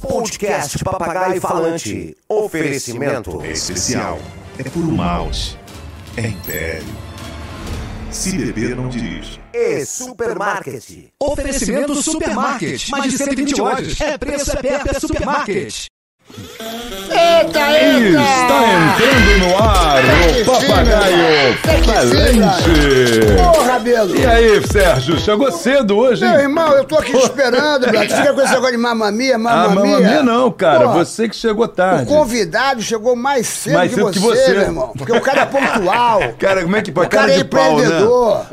Podcast Papagaio Falante. Oferecimento. É especial. É puro malte. É império. Se beber, não dirija. E Supermarket. Oferecimento Supermarket. Mais de 120 lojas. É preço, é perto, é Supermarket. Eita, eita! Está entrando no ar o Papagaio Falante. Ô, Rabelo! E aí, Sérgio, chegou cedo hoje, Meu hein? irmão, eu tô aqui esperando, brother. Fica com esse negócio de mamamia, Ah, mamamia. mamamia não, cara. Você que chegou O tarde. convidado chegou mais cedo, Mais que, cedo você, que você. meu irmão. Porque o cara é pontual. Cara, como é que pode? O cara Cara é de pau, né?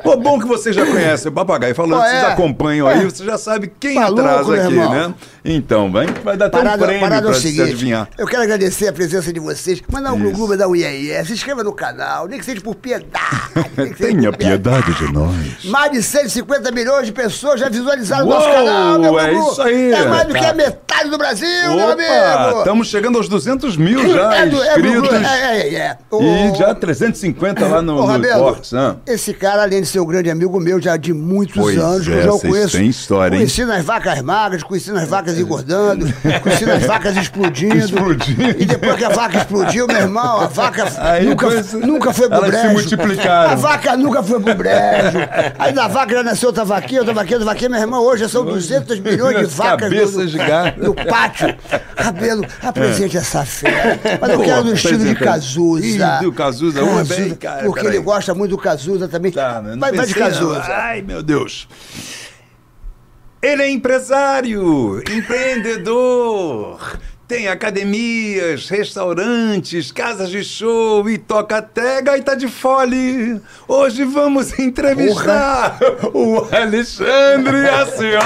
Pô, bom que você já conhece o Papagaio Falante, Pô, é. vocês acompanham aí, É. você já sabe quem Maluco, atrasa meu aqui, né? Então, vai, vai dar até um Parada, prêmio parada é seguinte, adivinhar. eu quero agradecer a presença de vocês, mandar um glu dar um iê, se inscreva no canal, nem que seja por piedade. seja Tenha por piedade de nós. Mais de 150 milhões de pessoas já visualizaram o nosso canal, meu é Gugu. isso aí. É mais do que a metade do Brasil, meu Opa, amigo. estamos chegando aos 200 mil já É é do- inscritos. é, é, é. O- E já 350 lá no, Ô, no Cortes, esse cara, além de ser um grande amigo meu já de muitos Pois anos, que é, eu já o conheço. têm história, hein? Conheci nas vacas magras, conheci nas vacas engordando, conheci nas vacas explodindo. Explodindo. E depois que a vaca explodiu, meu irmão, a vaca Aí nunca, depois nunca foi pro elas se brejo. multiplicaram. A vaca nunca foi pro brejo. Aí da vaca já nasceu outra vaquinha, outra vaquinha, outra vaquinha, meu irmão, hoje são 200 milhões de As vacas no, gado. no pátio. Rabelo, apresente essa fera. Mas eu Pô, quero no estilo de. Cazuza. Ih, do Cazuza, uma bem, cara, Porque ele gosta muito do Cazuza também. Tá? Não vai, vai de Cazuza. Ai, meu Deus. Ele é empresário, empreendedor. Tem academias, restaurantes, casas de show e toca até gaita de fole. Hoje vamos entrevistar o Alexandre Acioli.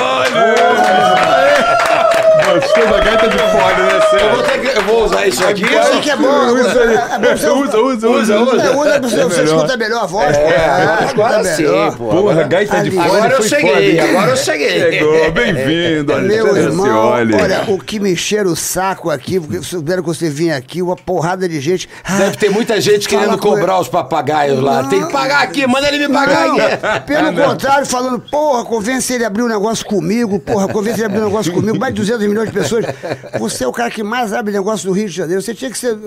Gostou da gaita de fole, né, Eu vou, ter que- eu vou usar isso aqui. Isso aí que é bom. Usa aí. É você- Usa, usa, usa, É, usa. usa pra você, você melhor. escuta melhor a voz. É, pô. agora Escuta sim, pô. Porra, gaita de Agora eu cheguei, agora eu cheguei. Chegou, bem-vindo, Meu irmão, olha, o que me encheram o saco aqui, porque souberam que você vinha aqui, uma porrada de gente. Ah, Deve ter muita gente querendo cobrar os papagaios lá. Tem que pagar aqui, manda ele me pagar aqui. pelo contrário, falando, porra, convence ele a abrir um negócio comigo, porra, convence ele a abrir um negócio comigo, mais de 200 milhões de pessoas. Você é o cara que mais abre negócio do Rio de Janeiro. Você tinha que ser.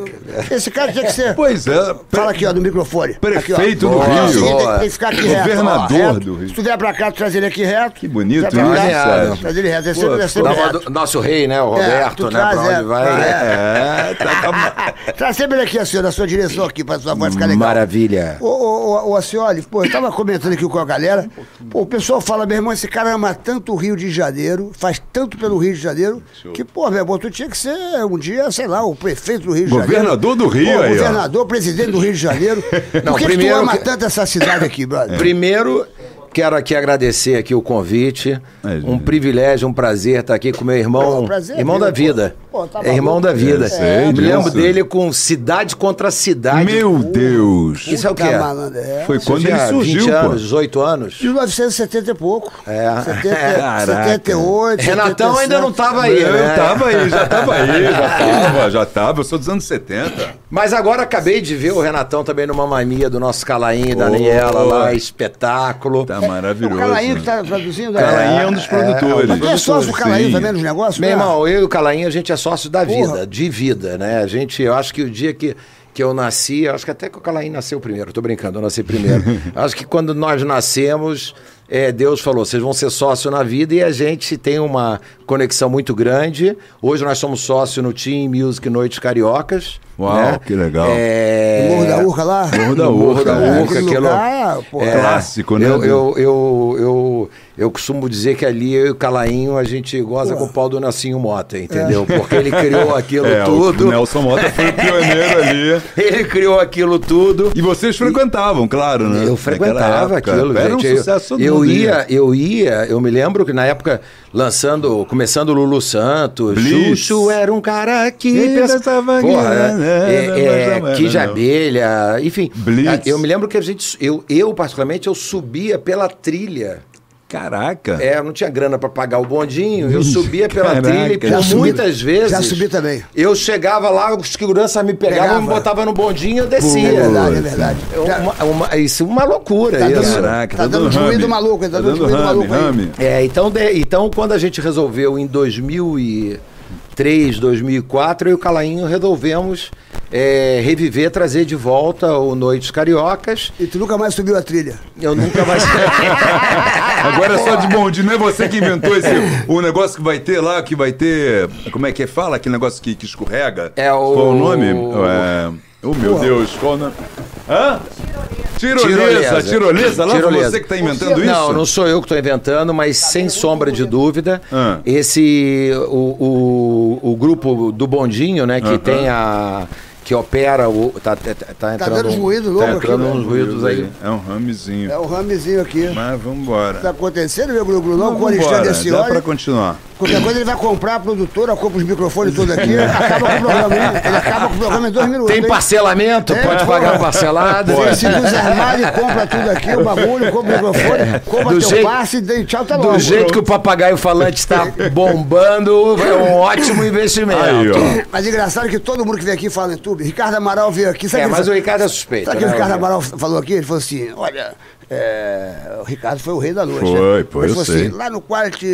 Esse cara tinha que ser. Pois é, Fala aqui, ó, no microfone. Prefeito aqui, ó. do É Rio. seguinte, Tem, tem que ficar aqui reto. Governador reto. do Rio. Se tu vier pra cá, tu traz ele aqui reto. Que bonito isso, cá, Sérgio. Traz ele reto. É Pô, é sempre reto. do- Nosso rei, né? O Roberto, tu né? traz, pra é, onde vai. vai, É, tá, tá, Traz sempre ele aqui, assim, na sua direção aqui, pra sua voz ficar legal. Maravilha. Ô, ô, ô, ô Acioli, pô, eu tava comentando aqui com a galera. Pô, o pessoal fala, meu irmão, esse cara ama tanto o Rio de Janeiro, faz tanto pelo Rio de Janeiro, que, pô, meu irmão, tu tinha que ser um dia, sei lá, o prefeito do Rio de Janeiro. Governador do Rio Pô, aí, ó. Governador, presidente do Rio de Janeiro. Não, Por que, que tu primeiro ama que- tanto essa cidade aqui, brother? Primeiro, quero aqui agradecer aqui o convite. É, Um privilégio, um prazer estar aqui com meu irmão. Pô, prazer é irmão da pô. vida. Pô, tá é irmão da vida. É, sei Me lembro dele com cidade contra cidade. Meu Deus. Isso é o malandro, é. Foi quando ele surgiu, 20 pô. anos, 18 anos. 1970 e pouco. É. 70, Caraca. 78. Renatão ainda não 77. tava aí, eu né? tava aí, já tava aí, já tava, já tava. Eu sou dos anos 70. Mas agora acabei de ver o Renatão também numa mamia do nosso Calaim, Daniela Oh. lá, espetáculo. Tá O maravilhoso. Calainho que tá traduzindo. Calainho é um dos produtores. Mas tu é sócio do Calainho também nos negócios? Meu né? irmão, eu e o Calainho, a gente é sócio da vida, Porra. de vida, né? A gente, eu acho que o dia que, que eu nasci, eu acho que até que o Calainho nasceu primeiro, tô brincando, eu nasci primeiro. acho que quando nós nascemos, é, Deus falou, vocês vão ser sócio na vida e a gente tem uma conexão muito grande. Hoje nós somos sócio no Team Music Noites Cariocas. Uau, né? que legal. É... Morro da Urca lá? Morro da No Morro Urca, da é. Urca, Aquele aquilo... lugar, pô, É, Clássico, né, Eu, eu, eu, eu, eu costumo dizer que ali eu e o Calainho a gente goza com o pau do Nascinho Mota, entendeu? Porque ele criou aquilo É, tudo. o Nelson Mota foi o pioneiro ali. Ele criou aquilo tudo. E vocês frequentavam, claro, né? Eu frequentava época. aquilo, Era gente. um Eu- sucesso eu, mundo ia, eu ia, eu me lembro que na época, lançando, começando o Lulu Santos, Blitz. Xuxo era um cara que pensava que Porra, né? é, é, era, não. Abelha, enfim. Blitz. Eu me lembro que a gente, eu, eu particularmente, eu subia pela trilha. Caraca. É, eu não tinha grana pra pagar o bondinho, eu subia pela Caraca. trilha e por Já subi- muitas vezes. já subi também. Eu chegava lá, os seguranças me pegavam, Pegava. me botavam no bondinho e eu É descia. verdade, é verdade. É Já- uma, uma- isso é uma loucura Tá isso. dando- Caraca, tá dando rame. ruído maluco, tá dando ruído rame, maluco aí. rame. É, então, de- então quando a gente resolveu em 2000 e 2003, 2004, eu e o Calainho resolvemos é, reviver, trazer de volta o Noites Cariocas. E tu nunca mais subiu a trilha. Eu nunca mais. Agora é só de bonde, não é você que inventou esse o negócio que vai ter lá, que vai ter. Como é que fala? Aquele negócio que, que escorrega? É o- Qual o nome? É... Oh, meu Deus, qual nome? Hã? Tirolesa, tirolesa, lá Tirolesa. você que tá inventando isso? Não, não sou eu que estou inventando, mas sem sombra de dúvida, Ah. esse o, o, o grupo do bondinho, né, que Aham. tem a que opera o tá, tá, tá entrando dando uns ruídos tá entrando aqui, uns ruídos aí. É um ramezinho. É o ramezinho aqui. Mas vambora. Tá acontecendo, meu Glu-Glu? Não, Não, com o Alexandre dá pra óleo. continuar. Qualquer coisa ele vai comprar a produtora, compra os microfones todos aqui, acaba com o programa. Ele acaba com o programa em dois minutos. Tem parcelamento? É, Pode pô. pagar parcelado? Ele se desarmar e compra tudo aqui, o bagulho, compra o microfone, compra Do teu jeito- passe e tchau, tá logo. Do jeito que o papagaio falante está bombando, é um ótimo investimento. Aí, ó. Mas engraçado que todo mundo que vem aqui fala em YouTube. Ricardo Amaral veio aqui. Sabe É, que ele mas o Ricardo é suspeito. Sabe o que né, o Ricardo? Amaral falou aqui? Ele falou assim: olha, é, o Ricardo foi o rei da noite. Foi, né? Ele eu falou sei. assim: lá no Quality.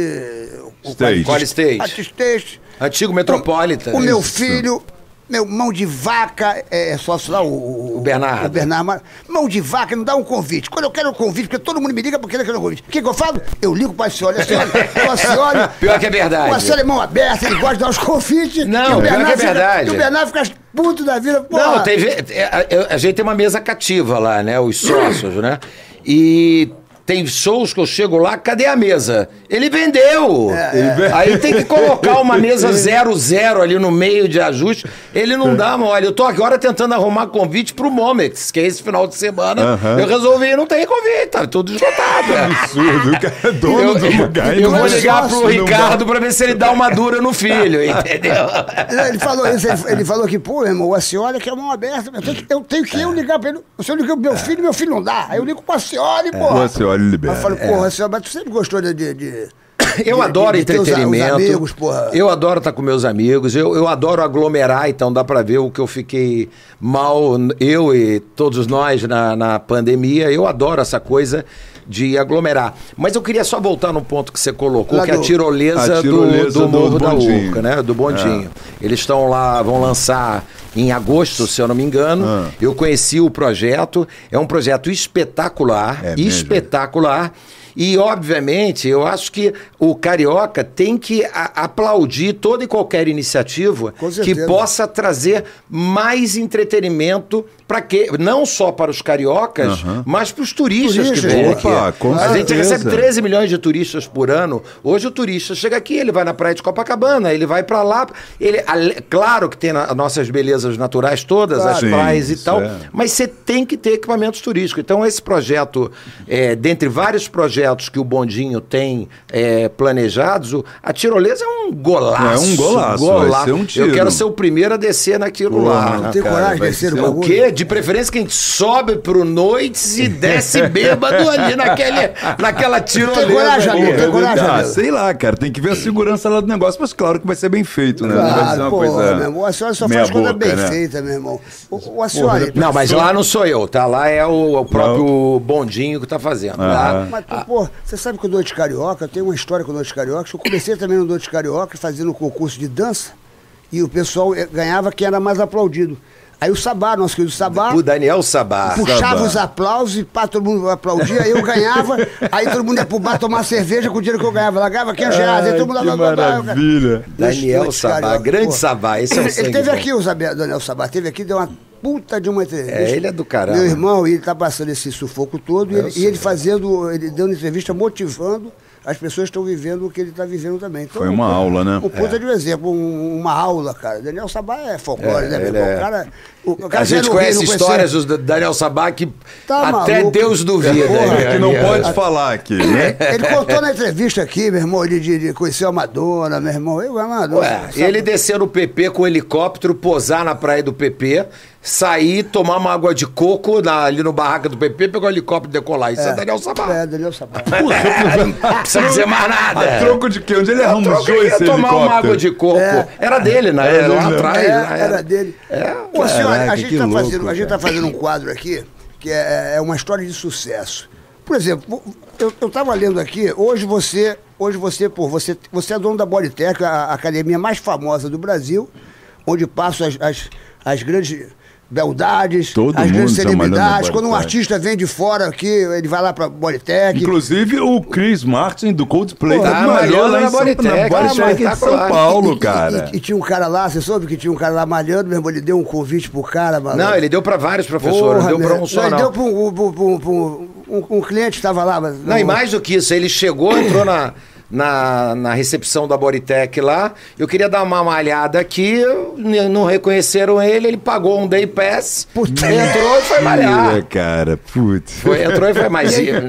O Stage. Quality Stage. Quality Stage. Antigo Metropolitan. O meu Isso. filho, meu mão de vaca, é sócio lá, o, O Bernardo. O Bernardo. Mão de vaca não dá um convite. Quando eu quero um convite, porque todo mundo me liga porque eu quero um convite. O que, que eu falo? Eu ligo para a senhora. A senhora, a senhora Pior que é verdade. O senhora é mão aberta, ele gosta de dar os convites. Não, e o pior que é fica- verdade. E o Bernardo fica puto da vida. Porra. Não, teve. é, A, a gente tem uma mesa cativa lá, né? Os sócios, né? E tem shows que eu chego lá, cadê a mesa? Ele vendeu! Aí tem que colocar uma mesa zero zero ali no meio de ajuste. Ele não dá mole. Eu tô agora tentando arrumar convite pro Momex, que é esse final de semana. Aham. Eu resolvi, não tem convite, tá tudo esgotado. Absurdo, o cara é dono Eu, do lugar. eu não vou é ligar pro Ricardo pra ver se ele dá uma dura no filho, entendeu? Ele falou isso, ele, ele falou que, pô, irmão, a senhora que é mão aberta, eu tenho que eu, tenho que eu ligar pra ele. Se eu ligar pro meu filho, meu filho não dá. Aí eu ligo pra senhora e. Você olha e Aí libera. eu falo, porra, a senhora, mas tu sempre gostou de. de, de- Eu de- adoro de os- entretenimento. Os amigos, porra. Eu adoro estar com meus amigos. Eu, eu adoro aglomerar, então dá pra ver o que eu fiquei mal, eu e todos nós na, na pandemia. Eu adoro essa coisa de aglomerar. Mas eu queria só voltar no ponto que você colocou, Lá que é a do- tirolesa, A tirolesa do, do do Morro da Bondinho. Urca, né? Do Bondinho. Eles estão lá, vão lançar em agosto, se eu não me engano. Ah. Eu conheci o projeto. É um projeto espetacular, É mesmo? E, obviamente, eu acho que o Carioca tem que aplaudir toda e qualquer iniciativa que possa trazer mais entretenimento para que não só para os cariocas, mas para os turistas, que Turistas, vêm opa, aqui. com a gente recebe 13 milhões de turistas por ano. Hoje o turista chega aqui, ele vai na praia de Copacabana, ele vai para lá. Ele, claro que tem na- nossas belezas naturais todas, as Sim, praias e tal, é. mas você tem que ter equipamentos turísticos. Então, esse projeto, é, dentre vários projetos que o Bondinho tem é, planejados, a tirolesa é um golaço. É um golaço, vai ser um tiro. Eu quero ser o primeiro a descer naquilo Porra, lá. Não tem cara, coragem de descer no O quê? De preferência que a gente sobe pro Noites e desce bêbado ali naquele, naquela tirolesa. Tem coragem, amigo? Tem coragem, Ah, amigo? sei lá, cara. Tem que ver a segurança lá do negócio, mas claro que vai ser bem feito, né? não vai ser Claro, uma pô, coisa. meu irmão, a senhora só faz coisa boca, bem né? feita, meu irmão. O, o, a senhora. Não, mas lá não sou eu, tá? Lá é o, o próprio Bondinho que tá fazendo. tá? Mas, pô, pô, você sabe que o Noite Carioca, tem uma história com o Noite Carioca. Eu comecei também no Noite Carioca, fazendo um concurso de dança, e o pessoal eh, ganhava quem era mais aplaudido. Aí o Sabá, nosso querido Sabá, O Daniel Sabá. puxava Sabá. os aplausos e pá, todo mundo aplaudia, aí eu ganhava, aí todo mundo ia pro bar tomar cerveja com o dinheiro que eu ganhava. Ela ganhava 500 reais, aí todo mundo lá, maravilha. Daniel Sabá, grande. Sabá, esse é um Ele sangue teve aqui, o Daniel Sabá, teve aqui, deu uma puta de uma entrevista. É, ele é do caramba. Meu irmão, ele tá passando esse sufoco todo, e ele, e ele fazendo, ele dando entrevista motivando as pessoas que estão vivendo o que ele está vivendo também. Então, Foi uma um- aula, né? Um puta de um exemplo, um- uma aula, cara. Daniel Sabá é folclore, É, né, meu irmão? é. O cara A gente conhece não histórias do Daniel Sabá que Tá até maluco. Deus duvida. Porra, né? Que não pode falar aqui, né? Ele contou na entrevista aqui, meu irmão, de, de, de conhecer a Madonna, meu irmão. Eu, a Madonna. Ué, ele descer no PP com o helicóptero, posar na praia do PP, sair, tomar uma água de coco na- ali no barraca do PP, pegar o helicóptero e decolar. Isso é, Daniel Sabá. É, Daniel Sabá. Não precisa dizer mais nada. A troco de quê? Onde ele Troco, arranjou ele ia esse tomar uma água helicóptero? de coco. É. Era dele, né? Era lá atrás. É, já era dele. É, Ô, senhora, caraca, a gente, tá louco, fazendo, a gente tá fazendo um quadro aqui que é, é uma história de sucesso. Por exemplo, eu, eu tava lendo aqui, hoje você, hoje você, pô, você, você é dono da Bodytech, a, a academia mais famosa do Brasil, onde passam as, as, as grandes beldades, Todo as grandes tá celebridades. Quando um artista vem de fora aqui, ele vai lá pra Bodytech. Inclusive o Chris Martin do Coldplay Pô, tá tá malhando lá na em São, Bodytech, na Bodytech ah, em São espetacular. Paulo, E- e- cara. E, e tinha um cara lá, você soube que tinha um cara lá malhando, meu irmão, ele deu um convite pro cara, mano. Não, ele deu pra vários professores, não deu pra um só, Ele não. deu pra um, pra um- pra um- pra um- um- um cliente que estava lá. Mas, Não, e mais do que isso, ele chegou, entrou na, na, na recepção da Bodytech lá. Eu queria dar uma malhada aqui, não reconheceram ele, ele pagou um day pass, entrou e foi malhar. Cara, putz. Foi, entrou e foi,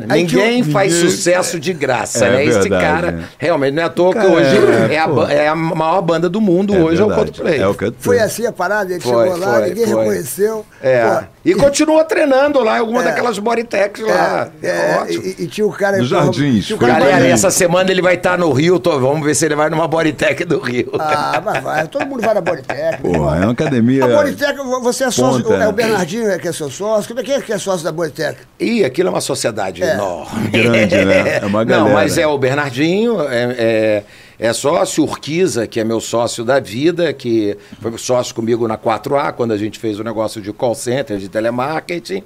aí ninguém faz Ninguém- sucesso de graça, É né? Esse verdade, cara, né? realmente, não é à toa que hoje é, é, a, é a maior banda do mundo, hoje é o verdade. Coldplay. É o Coldplay. Foi assim a parada, ele Foi, chegou lá, foi, ninguém foi. reconheceu. É. E continua treinando lá em alguma É. daquelas Bodytechs lá. é, é, Ótimo. e, e tinha o cara. Nos Jardins, tinha o cara Galera, essa semana ele vai estar no Rio, tô- vamos ver se ele vai numa Bodytech do Rio. Ah, mas vai, todo mundo vai na Bodytech. Pô, é uma academia. A Bodytech, você é sócio, ponta, é o né? Bernardinho que é seu sócio. Como é que é que é sócio da Bodytech? Ih, aquilo é uma sociedade É. enorme. Grande, né? É uma galera. Não, mas é o Bernardinho, é, é, é sócio, Urquiza, que é meu sócio da vida, que foi sócio comigo na 4A, quando a gente fez o negócio de call center, de telemarketing.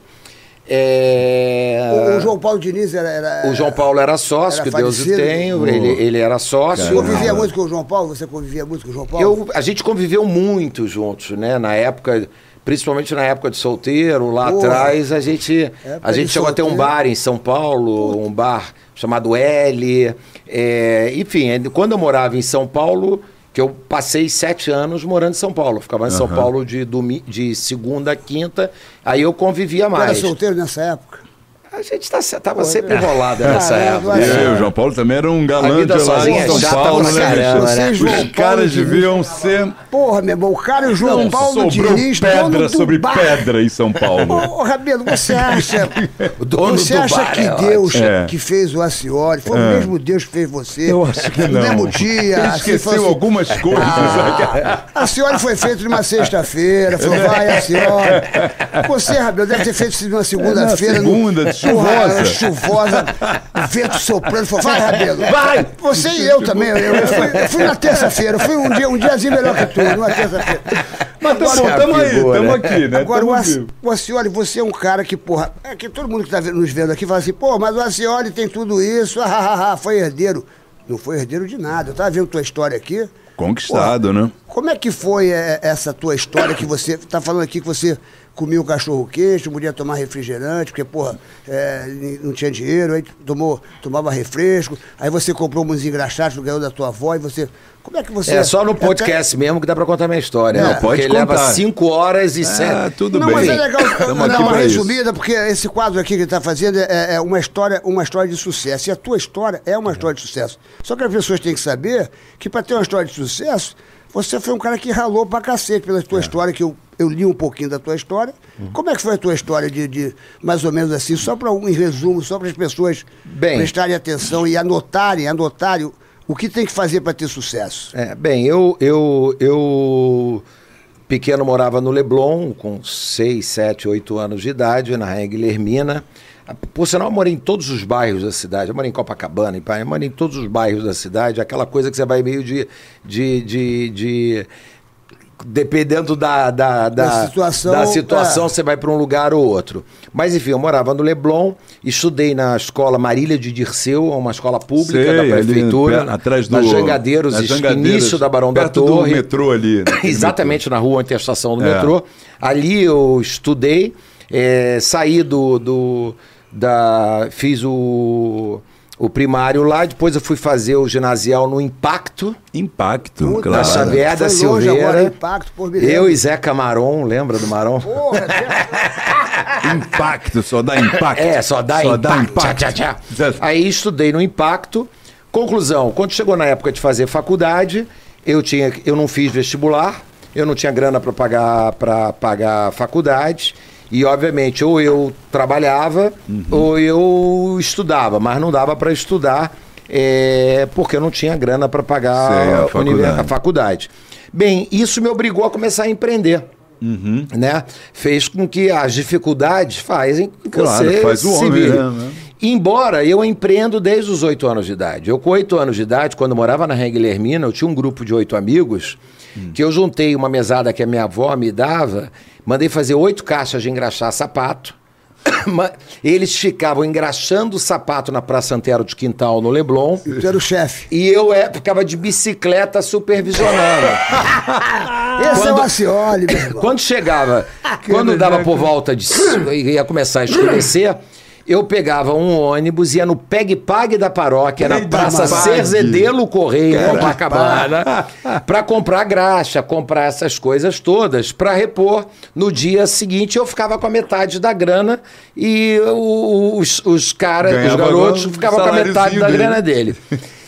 É, O, João Paulo Diniz era. era- o João Paulo era sócio, era que Deus o falecido. tenha, ele, ele era sócio. Convivia Caramba. muito com o João Paulo? Você convivia muito com o João Paulo? Eu, a gente conviveu muito juntos, né? Na época, principalmente na época de solteiro, lá Porra. atrás, a gente, a gente chegou a ter um solteiro. bar em São Paulo, um bar chamado L. é, enfim, é, quando eu morava em São Paulo, que eu passei sete anos morando em São Paulo. Ficava em São Paulo de, de segunda a quinta, aí eu convivia Tu era mais. solteiro nessa época? A gente estava sempre enrolada nessa Ah, é, época. eu E o João Paulo também era um A galã de vida lá em é São Paulo, né? caramba, né? Os Paulo caras Diniz. deviam ser. Porra, meu irmão, o cara e o João Não, Paulo sobrou Diniz, pedra dono do sobre bar. pedra em São Paulo. Ô, Rabelo, você acha, dono você do acha bar que é Deus É. que fez o Acioli foi o mesmo Deus que fez você? Eu acho que No não. mesmo dia. Ele assim, esqueceu assim, algumas coisas. Ah, a senhora foi feita numa sexta-feira, falou, vai a senhora. Você, Rabelo, deve ter feito isso numa segunda-feira. É, na segunda, chuvosa. Porra, chuvosa, vento soprando, falou, vai, Rabelo. Vai! Você e eu também, eu, eu fui, eu fui na terça-feira, fui um dia, um diazinho melhor que tu, numa terça-feira. Mas tá bom, tamo aí, tamo né? aqui, né? Agora, Tamo o, o Acioli, você é um cara que, porra, é que todo mundo que está nos vendo aqui fala assim, pô, mas o Acioli tem tudo isso, ah, ah, ah, ah, foi herdeiro. Não foi herdeiro de nada. Eu tava vendo tua história aqui. Conquistado, né? Como é que foi é, essa tua história que você tá falando aqui que você comia o cachorro quente, não podia tomar refrigerante, porque, porra, é, não tinha dinheiro, aí tomou, tomava refresco, aí você comprou uns engraxados, ganhou da tua avó, e você. Como é que você. É só no até- podcast mesmo que dá pra contar minha história. Não, né? pode Porque leva contar. cinco horas e Ah, sete. tudo não, bem. mas é legal dar uma pra isso. resumida, porque esse quadro aqui que ele está fazendo é, é uma, história, uma história de sucesso. E a tua história é uma história de sucesso. Só que as pessoas têm que saber que para ter uma história de sucesso, você foi um cara que ralou pra cacete pela É. tua história, que eu, eu li um pouquinho da tua história. Uhum. Como é que foi a tua história de, de mais ou menos assim, só para um resumo, só para as pessoas Bem. prestarem atenção e anotarem, anotarem o, o que tem que fazer para ter sucesso. É, bem, eu, eu, eu pequeno morava no Leblon, com 6, 7, 8 anos de idade, na Rainha Guilhermina. Por sinal, eu morei em todos os bairros da cidade. Eu morei em Copacabana, em Ipanema, eu morei em todos os bairros da cidade. Aquela coisa que você vai meio de... de, de, de- Dependendo da, da, da, Da situação, da situação é. você vai para um lugar ou outro. Mas enfim, eu morava no Leblon, estudei na escola Marília de Dirceu, uma escola pública Sei, da ali prefeitura, pe- atrás do na Jangadeiros, na início Jangadeiros, da Barão da perto Torre. do metrô ali. né? Exatamente, na rua onde tem a estação do É. metrô. Ali eu estudei, eh, saí do, do- da. fiz o, o primário lá, depois eu fui fazer o ginasial no Impacto. Impacto, Puta, claro. Na Xavier da Silveira. agora, Impacto, pô, eu e Zé Camaron, lembra do Marão? Porra, Impacto, só dá impacto. É, só dá Só impacto. dá impacto. Tchá, tchá, tchá. Aí estudei no Impacto. Conclusão, quando chegou na época de fazer faculdade, eu, tinha, eu não fiz vestibular, eu não tinha grana para pagar, pra pagar faculdade. E, obviamente, ou eu trabalhava Uhum. ou eu estudava, mas não dava para estudar é, porque eu não tinha grana para pagar Sei, a a, faculdade. a faculdade. Bem, isso me obrigou a começar a empreender. Uhum. Né? Fez com que as dificuldades fazem Claro, você faz o se homem, né? Embora eu empreendo desde os oito anos de idade. Eu, com oito anos de idade, quando eu morava na Rua Guilhermina, eu tinha um grupo de oito amigos que eu juntei uma mesada que a minha avó me dava, mandei fazer oito caixas de engraxar sapato. Eles ficavam engraxando o sapato na Praça Antero de Quintal, no Leblon. Tu era o chefe. E eu é, ficava de bicicleta supervisionando. Esse é o Quando- Acioli, meu irmão. Quando chegava, quando dava por volta de. ia começar a escurecer. Eu pegava um ônibus, ia no Peg Pag da paróquia, na Praça. Cerzedelo Correia, em Copacabana, para comprar graxa, comprar essas coisas todas, para repor. No dia seguinte, eu ficava com a metade da grana e o- os, os caras, os garotos, ficavam com a metade saláriozinho da dele. grana dele.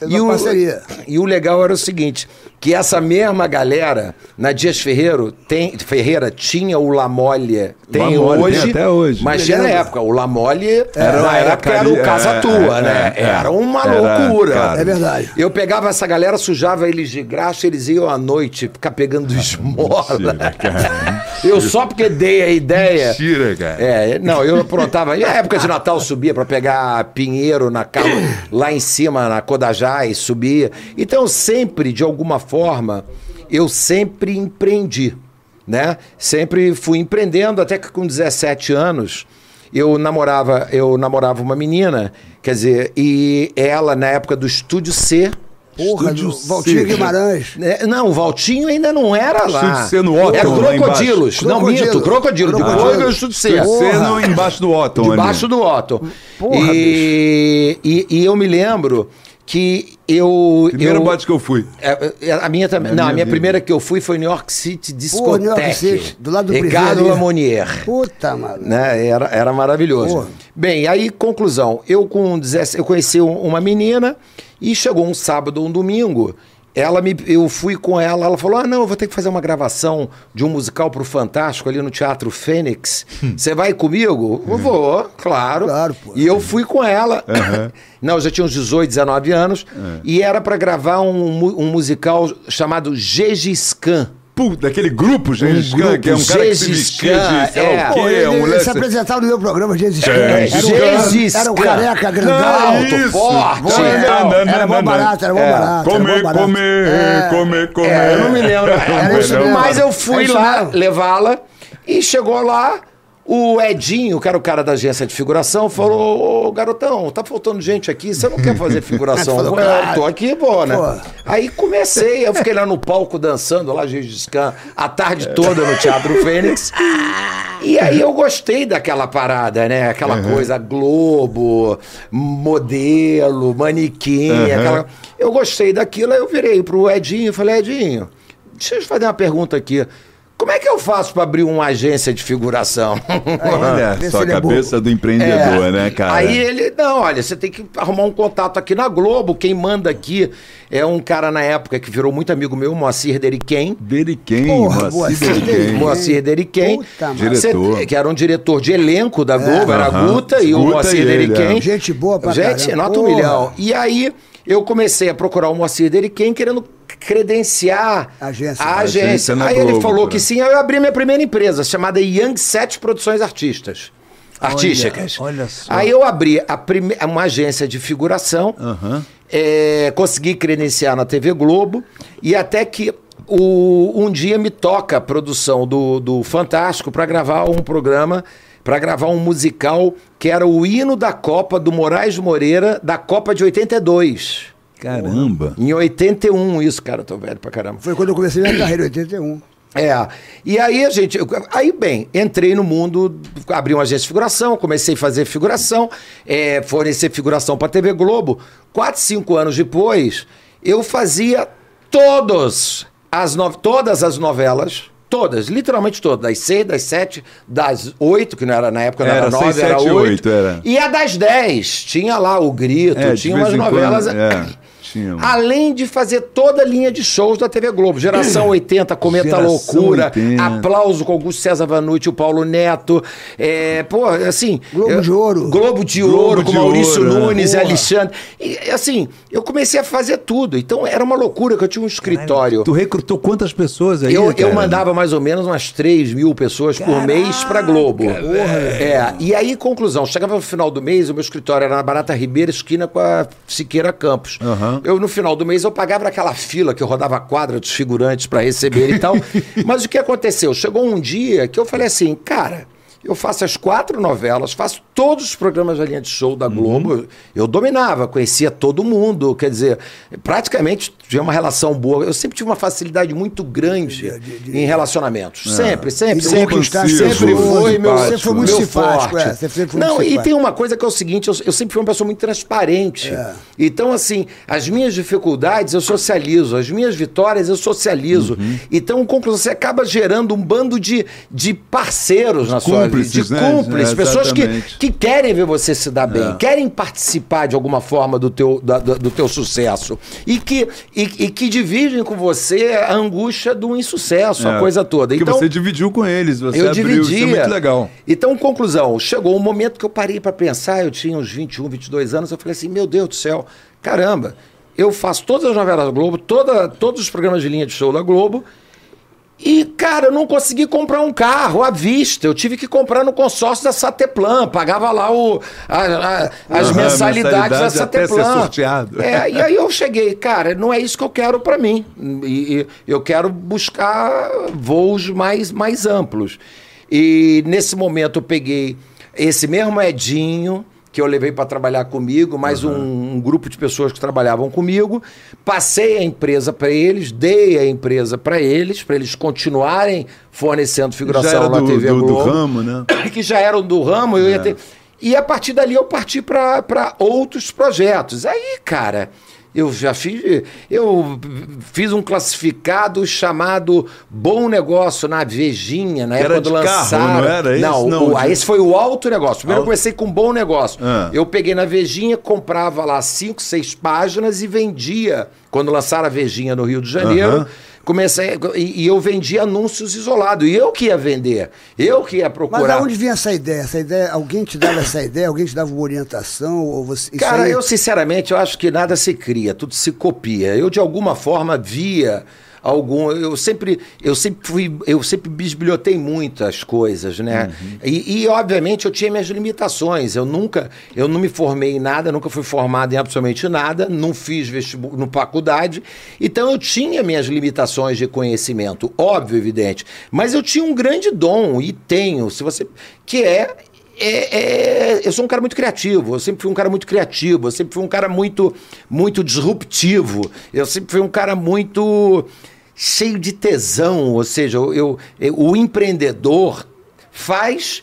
Uma parceria. E o legal era o seguinte, que essa mesma galera, na Dias Ferreiro, tem, Ferreira tinha o Lamolha, tem Lamolha, hoje, tem até hoje. mas tinha na época, o Lamolha, Era- na era época era o Casa é, Tua, é, né? é, Era uma era loucura. caro. É verdade. Eu pegava essa galera, sujava eles de graxa, eles iam à noite ficar pegando esmola. Mentira, cara. Eu só porque dei a ideia. Mentira, cara. É, não, eu aprontava. E na época de Natal subia para pegar pinheiro na cama, lá em cima, na Codajás, subia. Então, sempre, de alguma forma, eu sempre empreendi, né? Sempre fui empreendendo, até que com 17 anos eu namorava, eu namorava uma menina, quer dizer, e ela, na época do Estúdio C. Porra, Estúdio do Valtinho C. Guimarães. É, não, o Valtinho ainda não era lá. Estúdio C no Otton, Era embaixo. Crocodilos. Não, Crocodilo. minto, Crocodilo. Depois Crocodilo. veio o Estúdio C. Porra. no, embaixo do Otton ali. Debaixo do Otto. Porra, e, e, e eu me lembro que eu. Primeiro eu, bote que eu fui. é, é, A minha também. Não, a minha vida. primeira que eu fui foi New York City Pô, Discotheque. New York City, do lado do Ricardo. Lamonier. Puta, mano. Né? Era, era maravilhoso. Porra. Bem, aí, conclusão. Eu com 17, eu conheci um- uma menina e chegou um sábado ou um domingo. Ela me, eu fui com ela, ela falou: Ah, não, eu vou ter que fazer uma gravação de um musical pro Fantástico ali no Teatro Fênix. Você vai comigo? Eu vou, claro. Claro, pô. E eu fui com ela. Não, eu já tinha uns 18, 19 anos. E era para gravar um, um musical chamado Gengis Khan. Daquele grupo, Gengis Um Khan, que é um cara que se Gengis vestia Khan, de sei lá é. o quê, ele, um moleque... se apresentava no meu programa, Gengis É, Khan. Era o Gengis cara- Era Khan. careca grandão. Alto, isso. forte. Bom, Não, era, era não. barato, era mó É. barato. era Comer, comer, É. comer, comer. É, eu não me lembro. Era isso. Mas eu É fui lá levá-la e chegou lá. O Edinho, que era o cara da agência de figuração, falou: Ô garotão, tá faltando gente aqui, você não quer fazer figuração? Falou, claro. tô aqui, pô, né? Pô. Aí comecei, eu fiquei lá no palco dançando, lá Gengis Khan, a tarde toda no Teatro Fênix. E aí eu gostei daquela parada, né? Aquela coisa Globo, modelo, manequim, aquela... Eu gostei daquilo, aí eu virei pro Edinho e falei, Edinho, deixa eu te fazer uma pergunta aqui. Como é que eu faço para abrir uma agência de figuração? Olha só a ele é cabeça do empreendedor, É. né, cara? Aí ele, não, olha, você tem que arrumar um contato aqui na Globo. Quem manda aqui é um cara na época que virou muito amigo meu, Moacir Deriquem. Deriquem, Porra, Moacir Moacir Deriquem. Moacir Deriquem. Diretor. Cê- que era um diretor de elenco da Globo, era a Aham. Guta e o Moacir Deriquem. é. Gente boa pra Gente, caramba. nota um milhão. E aí eu comecei a procurar o Moacir Deriquem querendo credenciar Agência. a Agência agência. Aí ele Globo, falou né? que sim, aí eu abri minha primeira empresa, chamada Young Set Produções Artistas. Artísticas. olha só. Aí eu abri a prime... uma agência de figuração, é, consegui credenciar na TV Globo, e até que o- um dia me toca a produção do, do Fantástico para gravar um programa, para gravar um musical que era o hino da Copa do Moraes Moreira, da Copa de 82. Caramba. Em 81, isso, cara, eu tô velho pra caramba. Foi quando eu comecei minha carreira, em 81. É. E aí a gente. Aí, bem, entrei no mundo, abri uma agência de figuração, comecei a fazer figuração, é, fornecer figuração para TV Globo. Quatro, cinco anos depois, eu fazia todos as no- todas as novelas. Todas, literalmente todas, das seis, das sete, das oito, que não era na época, não era, Era nove, era oito. oito, era. E a das dez, tinha lá o grito, É, tinha umas em quando, novelas. é. Tinha. Além de fazer toda a linha de shows da TV Globo. Geração 80, Cometa Geração Loucura, 80. Aplauso com Augusto César Vanucci, o Paulo Neto. É, pô, assim. Globo eu- de Ouro. Globo de Globo Ouro, com de Maurício Ouro, é. Nunes e Porra. Alexandre. E, assim, eu comecei a fazer tudo. Então era uma loucura que eu tinha um escritório. Tu recrutou quantas pessoas aí? Eu, eu mandava mais ou menos umas 3 mil pessoas por mês pra Globo. É, e aí, conclusão, chegava no final do mês, o meu escritório era na Barata Ribeira, esquina com a Siqueira Campos. Eu, no final do mês, eu pagava aquela fila que eu rodava a quadra dos figurantes pra receber e tal. Mas o que aconteceu? Chegou um dia que eu falei assim, cara. Eu faço as quatro novelas, faço todos os programas da linha de show da Globo. Uhum. Eu dominava, conhecia todo mundo. Quer dizer, praticamente tinha uma relação boa. Eu sempre tive uma facilidade muito grande em relacionamentos. Sempre, sempre, E de sempre. conquistar Sempre foi meu. Você foi muito meu simpático, forte. é, você sempre foi muito Não, e simpático. tem uma coisa que é o seguinte: eu, eu sempre fui uma pessoa muito transparente. É. Então, assim, as minhas dificuldades eu socializo, as minhas vitórias eu socializo. Uhum. Então, conclusão, você acaba gerando um bando de, de parceiros na sua vida, Cúmplices, de né? cúmplices, É, pessoas que, que querem ver você se dar bem, querem participar de alguma forma do teu, da- do teu sucesso e que, e, e que dividem com você a angústia do insucesso, a É. coisa toda. Porque Então, você dividiu com eles, você eu abriu, dividia. isso é muito legal. Então, conclusão, chegou um momento que eu parei para pensar, eu tinha uns 21, 22 anos, eu falei assim, meu Deus do céu, caramba, eu faço todas as novelas da Globo, toda, todos os programas de linha de show da Globo, e, cara, eu não consegui comprar um carro à vista. Eu tive que comprar no consórcio da Sateplan. Pagava lá o, a- a- as Aham, mensalidades da mensalidade até ser Sateplan. sorteado. É, e aí eu cheguei, cara, não é isso que eu quero para mim. E, e eu quero buscar voos mais, mais amplos. E nesse momento eu peguei esse mesmo Edinho que eu levei para trabalhar comigo, mais um, um grupo de pessoas que trabalhavam comigo, passei a empresa para eles, dei a empresa para eles, para eles continuarem fornecendo figuração na do, TV do, do Globo ramo, né? que já eram do ramo, eu ia ter. E a partir dali eu parti para outros projetos. Aí, cara, eu já fiz. Eu fiz um classificado chamado Bom Negócio na Vejinha, na Era época do de carro, não era esse? Não, Não, o- de- ah, esse foi o alto negócio. Primeiro eu Alto- comecei com Bom Negócio. Ah. Eu peguei na Vejinha, comprava lá cinco, seis páginas e vendia. Quando lançaram a Vejinha no Rio de Janeiro. Aham. Comecei, e, eu vendia anúncios isolados. E eu que ia vender. Eu que ia Mas procurar. de onde vinha essa ideia? Essa ideia, alguém te dava essa ideia? Alguém te dava uma orientação? Ou você, isso Cara, aí- eu sinceramente eu acho que nada se cria, tudo se copia. Eu de alguma forma via algum, eu sempre, eu sempre fui, eu sempre bisbilhotei muito as coisas, né? E, e, obviamente eu tinha minhas limitações. Eu nunca, eu não me formei em nada, nunca fui formado em absolutamente nada, não fiz vestibular, no faculdade. Então eu tinha minhas limitações de conhecimento, óbvio, evidente. Mas eu tinha um grande dom e tenho, se você que é é- é- eu sou um cara muito criativo, eu sempre fui um cara muito criativo, eu sempre fui um cara muito, muito disruptivo, eu sempre fui um cara muito cheio de tesão, ou seja, eu, eu- eu- o empreendedor faz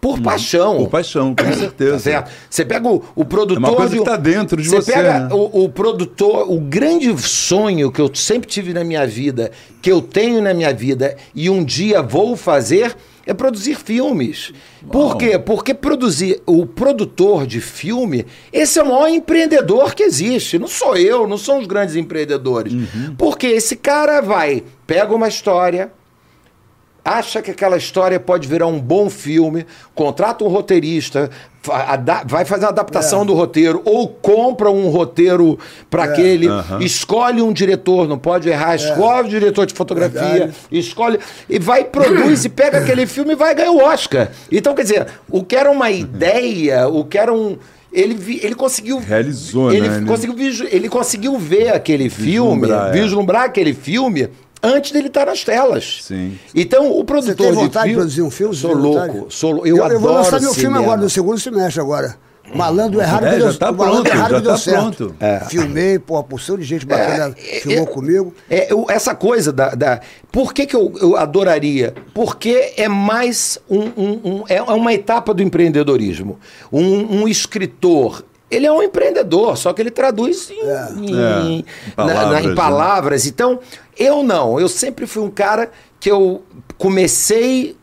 por paixão. Por paixão, com certeza. Tá certo? Você pega o, o produtor. É uma coisa de que tá dentro de você, pega né? o, o produtor, o grande sonho que eu sempre tive na minha vida, que eu tenho na minha vida e um dia vou fazer, é produzir filmes. Por quê? Porque produzir o produtor de filme, esse é o maior empreendedor que existe. Não sou eu, não são os grandes empreendedores. Uhum. Porque esse cara vai, pega uma história, acha que aquela história pode virar um bom filme, contrata um roteirista, vai fazer uma adaptação do roteiro, ou compra um roteiro para aquele, escolhe um diretor, não pode errar, escolhe o diretor de fotografia, Verdade. escolhe e vai, produz e pega aquele filme e vai ganhar o Oscar. Então, quer dizer, o que era uma ideia, o que era um. Ele, vi- ele conseguiu. Realizou, ele né? Ele- Conseguiu, ele conseguiu ver aquele filme, Vislumbrar, é. vislumbrar aquele filme antes dele estar nas telas. Sim. Então, o Você produtor tem vontade de de produzir um filme? Sou Você louco, sou eu, eu, adoro eu vou lançar meu filme cinema. agora, no segundo semestre agora. Malandro Errado É, que já deu, tá o Malandro pronto, Errado já que deu tá certo. pronto. Filmei, pô, a porção de gente bacana É, filmou é, comigo. É, eu- essa coisa da. da- por que, que eu, eu adoraria? Porque é mais um, um- um- é uma etapa do empreendedorismo. Um, um escritor. Ele é um empreendedor, só que ele traduz em, em- É, em na- na- em palavras, né? palavras. Então, eu não. Eu sempre fui um cara que eu comecei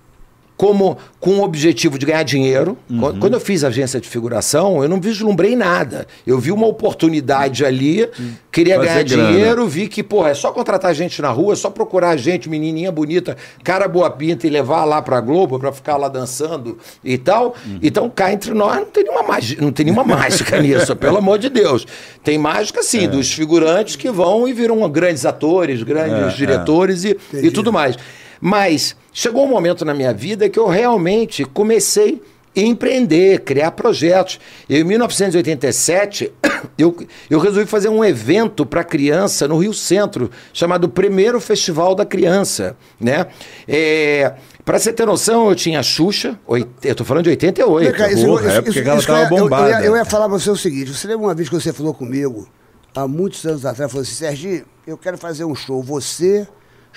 como com o objetivo de ganhar dinheiro. Uhum. Quando- eu fiz agência de figuração, eu não vislumbrei nada. Eu vi uma oportunidade ali, queria Fazer ganhar grana. dinheiro, vi que, porra, é só contratar gente na rua, é só procurar gente, menininha bonita, cara boa pinta e levar lá pra Globo pra ficar lá dançando e tal. Uhum. Então, cá entre nós, não tem nenhuma mágica, não tem nenhuma mágica nisso, pelo amor de Deus. Tem mágica, sim, dos figurantes que vão e viram grandes atores, grandes É, diretores e, e tudo mais. Mas chegou um momento na minha vida que eu realmente comecei a empreender, criar projetos. Eu, em 1987, eu, eu resolvi fazer um evento para criança no Rio Centro, chamado Primeiro Festival da Criança. Né? É, para você ter noção, eu tinha Xuxa, oit- eu tô falando de 88. Vem cá, isso- porra, isso- é porque isso- ela eu tava ia- eu- Eu, bombada. ia, eu ia falar pra você o seguinte: você lembra uma vez que você falou comigo, há muitos anos atrás, falou assim: Serginho, eu quero fazer um show. Você,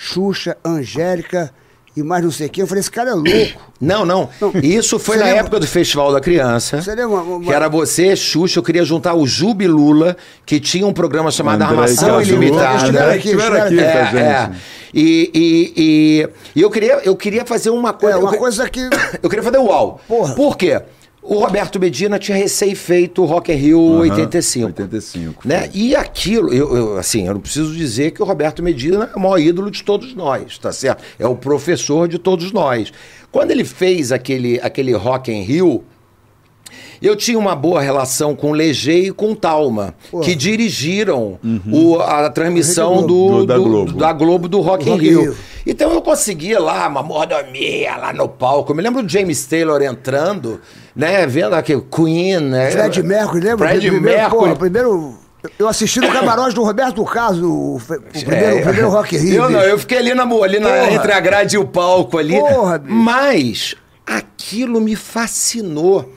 Xuxa, Angélica e mais não sei quem. Eu falei: esse cara é louco. Não, não. Não. Isso foi Você na lembra- época do Festival da Criança. Você lembra uma- Que era você, Xuxa, eu queria juntar o Jubi Lula, que tinha um programa chamado André Armação. Ilimitada. Aqui, aqui É, é. E, e, e, e eu, queria, eu queria fazer uma coisa. É, uma eu, coisa que. eu queria fazer uau. Porra. Por quê? O Roberto Medina tinha recém feito o Rock in Rio 85. 85, Né? foi. E aquilo, eu, eu, assim, eu não preciso dizer que o Roberto Medina é o maior ídolo de todos nós, tá certo? É o professor de todos nós. Quando ele fez aquele, aquele Rock in Rio, eu tinha uma boa relação com o Leger e com o Talma, que dirigiram o- a transmissão do. Do- da do- Globo. da Globo do Rock, Do in Rock in Rio. Rio. Então eu conseguia lá uma mordomia lá no palco. Eu me lembro do James Taylor entrando, né? Vendo aqui o Queen, né? Fred Mercury, lembra? Fred primeiro, Mercury. Porra, primeiro. Eu assisti no camarote do Roberto Carlos, o, o primeiro, É, o primeiro Rock Rio. Eu não, eu fiquei ali, na, ali na- entre a grade e o palco ali. Porra, bicho. Mas aquilo me fascinou.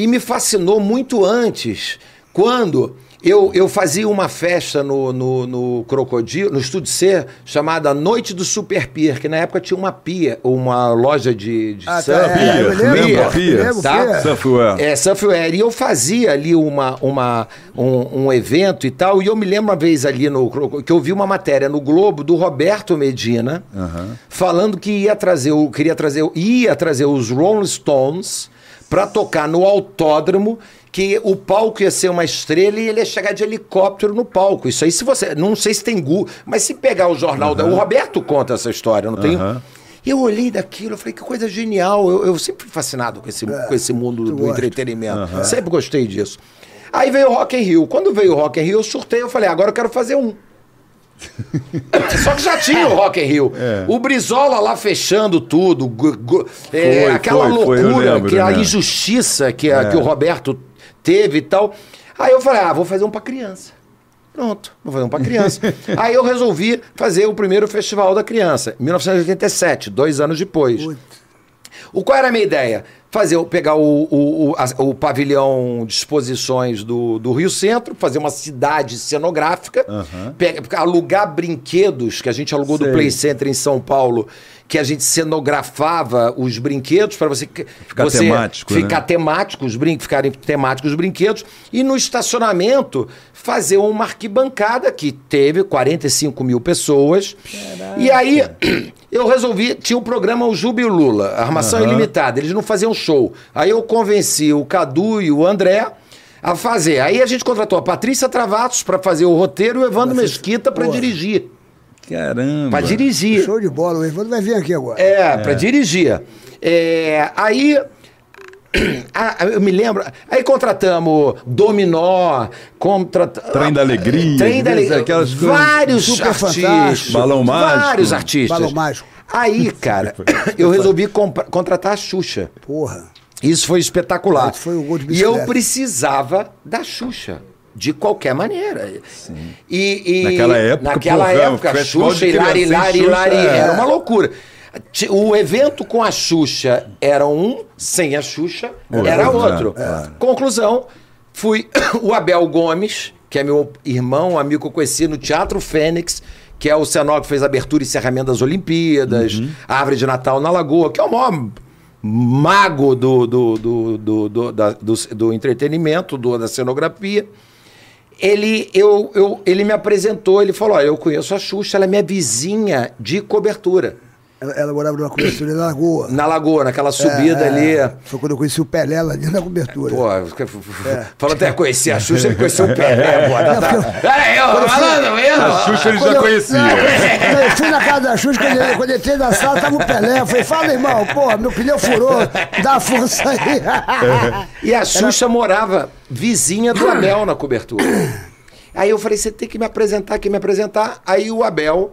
E me fascinou muito antes, quando eu, eu fazia uma festa no, no, no Crocodilo, no Estúdio C, chamada Noite do Super Pier, que na época tinha uma pia, uma loja de, de Ah, tá, surf. é, eu lembro, Pia? Tá? Surfwear. É, Surfwear. E eu fazia ali uma, uma, um, um evento e tal, e eu me lembro uma vez ali no que eu vi uma matéria no Globo do Roberto Medina falando que ia trazer, o, queria trazer, ia trazer os Rolling Stones para tocar no autódromo. Que o palco ia ser uma estrela e ele ia chegar de helicóptero no palco. Isso aí, se você. Não sei se tem Gu, mas se pegar o jornal. da- o Roberto conta essa história, não tem? Aham. E eu olhei daquilo, eu falei, que coisa genial. Eu, eu sempre fui fascinado com esse, com esse mundo do gosta. entretenimento. Sempre gostei disso. Aí veio o Rock in Rio. Quando veio o Rock in Rio, eu surtei, eu falei, agora eu quero fazer um. Só que já tinha o Rock in Rio. O Brizola lá fechando tudo. gu- gu- é, Foi, aquela foi, foi, loucura, lembro, que a né? injustiça que, a- É. que o Roberto teve e tal. Aí eu falei, ah, vou fazer um pra criança. Pronto, vou fazer um pra criança. Aí eu resolvi fazer o primeiro Festival da Criança, em 1987, dois anos depois. O qual era a minha ideia? Fazer, pegar o, o, o, a- o pavilhão de exposições do, do Rio Centro, fazer uma cidade cenográfica, pega- alugar brinquedos que a gente alugou do Sei. Play Center em São Paulo, que a gente cenografava os brinquedos para você Ficar você temático, né? ficar temático, os brin ficarem temáticos os brinquedos, e no estacionamento fazer uma arquibancada que teve 45 mil pessoas. E aí eu resolvi, tinha o programa O Júbilo Lula, Armação Ilimitada, eles não faziam show. Aí eu convenci o Cadu e o André a fazer. Aí a gente contratou a Patrícia Travatos para fazer o roteiro e o Evandro Mesquita para dirigir. Caramba. Para dirigir. Show de bola, o Evandro vai vir aqui agora. É, pra dirigir. É, aí. ah, eu me lembro. Aí contratamos Dominó, contratamos. Trem da Alegria, Trem da Alegria. aquelas Vários Super artistas. Balão Mágico. Vários artistas. Balão Mágico. Aí, cara, eu resolvi contratar a Xuxa. Porra. Isso foi espetacular. Isso foi o gol de e eu precisava da Xuxa. De qualquer maneira. E, e- Naquela época, naquela porra, época, Xuxa e Lari, criança, Lari, é. era uma loucura. O evento com a Xuxa era um, sem a Xuxa era Outro, é, Conclusão, fui o Abel Gomes, que é meu irmão, amigo que eu conheci no Teatro Fênix, que é o cenógrafo que fez abertura e encerramento das Olimpíadas, Uhum. Árvore de Natal na Lagoa, que é o maior mago do, do, do, do, do, da- do, do entretenimento, do, da cenografia. Ele, eu, eu, ele me apresentou, ele falou: Olha, eu conheço a Xuxa, ela é minha vizinha de cobertura. Ela, ela morava numa cobertura na Lagoa. Na lagoa, naquela subida É, ali. é. Foi quando eu conheci o Pelé lá dentro da cobertura. Pô, falou até conhecer a Xuxa, ele conheceu o Pelé, pô. Tá, tá. Peraí, ô, falando mesmo. A Xuxa ele Quando já eu- conhecia. Não, eu fui na casa da Xuxa, quando eu, quando eu entrei na sala, tava o Pelé. Eu falei, fala, irmão, pô, meu pneu furou, dá força aí. E a Xuxa morava vizinha do Abel na cobertura. Aí eu falei, você tem que me apresentar, que me apresentar. Aí o Abel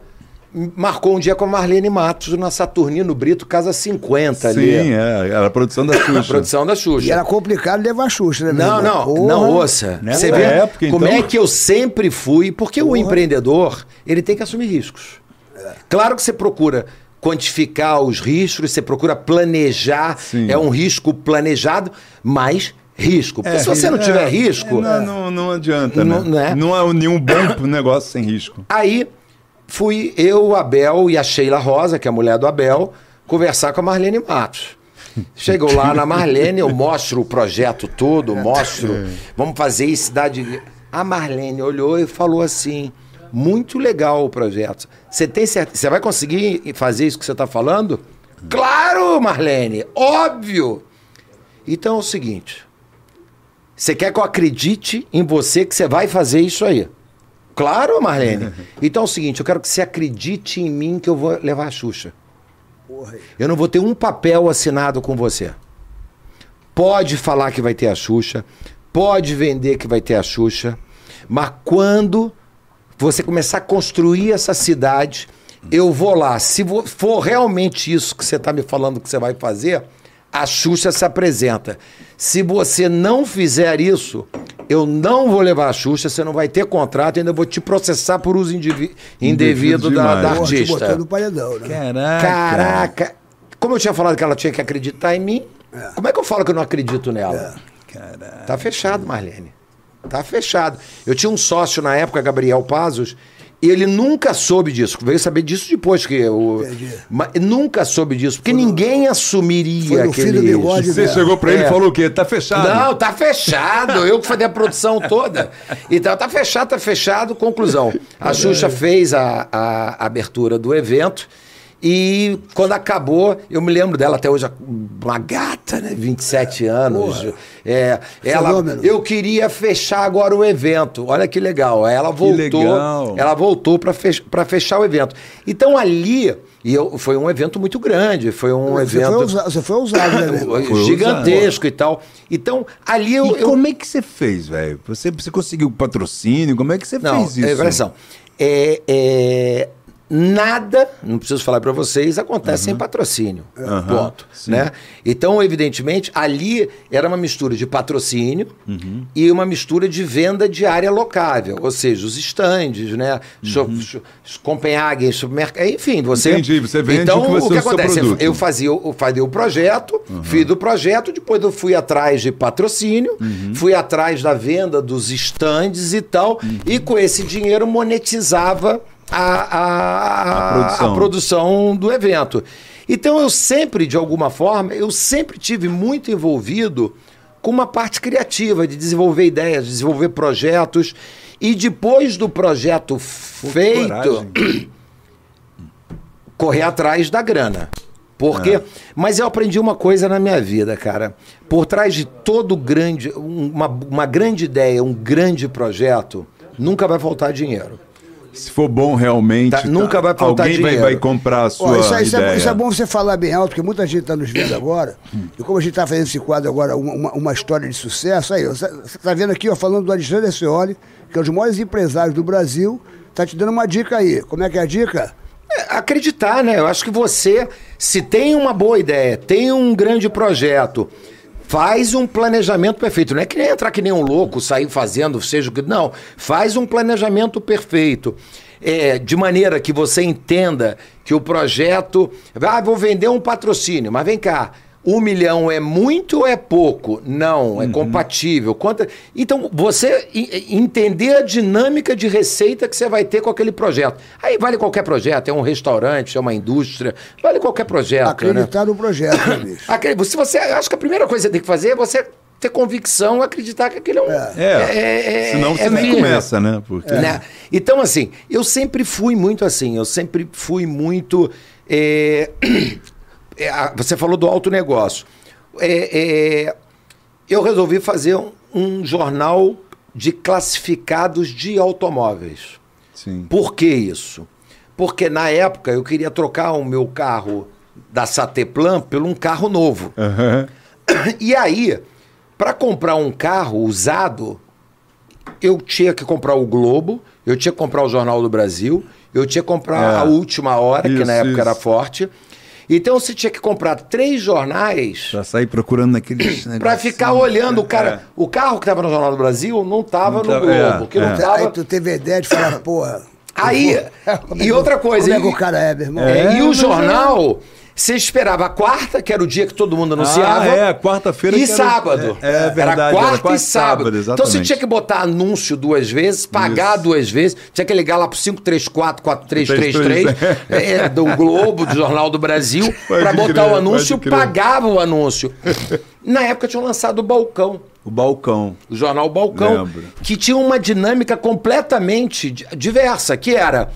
marcou um dia com a Marlene Matos na Saturnino Brito, Casa 50 ali. Sim, é. Era a produção da A Xuxa. produção da Xuxa. E era complicado levar a Xuxa, né, Não, não, Porra. não, ouça. Nessa Você vê época, como então- é que eu sempre fui, porque o empreendedor, ele tem que assumir riscos. Claro que você procura quantificar os riscos, você procura planejar, Sim. é um risco planejado, mas risco. Porque se você não tiver é, risco, Não, não, não adianta, Não- né? não é? Não é nenhum bom negócio sem risco. Aí fui eu, o Abel e a Sheila Rosa, que é a mulher do Abel, conversar com a Marlene Matos. Chegou lá na Marlene, eu mostro o projeto todo, mostro, vamos fazer em cidade. A Marlene olhou e falou assim: muito legal o projeto. Você tem certeza? Você vai conseguir fazer isso que você está falando? Claro, Marlene, óbvio. Então é o seguinte: você quer que eu acredite em você que você vai fazer isso aí? Claro, Marlene. Então é o seguinte, eu quero que você acredite em mim que eu vou levar a Xuxa. Eu não vou ter um papel assinado com você. Pode falar que vai ter a Xuxa, pode vender que vai ter a Xuxa, mas quando você começar a construir essa cidade, eu vou lá. Se for realmente isso que você está me falando que você vai fazer, a Xuxa se apresenta. Se você não fizer isso, eu não vou levar a Xuxa, você não vai ter contrato, ainda vou te processar por uso indivi- indevido da, da Porra, te artista. no paredão, né? Caraca. Caraca! Como eu tinha falado que ela tinha que acreditar em mim, como é que eu falo que eu não acredito nela? Tá fechado, Marlene. Tá fechado. Eu tinha um sócio na época, Gabriel Pazos, e ele nunca soube disso. Veio saber disso depois que eu. Entendi. Mas nunca soube disso, porque ninguém assumiria foi no fim do aquele. bigode Você dela. chegou pra ele e É. falou o quê? Tá fechado. Não, tá fechado. Eu que fazia a produção toda. Então, tá fechado, tá fechado. Conclusão. A Xuxa fez a, a abertura do evento. E quando acabou, eu me lembro dela até hoje, uma gata, né? 27 anos. É, ela, Fenômeno. eu queria fechar agora o evento. Olha que legal. Ela voltou. legal. Ela voltou para fech, fechar o evento. Então ali, e eu, foi um evento muito grande. Foi um Você evento foi, ousa- você foi ousado, né? Foi gigantesco e tal. Então, ali eu. E eu- como é que você fez, velho? Você, você conseguiu patrocínio? Como é que você não, fez isso? é. É, é, nada, não preciso falar para vocês, acontece sem patrocínio. ponto. Né? Então, evidentemente, ali era uma mistura de patrocínio e uma mistura de venda de área locável, ou seja, os estandes, né? Cho- Copenhagen, supermercado, enfim, você. Entendi, você vende então, o que você- o que acontece? produto. Eu fazia, o- eu fazia o projeto, fiz do projeto, depois eu fui atrás de patrocínio, Uhum. fui atrás da venda dos estandes e tal, Uhum. e com esse dinheiro monetizava a, a, A produção. a produção do evento. Então eu sempre, de alguma forma, eu sempre tive muito envolvido com uma parte criativa, de desenvolver ideias, de desenvolver projetos. E depois do projeto feito, correr atrás da grana. Porque, mas eu aprendi uma coisa na minha vida, cara. Por trás de todo grande, uma, uma grande ideia, um grande projeto, nunca vai faltar dinheiro. Se for bom realmente, Tá, nunca vai faltar alguém vai, dinheiro. vai comprar a sua Ó, isso, é- isso ideia. é, isso é bom você falar bem alto, porque muita gente está nos vendo agora. E como a gente está fazendo esse quadro agora, uma, uma, uma história de sucesso, aí, ó, você está vendo aqui, ó, falando do Alexandre Scioli, que é um dos maiores empresários do Brasil, tá te dando uma dica aí. Como é que é a dica? É, acreditar, né? Eu acho que você, se tem uma boa ideia, tem um grande projeto, faz um planejamento perfeito. Não é que nem entrar que nem um louco, sair fazendo, seja o que. Não. Faz um planejamento perfeito. É, de maneira que você entenda que o projeto. Ah, vou vender um patrocínio, mas vem cá. Um milhão é muito ou é pouco? Não, é compatível. Quanto... Então, você entender a dinâmica de receita que você vai ter com aquele projeto. Aí vale qualquer projeto, é um restaurante, é uma indústria, vale qualquer projeto. né? Acreditar no projeto, né, bicho? Acre- Se você, acho que a primeira coisa que você tem que fazer é você ter convicção, acreditar que aquele é um. É, senão você nem firme. começa, né? Porque... Né? Então, assim, eu sempre fui muito assim, eu sempre fui muito. É, você falou do alto negócio. É, é, eu resolvi fazer um, um jornal de classificados de automóveis. Sim. Por que isso? Porque na época eu queria trocar o meu carro da Sateplan por um carro novo. Aham. E aí, para comprar um carro usado, eu tinha que comprar o Globo, eu tinha que comprar o Jornal do Brasil, eu tinha que comprar É. a Última Hora, que Isso, na época isso. era forte. Então você tinha que comprar três jornais Pra sair procurando naqueles para negocinhos. ficar olhando o cara. É. O carro que estava no Jornal do Brasil não estava Não no tava- Globo, é, que não é. estava. Aí tu teve a ideia de falar, porra. Aí, como é e outra coisa. Como é que o cara é, meu irmão? É, É, e o jornal, você esperava a quarta, que era o dia que todo mundo anunciava. Ah, é, quarta-feira E que era- sábado. é, é verdade, Era era quarta quarta e sábado. sábado, então você tinha que botar anúncio duas vezes, pagar Isso. duas vezes, tinha que ligar lá pro 534 4333 é, do Globo, do Jornal do Brasil, para botar crer, o anúncio, pagava o anúncio. Na época tinham lançado o Balcão O balcão. o jornal Balcão, Lembro. que tinha uma dinâmica completamente di- diversa, que era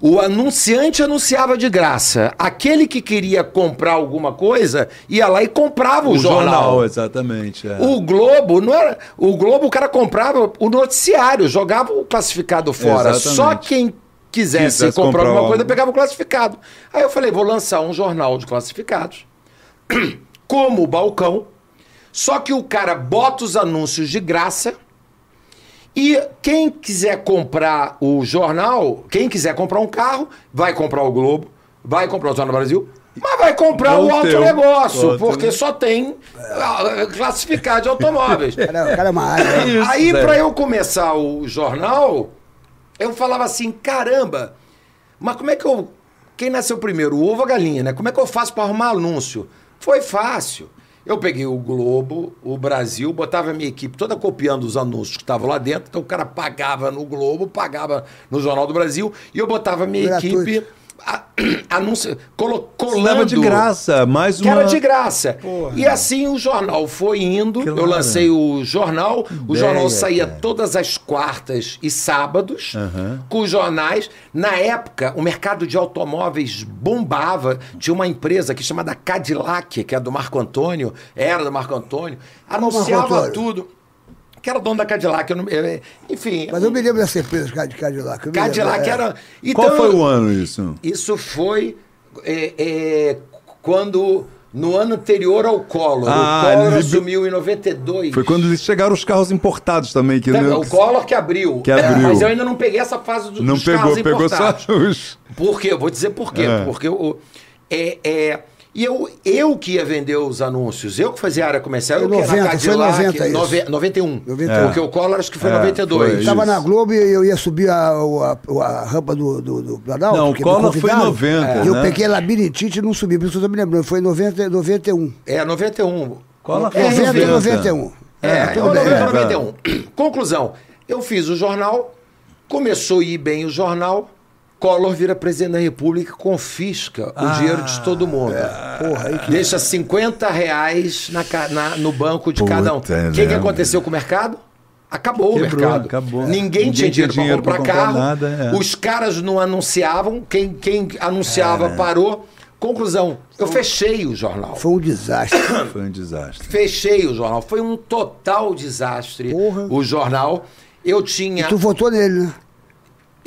o anunciante anunciava de graça. Aquele que queria comprar alguma coisa ia lá e comprava o, O jornal. jornal, exatamente. é. O Globo não era. O Globo o cara comprava o noticiário, jogava o classificado fora. Exatamente. Só quem quisesse, Quisesse comprar comprar alguma algo. coisa pegava o classificado. Aí eu falei, vou lançar um jornal de classificados, como o balcão. Só que o cara bota os anúncios de graça. E quem quiser comprar o jornal, quem quiser comprar um carro, vai comprar o Globo, vai comprar o Jornal do Brasil, mas vai comprar o alto teu. negócio, porque só tem ah, classificado de automóveis. O cara, o cara é uma área. né? Isso, Aí, pra eu começar o jornal, eu falava assim: caramba, mas como é que eu. Quem nasceu primeiro, o ovo ou a galinha, né? Como é que eu faço pra arrumar anúncio? Foi fácil. Eu peguei o Globo, o Brasil, botava a minha equipe toda copiando os anúncios que estavam lá dentro. Então o cara pagava no Globo, pagava no Jornal do Brasil, e eu botava a minha Gratuito. equipe a, anúncio, colo, colando. Leva de graça, mais Que uma... era de graça. E assim o jornal foi indo. Claro. Eu lancei o jornal. O Ideia, jornal saía cara. todas as quartas e sábados Aham. com os jornais. Na época, o mercado de automóveis bombava. Tinha uma empresa que chamada Cadillac, que é do Marco Antônio, era do Marco Antônio, anunciava Antônio? tudo. Que era dono da Cadillac. eu não- eu- enfim, Mas eu me lembro dessa empresa de Cadillac. Cadillac lembro, é. era. Qual Então, foi o ano isso? isso foi é, é, quando. No ano anterior ao Collor. Ah, o Collor liber- assumiu em 92. Foi quando eles chegaram os carros importados também. Que não- O Collor que abriu. Que abriu. Mas eu ainda não peguei essa fase do, não dos pegou, carros pegou importados. só os... Por quê? Eu vou dizer por quê. É. Porque o, é, é, e eu, eu que ia vender os anúncios, eu que fazia a área comercial, eu Foi que ia na 90, foi Cadillac, 90 isso. nove- 91. 91. Porque o Collor acho que foi É, 92. foi Tava isso. na Globo e eu ia subir a, a, a rampa do, do, do Planalto. Não, o Collor foi em convidaram. 90, E eu né? peguei labirintite e não subi, por isso eu tô me lembrando. Foi em 90, 91. É, 91. Collor foi É, 90 e 90. 91. É, É, é tudo bem. 90, 91. Conclusão, eu fiz o jornal, começou a ir bem o jornal, Collor vira presidente da República e confisca o dinheiro de todo mundo. Porra, aí que... Deixa 50 reais na, ca- na- no banco de cada um. O Puta, que, que né? aconteceu com o mercado? Acabou Quebrou, o mercado. acabou. Ninguém, Ninguém tinha dinheiro, dinheiro para pra comprar comprar carro. nada, é. Os caras não anunciavam. Quem, quem anunciava parou. Conclusão, eu fechei o jornal. Foi um desastre. Foi um desastre. Fechei o jornal. Foi um total desastre Porra. o jornal. Eu tinha. tu votou nele, né?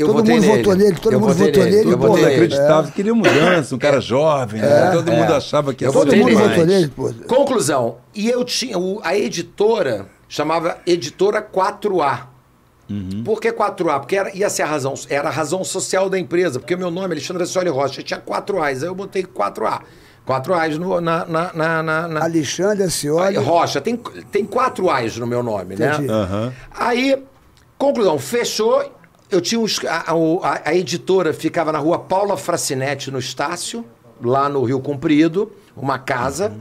Eu todo mundo nele. votou nele, todo Eu mundo votou nele, Eu pô, votei Todo mundo nele. acreditava que queria mudança, um cara jovem, né? Todo mundo achava que ia Todo mundo nele. votou nele, pô. Conclusão. E eu tinha. o- a editora chamava Editora 4A. Uhum. Por que 4A? Porque era, ia ser a razão, era a razão social da empresa. Porque meu nome, Alexandre Assoli Rocha, tinha 4 A's. Aí eu botei 4A. 4 A's no, na, na, na, na- na- Alexandre Acioli. Rocha, tem, tem quatro A's no meu nome, Entendi. né? Aham. Aí, conclusão, fechou. Eu tinha uns, a, a- a editora ficava na rua Paula Fracinetti, no Estácio, lá no Rio Comprido, uma casa.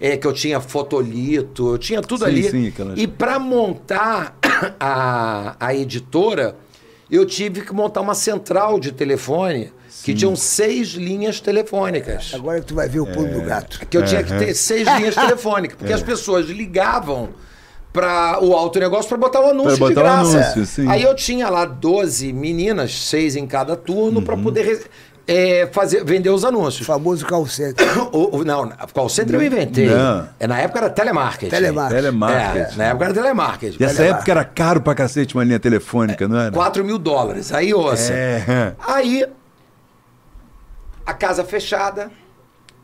É, que eu tinha fotolito, eu tinha tudo Sim, ali. sim, aquelas- E para montar a, a editora, eu tive que montar uma central de telefone que tinham seis linhas telefônicas Agora que tu vai ver o pulo do gato. que eu tinha que ter seis linhas telefônicas, porque as pessoas ligavam para o alto negócio para botar o anúncio Pra de botar o graça. anúncio, sim. Aí eu tinha lá 12 meninas, seis em cada turno, Uhum. para poder é, fazer, vender os O anúncios. famoso call center. O, o, não, call center eu inventei. Não. É, na época era telemarketing. Telemarketing. Telemarketing. É, na época era telemarketing. E essa época era caro pra cacete uma linha telefônica, não era? 4 mil dólares. Aí, ouça. É. Aí, a casa fechada,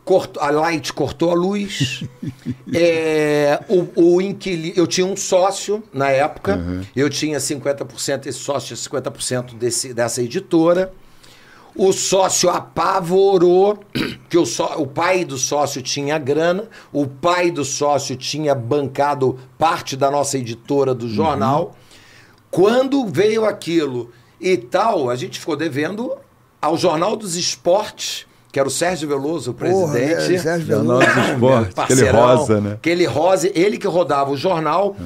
cortou, a Light cortou a luz. é, o, o inquili- eu tinha um sócio na época, eu tinha 50%, esse sócio tinha 50% desse, dessa editora. O sócio apavorou, que o, só, o pai do sócio tinha grana, o pai do sócio tinha bancado parte da nossa editora do jornal. Quando veio aquilo e tal, a gente ficou devendo ao Jornal dos Esportes, que era o Sérgio Veloso, o Porra, presidente. é, Sérgio Veloso. dos Esportes, aquele rosa, né? Aquele rosa, ele que rodava o jornal.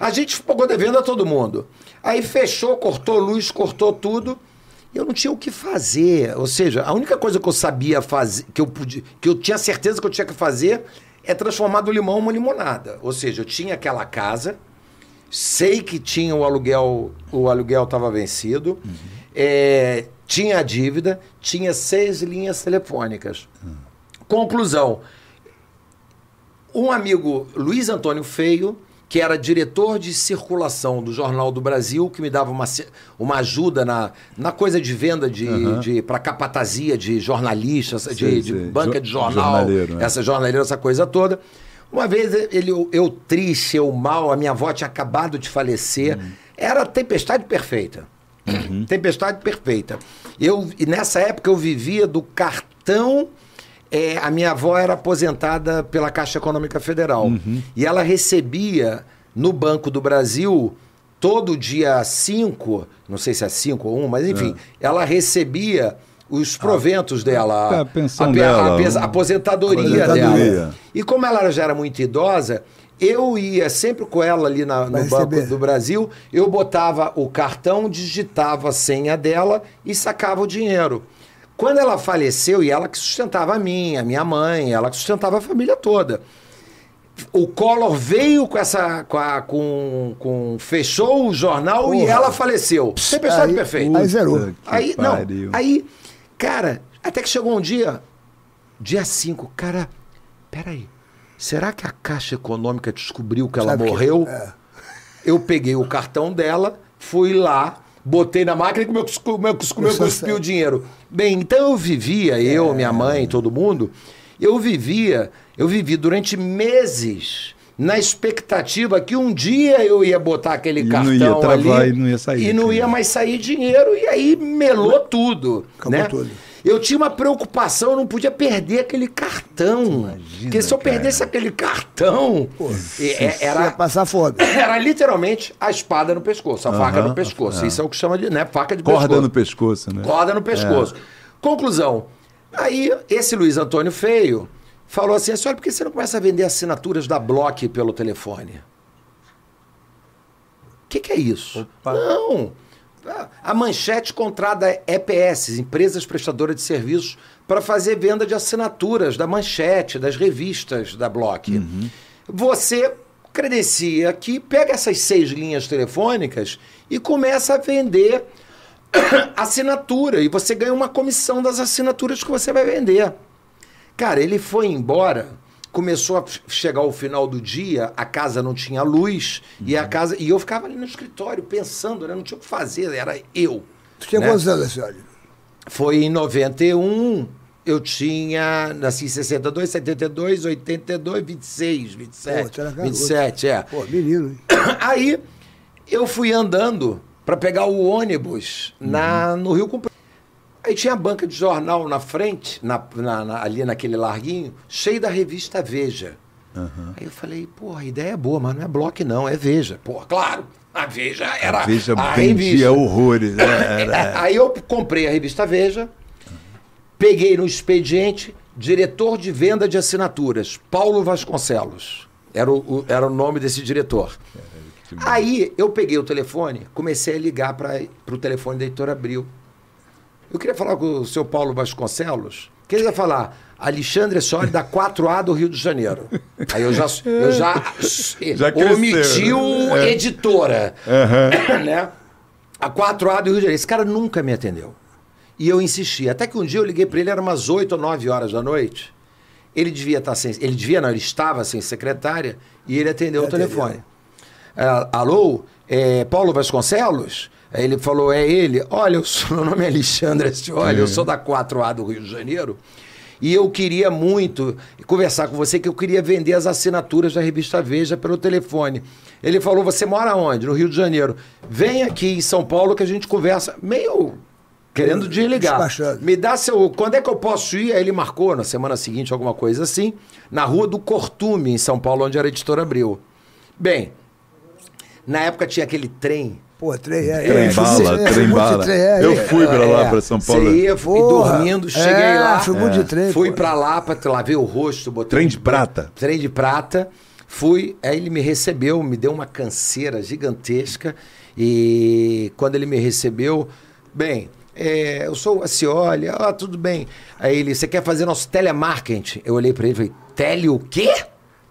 A gente ficou devendo a todo mundo. Aí fechou, cortou luz, cortou tudo. Eu não tinha o que fazer. Ou seja, a única coisa que eu sabia fazer, que eu podia, que eu tinha certeza que eu tinha que fazer, é transformar do limão uma limonada. Ou seja, eu tinha aquela casa, sei que tinha o aluguel, o aluguel estava vencido, é, tinha a dívida, tinha seis linhas telefônicas. Conclusão, um amigo, Luiz Antônio Feio, que era diretor de circulação do Jornal do Brasil, que me dava uma, uma ajuda na, na coisa de venda de, de para capatazia de jornalistas, de, Sei, de banca de jornal, jornaleiro, né? essa jornaleira, essa coisa toda. Uma vez ele, eu, eu triste, eu mal, a minha avó tinha acabado de falecer. Era a tempestade perfeita. Tempestade perfeita. Eu, e nessa época eu vivia do cartão. é, a minha avó era aposentada pela Caixa Econômica Federal. E ela recebia no Banco do Brasil, todo dia 5, não sei se é 5 ou 1, mas enfim, ela recebia os proventos dela. a pensão a, pe- dela, a um- a aposentadoria, aposentadoria. dela. E como ela já era muito idosa, eu ia sempre com ela ali na- no Banco do Brasil, eu botava o cartão, digitava a senha dela e sacava o dinheiro. Quando ela faleceu, e ela que sustentava a mim, a minha mãe, ela que sustentava a família toda. O Collor veio com essa. Com, a- com, com- fechou o jornal e Porra. ela faleceu. Tempestade perfeita. aí zerou. Aí, não, pariu. aí, cara, até que chegou um dia, dia 5, cara, peraí, será que a Caixa Econômica descobriu que ela Sabe que- morreu? é. Eu peguei o cartão dela, fui lá, botei na máquina e comeu, comeu, comeu, a cuspiu o dinheiro. Bem, então eu vivia, eu, minha mãe, todo mundo, eu vivia, eu vivi durante meses na expectativa que um dia eu ia botar aquele E não cartão ia travar ali e não ia sair e não ia mais sair dinheiro e aí melou tudo, Acabou né? tudo. Eu tinha uma preocupação, eu não podia perder aquele cartão. porque se eu cara. perdesse aquele cartão, e- é- Ia era passar fome. era literalmente a espada no pescoço, a faca Aham, no pescoço. Isso é o que chama de né, faca de Corda pescoço. no pescoço, né? Corda no pescoço. Conclusão. Aí, esse Luiz Antônio Feio falou assim: olha, por que você não começa a vender assinaturas da Block pelo telefone? O que, que é isso? Não. A- A Manchete contrata EPS, Empresas Prestadoras de Serviços, para fazer venda de assinaturas da Manchete, das revistas da Block. Você credencia aqui, pega essas seis linhas telefônicas e começa a vender assinatura. E você ganha uma comissão das assinaturas que você vai vender. Cara, ele foi embora, começou a chegar o final do dia, a casa não tinha luz, e a casa. E eu ficava ali no escritório pensando, né? Não tinha o que fazer, era eu. Tu tinha né? quantos anos, senhora? Foi em 91, eu tinha. Nasci em 62, 72, 82, 26, 27. Pô, tu era garoto. 27, é. Pô, menino, hein? Aí eu fui andando para pegar o ônibus na, no Rio Comprido. Aí tinha a banca de jornal na frente, na, na- na- ali naquele larguinho, cheio da revista Veja. Aí eu falei, pô, a ideia é boa, mas não é bloco não, é Veja. Pô, claro, a Veja era A Veja a vendia revista. horrores. né? Era- Aí eu comprei a revista Veja, peguei no expediente, diretor de venda de assinaturas, Paulo Vasconcelos. Era o, o- era o nome desse diretor. Aí eu peguei o telefone, comecei a ligar para o telefone da editora Abril. Eu queria falar com o seu Paulo Vasconcelos. que ele ia falar? Alexandre Soli da 4A do Rio de Janeiro. Aí eu já, eu já, Já cresceu, omiti o né? É. editora. Né? A 4A do Rio de Janeiro. Esse cara nunca me atendeu. E eu insisti. Até que um dia eu liguei para ele, era umas 8 ou 9 horas da noite. Ele devia estar sem. Ele devia, não, ele estava sem secretária e ele atendeu o telefone. Ah, alô, é, Paulo Vasconcelos? Aí ele falou, é ele. Olha, eu sou, meu nome é Alexandre Olha, eu sou da 4A do Rio de Janeiro. E eu queria muito conversar com você, que eu queria vender as assinaturas da revista Veja pelo telefone. Ele falou: Você mora onde? No Rio de Janeiro. Vem aqui em São Paulo que a gente conversa. Meio querendo desligar. Me dá seu. Quando é que eu posso ir? Aí ele marcou na semana seguinte, alguma coisa assim, na rua do Cortume, em São Paulo, onde era a editora Abril. Bem, na época tinha aquele trem. Pô, trem, é. Trem é, bala, é, trem bala. trem, é, Eu é. fui pra lá, É, pra São Paulo. Você ia, fui dormindo, cheguei É, lá. fui muito de trem, Fui pô. pra lá pra te lavei o rosto, botei. Trem um- de prata. Trem de prata. Fui, aí ele me recebeu, me deu uma canseira gigantesca. E quando ele me recebeu, bem, é, eu sou a Cioli, ah, tudo bem. Aí ele, você quer fazer nosso telemarketing? Eu olhei pra ele e falei, tele o quê?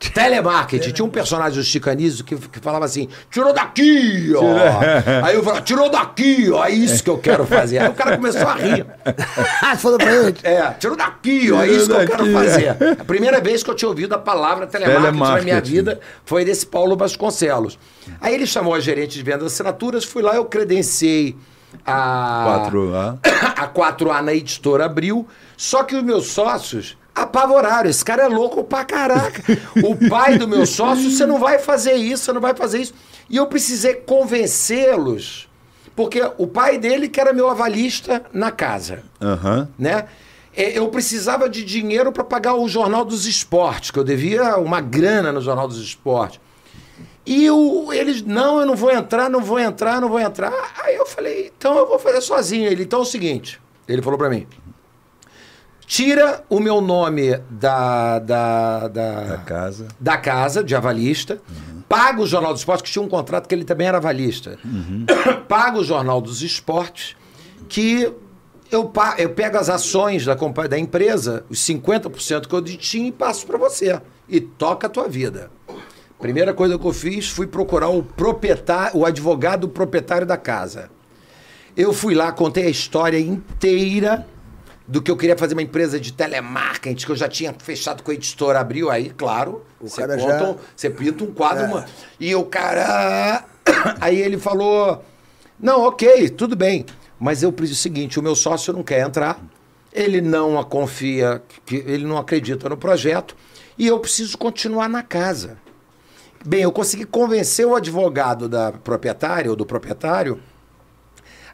Telemarketing. Tinha um personagem do Chicanismo que, que falava assim: tirou daqui, ó. Aí eu falei, tirou daqui, ó. É isso que eu quero fazer. Aí o cara começou a rir. Ah, falou pra ele. É, tirou daqui, ó. É isso que eu quero fazer. A primeira vez que eu tinha ouvido a palavra telemarketing, na minha Telemarketing. vida foi desse Paulo Vasconcelos. Aí ele chamou a gerente de venda de assinaturas, fui lá, eu credenciei a. 4A. a 4A na editora Abril. Só que os meus sócios apavoraram. Esse cara é louco pra caraca. O pai do meu sócio, você não vai fazer isso, você não vai fazer isso. E eu precisei convencê-los. Porque o pai dele, que era meu avalista na casa, Aham. né? É, Eu precisava de dinheiro para pagar o Jornal dos Esportes, que eu devia uma grana no Jornal dos Esportes. E o, eles, não, eu não vou entrar, não vou entrar, não vou entrar. Aí eu falei, então eu vou fazer sozinho. Ele, então é o seguinte, ele falou para mim, tira o meu nome da, da, da, Da casa. da casa de avalista, paga o Jornal dos Esportes, que tinha um contrato que ele também era avalista. paga o Jornal dos Esportes, que eu, eu pego as ações da, da empresa, os 50% que eu detinha e passo para você. E toca a tua vida. Primeira coisa que eu fiz foi procurar o proprietário, o advogado proprietário da casa. Eu fui lá, contei a história inteira do que eu queria fazer uma empresa de telemarketing, que eu já tinha fechado com a editora Abril. Aí, claro, você, conta já- você pinta um quadro, mano. E o cara. Aí ele falou: Não, ok, tudo bem. Mas eu preciso o seguinte: o meu sócio não quer entrar, ele não a confia, que ele não acredita no projeto, e eu preciso continuar na casa. Bem, eu consegui convencer o advogado da proprietária ou do proprietário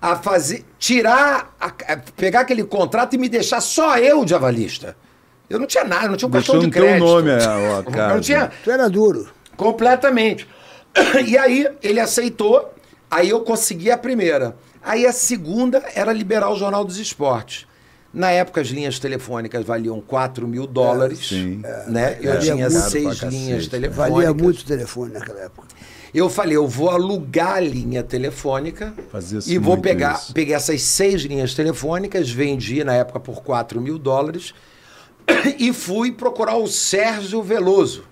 a fazer, tirar, a- a- pegar aquele contrato e me deixar só eu de avalista. Eu não tinha nada, não tinha um Deixou cartão de crédito. nome a- a Eu casa. não tinha Tu era duro. completamente. E aí ele aceitou, aí eu consegui a primeira. Aí a segunda era liberar o Jornal dos Esportes. Na época as linhas telefônicas valiam 4 mil dólares, sim. né? Eu Valia tinha seis linhas cacete. telefônicas. Valia muito o telefone naquela época. Eu falei, eu vou alugar a linha telefônica e vou pegar, isso. peguei essas seis linhas telefônicas, vendi na época por 4 mil dólares e fui procurar o Sérgio Veloso,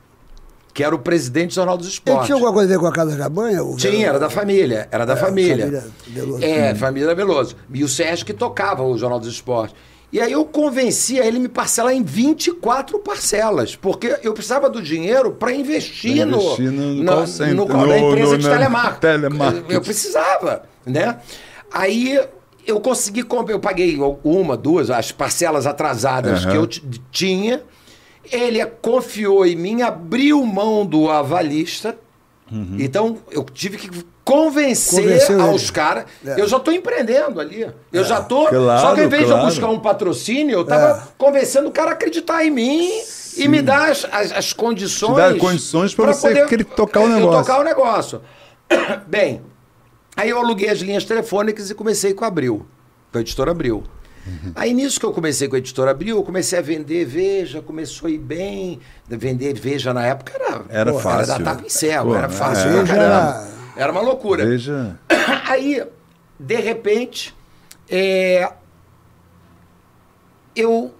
que era o presidente do Jornal dos Ele Esportes. tinha alguma coisa a ver com a Casa Cabanha? o Tinha, era da família, era da É, família. família Veloso. É, família Veloso. E o Sérgio que tocava o Jornal dos Esportes. E aí eu convenci a ele me parcelar em 24 parcelas, porque eu precisava do dinheiro para investir, investir no no, na, center, no, no- na empresa no- de telemarketing. telemarketing. Eu precisava, né? Aí eu consegui comprar, eu paguei uma, duas, as parcelas atrasadas Aham. que eu tinha. Ele confiou em mim, abriu mão do avalista. Uhum. Então eu tive que convencer Convenceu aos caras. É. Eu já estou empreendendo ali. Eu já estou. Claro, só que ao invés de eu claro. buscar um patrocínio, eu estava É. convencendo o cara a acreditar em mim e me dar as, as, as condições. Te dar condições pra você querer tocar o negócio. tocar o negócio. Bem, aí eu aluguei as linhas telefônicas e comecei com a Abril, com a editora Abril. Uhum. Aí nisso que eu comecei com a editora Abril, eu comecei a vender Veja, começou a ir bem. Vender Veja na época era, Era fácil. Era da tapa em era fácil. é. era- Era uma loucura. Veja. Aí, de repente, é, eu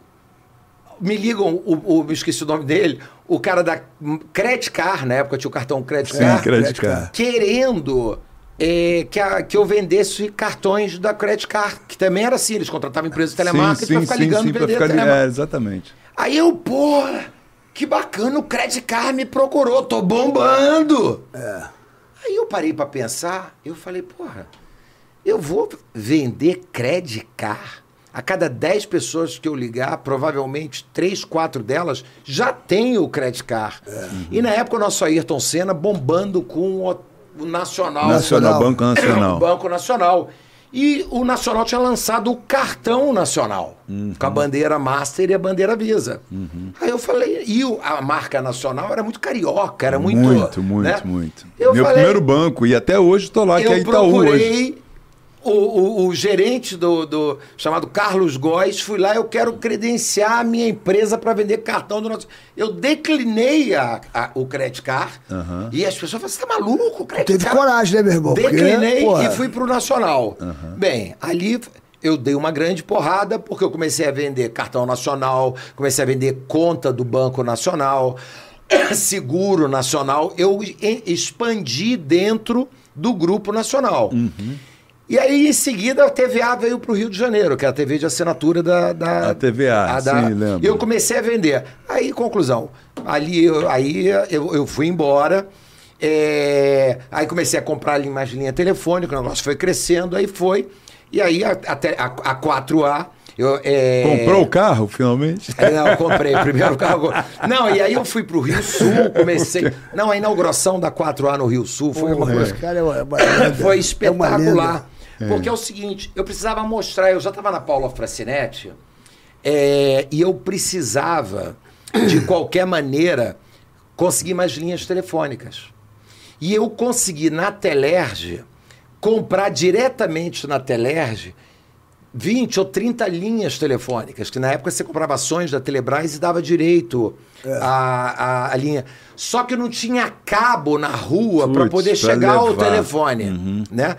me ligam, o, o, esqueci o nome dele, o cara da Credit Car, na época tinha o cartão Credit Sim, Car, Credit Card. querendo é, que, a- que eu vendesse cartões da Credit Car, que também era assim, eles contratavam empresas de telemarketing pra ficar ligando e pra vender ficar. É, exatamente. Aí eu, porra, que bacana, o Credit Card me procurou, tô bombando. Aí eu parei pra pensar, eu falei, porra, eu vou vender Credit Card. A cada 10 pessoas que eu ligar, provavelmente 3, 4 delas já têm o Credit Card. E na época o nosso Ayrton Senna bombando com o, o Nacional. Nacional, Banco O Nacional. Banco Nacional. E o Nacional tinha lançado o cartão nacional, Uhum. com a bandeira Master e a bandeira Visa. Aí eu falei, e a marca nacional era muito carioca, era muito. Muito, muito, né? muito. Eu Meu falei, primeiro banco, e até hoje estou lá, que é Itaú hoje. O, o- o gerente do, do- chamado Carlos Góes, fui lá, eu quero credenciar a minha empresa para vender cartão do nosso. Eu declinei a- a- o Credit Card e as pessoas falaram: você tá maluco? O Credit Teve Card?" coragem, né, meu irmão? Porque, Declinei porra, e fui pro Nacional. Bem, ali eu dei uma grande porrada porque eu comecei a vender cartão nacional, comecei a vender conta do Banco Nacional, seguro nacional. Eu expandi dentro do Grupo Nacional. E aí, em seguida, a TVA veio para o Rio de Janeiro, que é a TV de assinatura da. da A TVA, sim, lembro. E eu comecei a vender. Aí, conclusão. Ali, eu, aí eu, eu fui embora. é, aí comecei a comprar ali mais linha telefônica, o negócio foi crescendo, aí foi. E aí a, até a, a 4A. Eu, é, Comprou o carro, finalmente? é, Não, eu comprei o primeiro carro. Não, e aí eu fui pro Rio Sul, comecei. Não, a inauguração da 4A no Rio Sul foi uma porra, coisa. esse cara é uma, é uma. Foi É uma espetacular. Porque é o seguinte, eu precisava mostrar, eu já estava na Paula Francinetti, é, e eu precisava, de qualquer maneira, conseguir mais linhas telefônicas. E eu consegui, na Telerge, comprar diretamente na Telerge 20 ou 30 linhas telefônicas, que na época você comprava ações da Telebrás e dava direito à, à, à linha. Só que não tinha cabo na rua para poder chegar ao levar. telefone, né?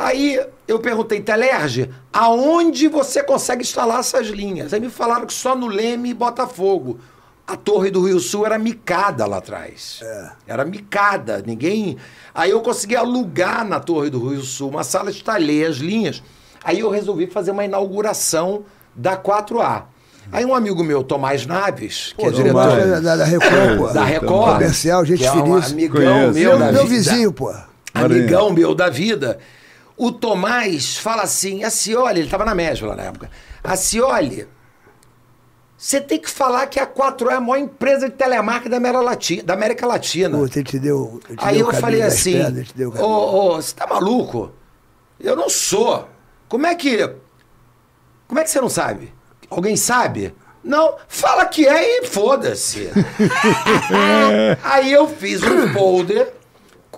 Aí eu perguntei, Telerge, aonde você consegue instalar essas linhas? Aí me falaram que só no Leme e Botafogo. A Torre do Rio Sul era micada lá atrás. Era micada, ninguém. Aí eu consegui alugar na Torre do Rio Sul uma sala, instalei as linhas. Aí eu resolvi fazer uma inauguração da 4A. Aí um amigo meu, Tomás Naves, que é Pô, diretor da, da, da Record, pô. da Record, Comercial, gente que é um amigão Conheço. meu, Meu, da meu vizinho, pô. Amigão meu da vida. O Tomás fala assim, a Cioli, ele estava na Mesbla na época. A Cioli, você tem que falar que a 4 é a maior empresa de telemarketing da América Latina. Da América Latina. Pô, te deu. te Aí eu falei assim, ô, ô, você tá maluco? Eu não sou. Como é que... Como é que você não sabe? Alguém sabe? Não, fala que é e foda-se. Aí eu fiz um folder,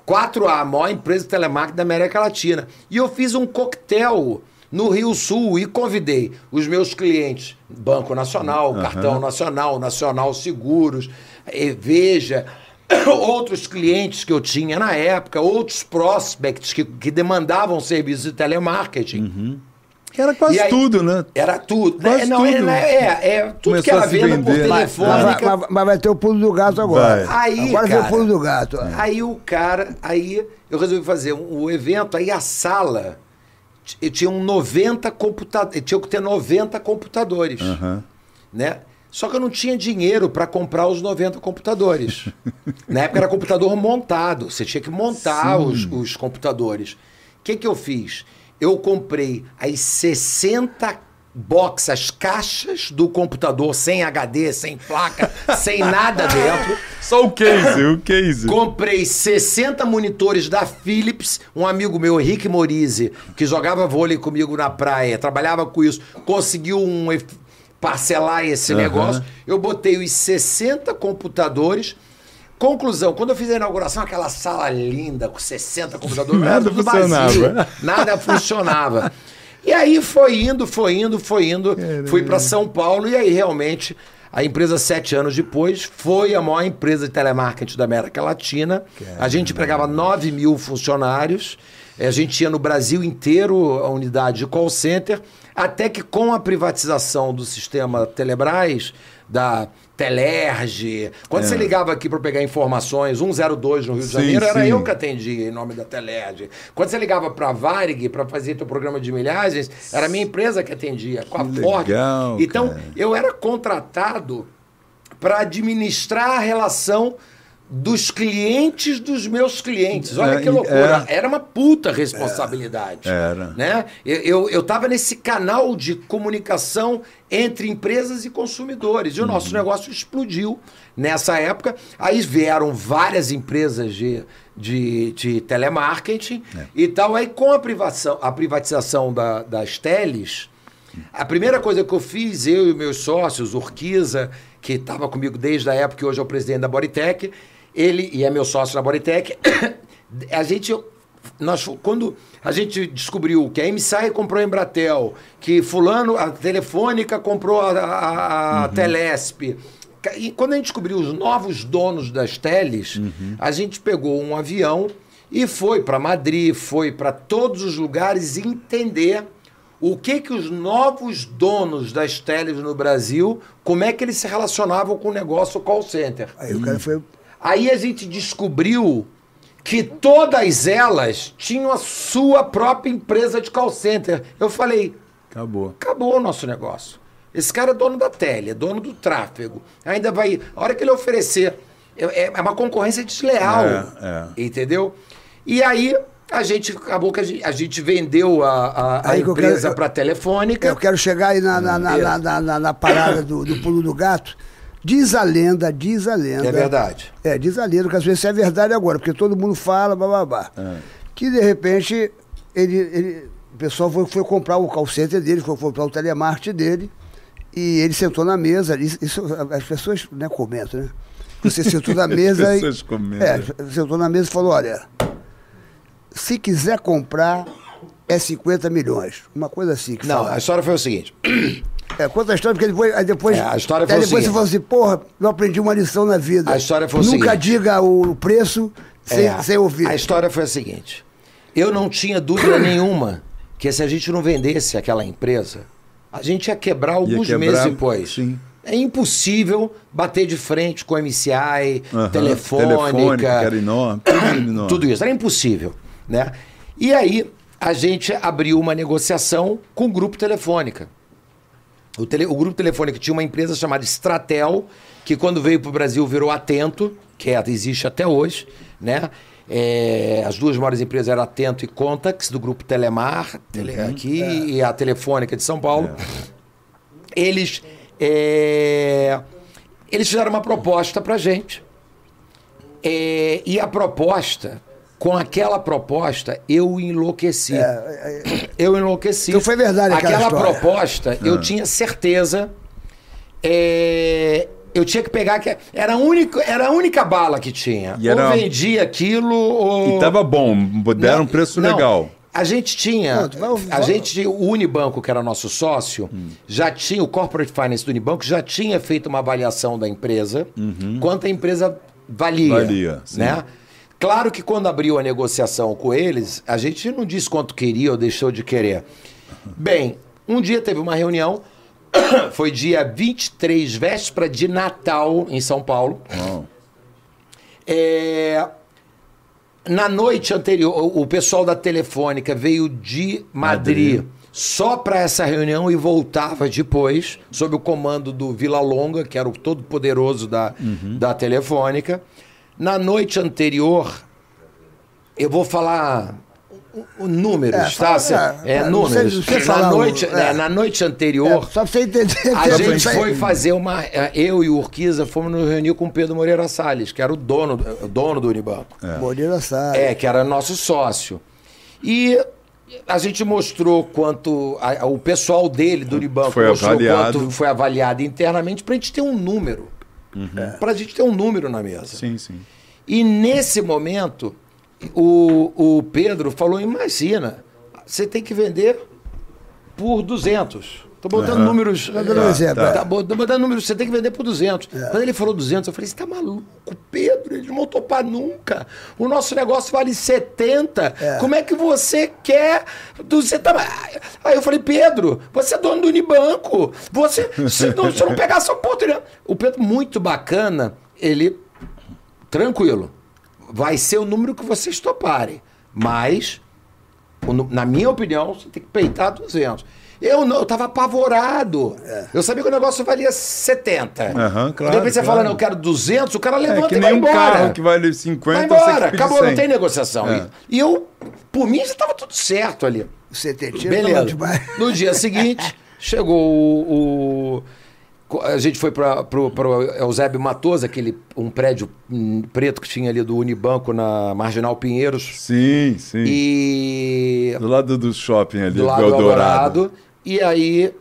4A, a maior empresa de telemarketing da América Latina. E eu fiz um coquetel no Rio Sul e convidei os meus clientes, Banco Nacional, Cartão Nacional, Nacional Seguros, eh, Veja, outros clientes que eu tinha na época, outros prospects que, que demandavam serviços de telemarketing. Era quase aí- tudo, né? Era tudo. Quase É, não, é, tudo. é, é, tudo Começou que era venda por vender. Mas, mas- mas vai ter o pulo do gato agora. Vai. Aí, agora vem cara, o pulo do gato. Aí o cara, aí eu resolvi fazer um, um evento, aí a sala eu tinha um 90 computadores, tinha que ter 90 computadores, Aham. né? Só que eu não tinha dinheiro para comprar os 90 computadores. Na época era computador montado, você tinha que montar os, os computadores. O que, que eu fiz? Eu comprei as 60 boxes, as caixas do computador, sem HD, sem placa, sem nada dentro. Só o case, o case. Comprei 60 monitores da Philips. Um amigo meu, Henrique Morise, que jogava vôlei comigo na praia, trabalhava com isso, conseguiu um, parcelar esse negócio. Eu botei os 60 computadores. Conclusão, quando eu fiz a inauguração, aquela sala linda, com 60 computadores, Nada funcionava. vazio, nada funcionava. E aí foi indo, foi indo, foi indo, fui para São Paulo e aí realmente a empresa, sete anos depois, foi a maior empresa de telemarketing da América Latina. A gente empregava 9 mil funcionários. Eh, A gente tinha no Brasil inteiro a unidade de call center, até que com a privatização do sistema Telebrás, da Telerge. Quando É. você ligava aqui para pegar informações, 102 no Rio de Sim, Janeiro, era sim. eu que atendia em nome da Telerge. Quando você ligava para a Varig para fazer teu programa de milhagens, era a minha empresa que atendia, com a Que Ford. legal, Então, cara. eu era contratado para administrar a relação dos clientes dos meus clientes. Olha É, que loucura. é. Era uma puta responsabilidade. Era. Né? Eu, eu, eu tava nesse canal de comunicação entre empresas e consumidores. E o Uhum. nosso negócio explodiu nessa época. Aí vieram várias empresas de, de, de telemarketing É. e tal. Aí com a, privação, a privatização da, das teles, a primeira coisa que eu fiz, eu e meus sócios, Urquiza, que estava comigo desde a época que hoje é o presidente da Bodytech, ele e é meu sócio na Bodytech, a gente nós quando a gente descobriu que a MSI comprou a Embratel, que fulano a Telefônica comprou a, a, a Telesp, ca- e quando a gente descobriu os novos donos das teles, a gente pegou um avião e foi para Madrid, foi para todos os lugares entender o que que os novos donos das teles no Brasil, como é que eles se relacionavam com o negócio call center. Aí o cara foi. Aí a gente descobriu que todas elas tinham a sua própria empresa de call center. Eu falei, Acabou. acabou o nosso negócio. Esse cara é dono da tele, é dono do tráfego. Ainda vai. A hora que ele oferecer. É, é uma concorrência desleal. É, é. Entendeu? E aí. A gente acabou que a gente, a gente vendeu a, a, a empresa para a Telefônica. Eu quero chegar aí na, na, na, na, na- na- na parada do, do pulo do gato. Diz a lenda, diz a lenda. É verdade. É, diz a lenda, que às vezes é verdade agora, porque todo mundo fala, bababá. É. Que de repente ele, ele- o pessoal foi, foi comprar o call dele, foi comprar o telemarketing dele, e ele sentou na mesa, isso, as pessoas né, comentam, né? Você sentou na mesa As e. pessoas comentam. É, sentou na mesa e falou: olha, se quiser comprar, é 50 milhões. Uma coisa assim que Não, fala. a história foi o seguinte. É, conta a história, porque depois. Aí depois, É, a história aí foi o depois você falou assim, porra, eu aprendi uma lição na vida. A história foi Nunca seguinte. diga o preço sem, É, sem ouvir. A história foi a seguinte. Eu não tinha dúvida nenhuma que se a gente não vendesse aquela empresa, a gente ia quebrar alguns quebrar, meses depois. sim. É impossível bater de frente com MCI, Aham, telefônica, Telefônica, que era enorme, tudo enorme. tudo isso. Era impossível, né? E aí a gente abriu uma negociação com o grupo Telefônica. O, tele- o grupo Telefônica tinha uma empresa chamada Stratel, que quando veio para o Brasil virou Atento, que é, existe até hoje, né? É, as duas maiores empresas eram Atento e Contax, do grupo Telemar, tele- aqui, e a Telefônica de São Paulo. Eles, é, eles fizeram uma proposta para gente. É, e a proposta, com aquela proposta, eu enlouqueci. Eu enlouqueci. Então foi verdade aquela Aquela história. proposta, eu tinha certeza. é, eu tinha que pegar. que Era a única, era a única bala que tinha. E era- Ou vendia aquilo, ou. E tava bom, deram Não, um preço não. legal. A gente tinha. Não, a gente tinha. O Unibanco, que era nosso sócio, já tinha. O Corporate Finance do Unibanco já tinha feito uma avaliação da empresa, quanto a empresa valia. Valia, sim. Né? Claro que quando abriu a negociação com eles, a gente não disse quanto queria ou deixou de querer. Bem, um dia teve uma reunião, foi dia 23, véspera de Natal, em São Paulo. É, Na noite anterior, o pessoal da Telefônica veio de Madrid, Madrid. só para essa reunião e voltava depois, sob o comando do Vila Longa, que era o todo-poderoso da, da Telefônica. Na noite anterior, eu vou falar o- o- números, É, tá? fala- é, É, é, números. sei na, falar o- noite, é. né, na noite É, anterior, só pra você entender. a gente foi fazer uma. eh, Eu e o Urquiza fomos nos reunir com o Pedro Moreira Salles, que era o dono, o dono do Unibanco. Moreira sabe. É, que era nosso sócio. E a gente mostrou quanto. a- o pessoal dele, do Unibanco, Foi mostrou avaliado. quanto foi avaliado internamente para a gente ter um número. Para a gente ter um número na mesa. sim, sim. E nesse momento, o, o Pedro falou: imagina, você tem que vender por 200. Tô botando números. Tá dando um exemplo, é. Tá, bo- tô botando números, você tem que vender por 200. Quando ele falou 200, eu falei: você tá maluco, Pedro? Eles não vão topar nunca. O nosso negócio vale 70. É. Como é que você quer 200? Aí eu falei, Pedro, você é dono do Unibanco. Você, se não, se não pegar essa oportunidade. O Pedro, muito bacana, ele, tranquilo, vai ser o número que vocês toparem. Mas na minha opinião, você tem que peitar 200. Eu não, eu tava apavorado. Eu sabia que o negócio valia 70. Aham, claro, De repente você claro. fala, não, eu quero 200, o cara É levanta que e vai nem um embora. carro que vale 50, vai você embora, acabou, não 100. tem negociação. É. E, eu, por mim, já tava tudo certo ali. O CTT Beleza. No dia seguinte, chegou o. o- a gente foi para o Eusébio Matoso, aquele um prédio preto que tinha ali do Unibanco na Marginal Pinheiros. Sim, sim. E Do lado do shopping ali, do lado do Eldorado. E aí,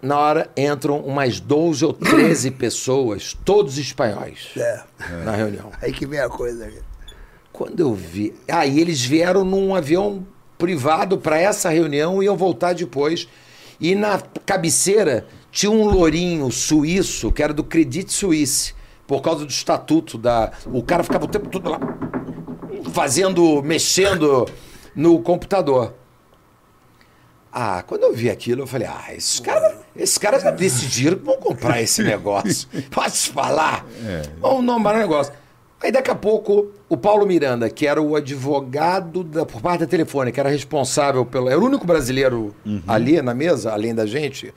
na hora, entram umas 12 ou 13 pessoas, todos espanhóis, É. na reunião. Aí que vem a coisa. Quando eu vi. Aí eles vieram num avião privado para essa reunião e iam voltar depois. E na cabeceira tinha um lourinho suíço, que era do Credit Suisse, por causa do estatuto da. O cara ficava o tempo todo lá fazendo, mexendo no computador. Ah, quando eu vi aquilo, eu falei, ah, esses caras esses caras já decidiram que vão comprar esse negócio. Pode falar. Vamos nombrar o negócio. Aí daqui a pouco, o Paulo Miranda, que era o advogado da, por parte da telefônica, era responsável pelo. Era o único brasileiro ali na mesa, além da gente.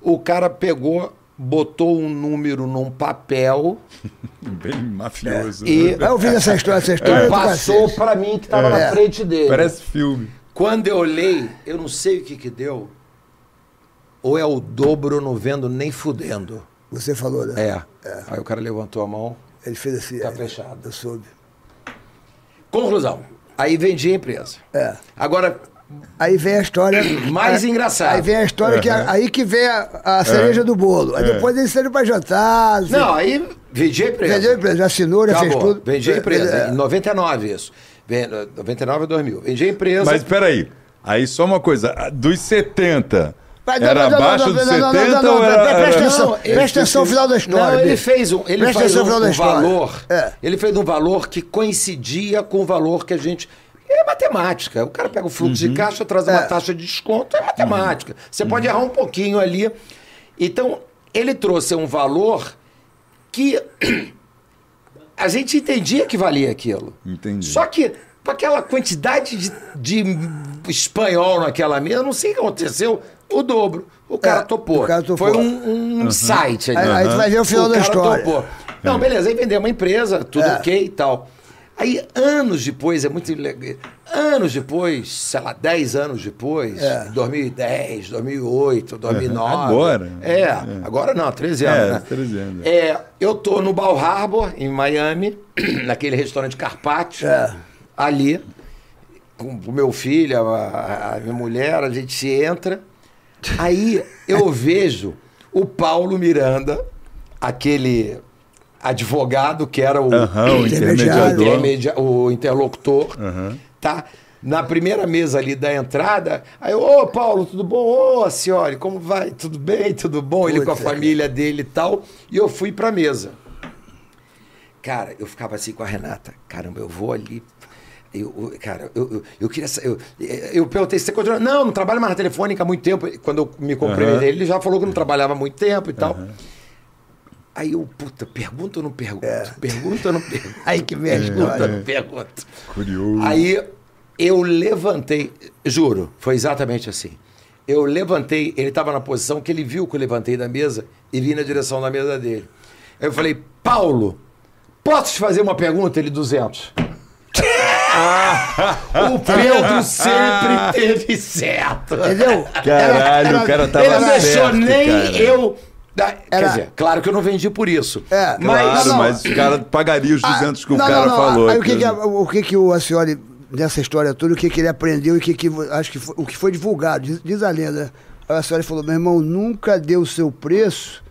O cara pegou, botou um número num papel Bem mafioso. E- né? Eu ouvi essa história, essa história. do passou pra mim que tava É. na frente dele. Parece filme. Quando eu olhei, eu não sei o que que deu. Ou é o dobro, não vendo nem fudendo. Você falou, né? É. Aí o cara levantou a mão. Ele fez assim. Tá é, fechado. Eu soube. Conclusão. Aí vendi a empresa. É. Agora, Aí vem a história. Mais é, engraçado. Aí vem a história que a- aí que vem a, a cereja do bolo. Aí depois eles saíram pra jantar. não sei- não, aí vendi a empresa. Vendeu a empresa, já assinou, já fez tudo. Vendi a empresa. É. Em 99 isso. Ven- 99 a 2000. Vendi a empresa. Mas peraí. Aí só uma coisa. Dos 70. Mas não, era não, não, abaixo não, dos não, não, 70 não, não, ou era... presta atenção. Não, Presta atenção no final da história. Não, ele fez um, ele Presta fez um, um valor. É. Ele fez um valor que coincidia com o valor que a gente. É matemática. O cara pega o fluxo Uhum. de caixa, traz uma É. taxa de desconto, é matemática. Você pode errar um pouquinho ali. Então, ele trouxe um valor que a gente entendia que valia aquilo. Entendi. Só que, com aquela quantidade de, de espanhol naquela mesa, não sei o que aconteceu, o dobro. O cara É, topou. o cara topou. Foi um, um site ali. Aí, aí tu vai ver o final o da cara história. topou. Não, beleza, aí vendemos uma empresa, tudo É. ok e tal. Aí, anos depois, é muito legal. Anos depois, sei lá, 10 anos depois, É. 2010, 2008, 2009. Agora? É, agora não, 13 anos, É, né? 13 anos. É, eu tô no Bal Harbor, em Miami, naquele restaurante Carpaccio, É. ali, com o meu filho, a, a minha mulher, a gente entra. Aí eu vejo o Paulo Miranda, aquele advogado que era o, Aham, o intermediador. intermedia- o interlocutor, tá? Na primeira mesa ali da entrada, aí, ô Paulo, tudo bom? Ô, senhora, como vai? Tudo bem? Tudo bom? Ele com a família dele e tal. E eu fui pra mesa. Cara, eu ficava assim com a Renata. Caramba, eu vou ali. Eu, cara, eu, eu, eu queria. Eu, eu perguntei se você continua. Não, não trabalho mais na telefônica há muito tempo. Quando eu me cumprimentei, ele já falou que não trabalhava há muito tempo e tal. Aí eu, puta, pergunta ou não pergunto? Pergunta ou não pergunto? Aí que vem a Pergunta não pergunto? Curioso. Aí eu levantei, juro, foi exatamente assim. Eu levantei, ele estava na posição que ele viu que eu levantei da mesa e vim na direção da mesa dele. Aí eu falei, Paulo, posso te fazer uma pergunta? Ele, 200. o Pedro sempre teve certo. Entendeu? Caralho, Era- o cara tava Ele não deixou nem cara. eu... Quer Era- dizer, claro que eu não vendi por isso. É, mas... Claro, não, mas o cara pagaria os 200 que o Ah, Não, cara não, não. falou. Aí o que, que, a- o que, que o Acioli, nessa história toda, o que, que ele aprendeu e o que, que acho que foi, o que foi divulgado, diz, diz a lenda. Aí o Acioli falou: meu irmão, nunca deu o seu preço.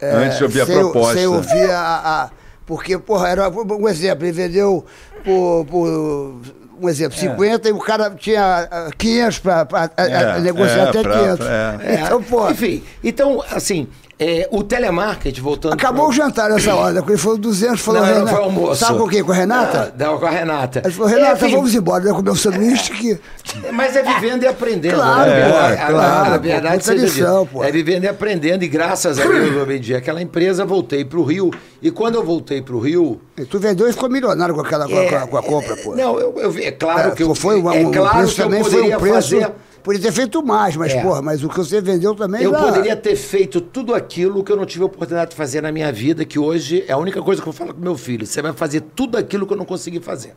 é, Antes de ouvir a proposta. Sem ouvir a. a- porque, porra, era um exemplo, ele vendeu por. por um exemplo, 50 e o cara tinha ah, 500 para É, negociar é, até pra- 500. é. É, Então, pô. Enfim, então, assim, É, o telemarketing, voltando... Acabou o pra- jantar nessa hora, quando ele falou 200, falou Não, Renata. foi almoço. Sabe com quem? Com a Renata? Ah, Não, com a Renata. Ele falou, Renata, Enfim, vamos embora, né? comer um sanduíche que... Mas é vivendo e aprendendo. Claro, né? pô, a, a- claro, a pô, verdade muita seja lição, pô. É vivendo e aprendendo. E graças a Deus, eu vendi aquela empresa, voltei para o Rio. E quando eu voltei para o Rio... E tu vendeu e ficou milionário com, aquela, com, a- com a, com a compra, pô. Não, eu, eu é claro É, que eu, foi um, é claro que eu poderia um preço. fazer... Podia ter feito mais, mas, É. porra, mas o que você vendeu também. Eu poderia ter feito tudo aquilo que eu não tive a oportunidade de fazer na minha vida, que hoje é a única coisa que eu falo com meu filho. Você vai fazer tudo aquilo que eu não consegui fazer.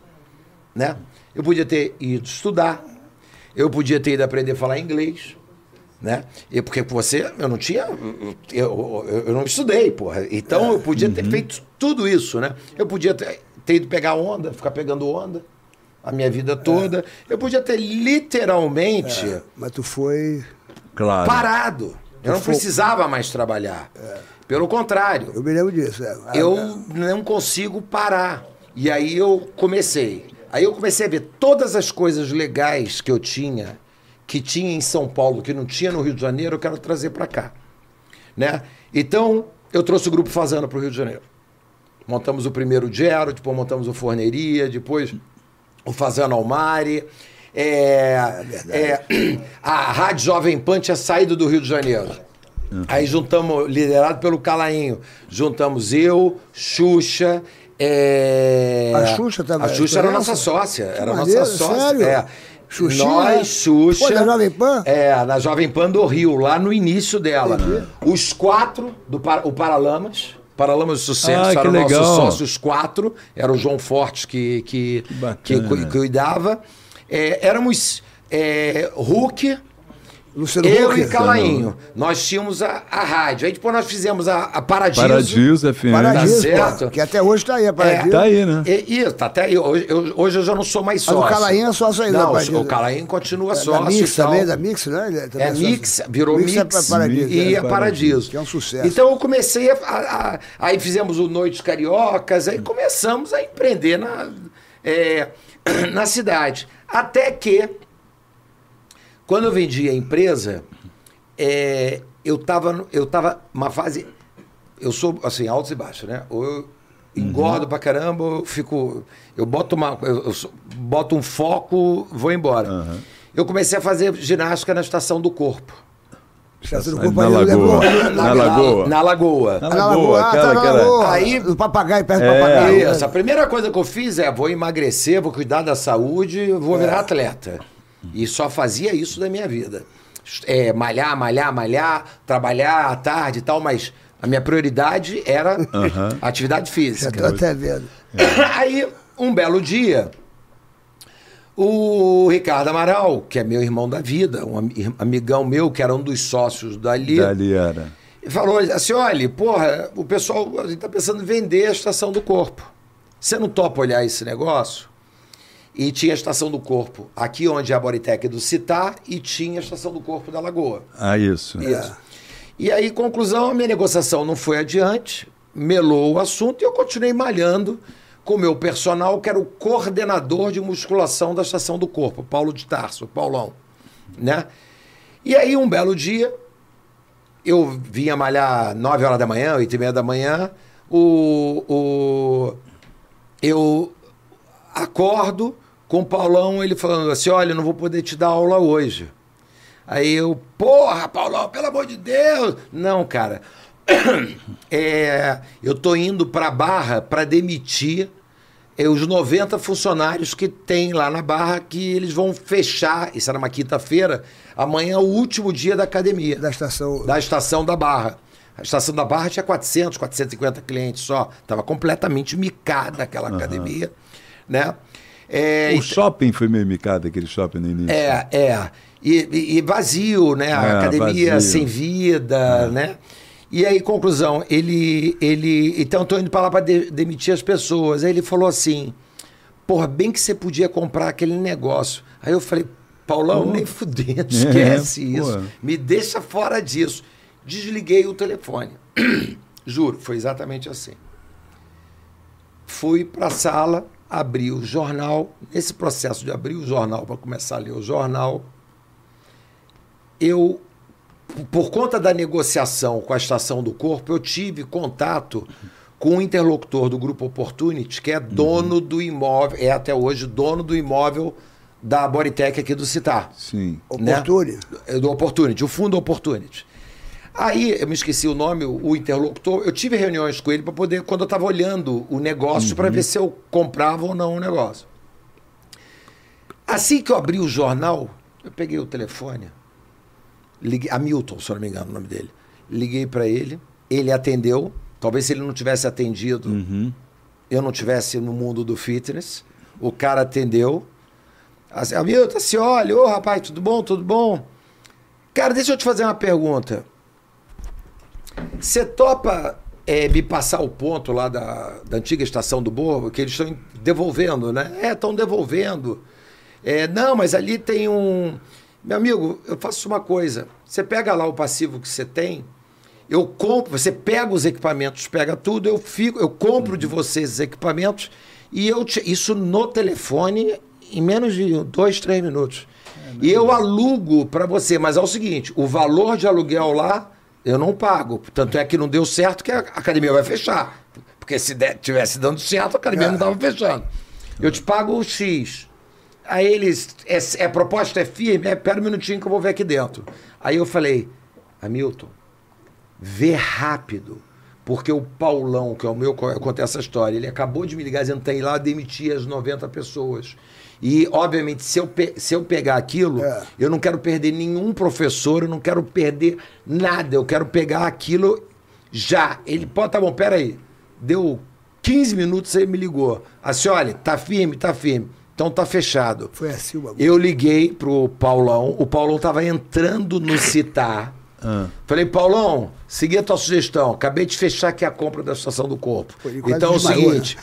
Né? Eu podia ter ido estudar, eu podia ter ido aprender a falar inglês, né? E porque você, eu não tinha, eu, eu, eu não estudei, porra. Então eu podia ter feito tudo isso, né? Eu podia ter, ter ido pegar onda, ficar pegando onda a minha vida toda. Eu podia ter literalmente Mas tu foi. Claro. parado. Eu não precisava mais trabalhar. Pelo contrário, Eu me lembro disso. é. Eu não consigo parar. E aí eu comecei. Aí eu comecei a ver todas as coisas legais que eu tinha, que tinha em São Paulo, que não tinha no Rio de Janeiro, eu quero trazer para cá. Né? Então, eu trouxe o Grupo Fazenda para o Rio de Janeiro. Montamos o primeiro Gero, depois montamos o Forneria, depois o Fazenda Almari. É, é, a Rádio Jovem Pan tinha saído do Rio de Janeiro. Aí juntamos, liderado pelo Calainho, juntamos eu, Xuxa. é, A Xuxa também- A Xuxa era nossa sócia. Era maneiro, nossa sócia. sério? É. Xuxinha, Nós, né? Xuxa. Pô, da Jovem Pan? É, na Jovem Pan do Rio, lá no início dela. Os quatro, do o Paralamas. Paralamas de Sucesso, Ah, que eram nossos legal. sócios quatro. Era o João Fortes que, que, que, cu- cuidava. É, éramos é, Hulk, Luciano eu Huck. e Calainho. Nós tínhamos a, a rádio. Aí depois nós fizemos a, a Paradiso. Paradiso FM. Paradiso, Tá certo. pô, que até hoje tá aí, a Paradiso. Tá aí, né? E, e tá até aí. Hoje eu, hoje eu já não sou mais Mas sócio. o Calainho é sócio ainda, Não, Paradiso. o Calainho continua É, sócio. da Mix também, da Mix, né? Ele também É sócio. Mix, virou Mix Mix, é Paradiso, e é. é Paradiso. Que é um sucesso. Então eu comecei a, a- a- Aí fizemos o Noites Cariocas, aí começamos a empreender na, é, na cidade. Até que, quando eu vendi a empresa, é, eu estava eu tava numa fase. Eu sou assim, altos e baixos, né? Ou eu engordo pra caramba, eu fico. Eu boto, uma, eu, eu boto um foco, vou embora. Eu comecei a fazer ginástica na estação do corpo. Estação do Na Lagoa. Na Lagoa. Na Lagoa. Na Lagoa, ah, aquela tá Lagoa. Aí- Do papagaio, perto do É. papagaio. Isso, a primeira coisa que eu fiz é: vou emagrecer, vou cuidar da saúde, vou virar atleta. E só fazia isso da minha vida. É, malhar, malhar, malhar, trabalhar à tarde e tal, mas a minha prioridade era atividade Já física. tô até vendo. Aí, um belo dia, o Ricardo Amaral, que é meu irmão da vida, um ami- amigão meu, que era um dos sócios dali, Dali era. e falou assim: olha, porra, o pessoal a gente tá pensando em vender a estação do corpo. Você não topa olhar esse negócio? E tinha a estação do corpo aqui onde é a Boritec do Citar e tinha a estação do corpo da Lagoa. Ah, isso. Isso. E aí, conclusão, a minha negociação não foi adiante, melou o assunto e eu continuei malhando com o meu personal, que era o coordenador de musculação da estação do corpo, Paulo de Tarso, Paulão. Né? E aí, um belo dia, eu vinha malhar 9 horas da manhã, 8 e meia da manhã, o, o, eu acordo com o Paulão, ele falando assim, olha, eu não vou poder te dar aula hoje. Aí eu, porra, Paulão, pelo amor de Deus! Não, cara. É, eu tô indo para Barra para demitir é, os 90 funcionários que tem lá na Barra que eles vão fechar, isso era uma quinta-feira, amanhã é o último dia da academia Da estação. da estação da Barra. A estação da Barra tinha 400, 450 clientes só. Estava completamente micada aquela academia, né? É, O e- shopping foi meio micado, aquele shopping no início. é, é. E, e- vazio, né? A É, academia vazio. sem vida, né? E aí, conclusão, ele. ele então, estou indo para lá para demitir as pessoas. Aí ele falou assim: porra, bem que você podia comprar aquele negócio. Aí eu falei: Paulão, nem fudendo, esquece É, isso. pô. Me deixa fora disso. Desliguei o telefone. Juro, foi exatamente assim. Fui para a sala, abri o jornal. Nesse processo de abrir o jornal para começar a ler o jornal, eu por conta da negociação com a estação do corpo, eu tive contato com o interlocutor do grupo Opportunity, que é dono do imóvel, é até hoje dono do imóvel da Bodytech aqui do Citar. Sim. Opportunity. Né? Do Opportunity, o fundo Opportunity. Aí, eu me esqueci o nome, o, interlocutor, eu tive reuniões com ele para poder, quando eu estava olhando o negócio, para ver se eu comprava ou não o negócio. Assim que eu abri o jornal, eu peguei o telefone, liguei, Hamilton, se eu não me engano o nome dele. Liguei para ele, ele atendeu. Talvez se ele não tivesse atendido, eu não tivesse no mundo do fitness. O cara atendeu. Assim, Hamilton, assim, olha, ô rapaz, tudo bom, tudo bom? Cara, deixa eu te fazer uma pergunta. Você topa é, me passar o ponto lá da, da antiga estação do Borro, que eles estão devolvendo, né? É, estão devolvendo. É, não, mas ali tem um. Meu amigo, eu faço uma coisa. Você pega lá o passivo que você tem, eu compro, você pega os equipamentos, pega tudo, eu fico, eu compro de vocês os equipamentos e eu te, isso no telefone em menos de dois, três minutos. e eu alugo para você, mas é o seguinte: o valor de aluguel lá eu não pago. Tanto é que não deu certo que a academia vai fechar. Porque se der, tivesse dando certo, a academia não estava fechando. Eu te pago o X. Aí eles. É, é proposta, é firme? É, pera um minutinho que eu vou ver aqui dentro. Aí eu falei, Hamilton, vê rápido. Porque o Paulão, que é o meu, eu contei essa história, ele acabou de me ligar dizendo que tem lá demitir as 90 pessoas. E, obviamente, se eu, pe- se eu pegar aquilo, É. eu não quero perder nenhum professor, eu não quero perder nada. Eu quero pegar aquilo já. Ele, pô, tá bom, peraí. Deu 15 minutos, ele me ligou. Assim, olha, tá firme, tá firme. Então tá fechado. Foi assim o bagulho. Eu liguei pro Paulão, o Paulão tava entrando no Citar. Falei, Paulão, segui a tua sugestão. Acabei de fechar aqui a compra da estação do corpo. Pô, Então é o desmaiou, seguinte: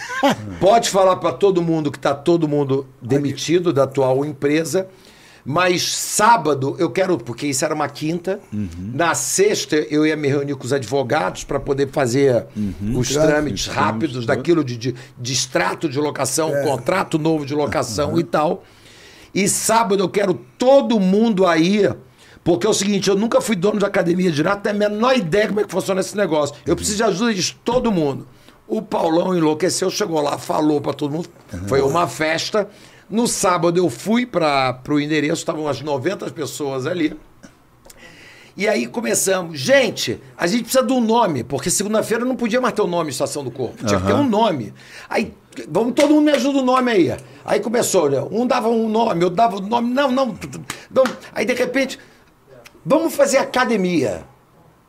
pode falar para todo mundo que tá todo mundo demitido da atual empresa. Mas sábado eu quero, porque isso era uma quinta. Na sexta eu ia me reunir com os advogados para poder fazer os trâmites rápidos daquilo de, de, de extrato de locação, contrato novo de locação e tal. E sábado eu quero todo mundo aí, porque é o seguinte, eu nunca fui dono de academia direto, não tenho a menor ideia como é que funciona esse negócio. Eu preciso de ajuda de todo mundo. O Paulão enlouqueceu, chegou lá, falou para todo mundo, foi uma festa. No sábado eu fui para o endereço, estavam umas 90 pessoas ali. E aí começamos. Gente, a gente precisa de um nome, porque segunda-feira não podia mais ter o nome Estação do Corpo. Tinha que ter um nome. Aí, vamos, todo mundo me ajuda o nome aí. Aí começou, né? Um dava um nome, eu dava o nome. Não, não. não. Aí de repente, vamos fazer academia.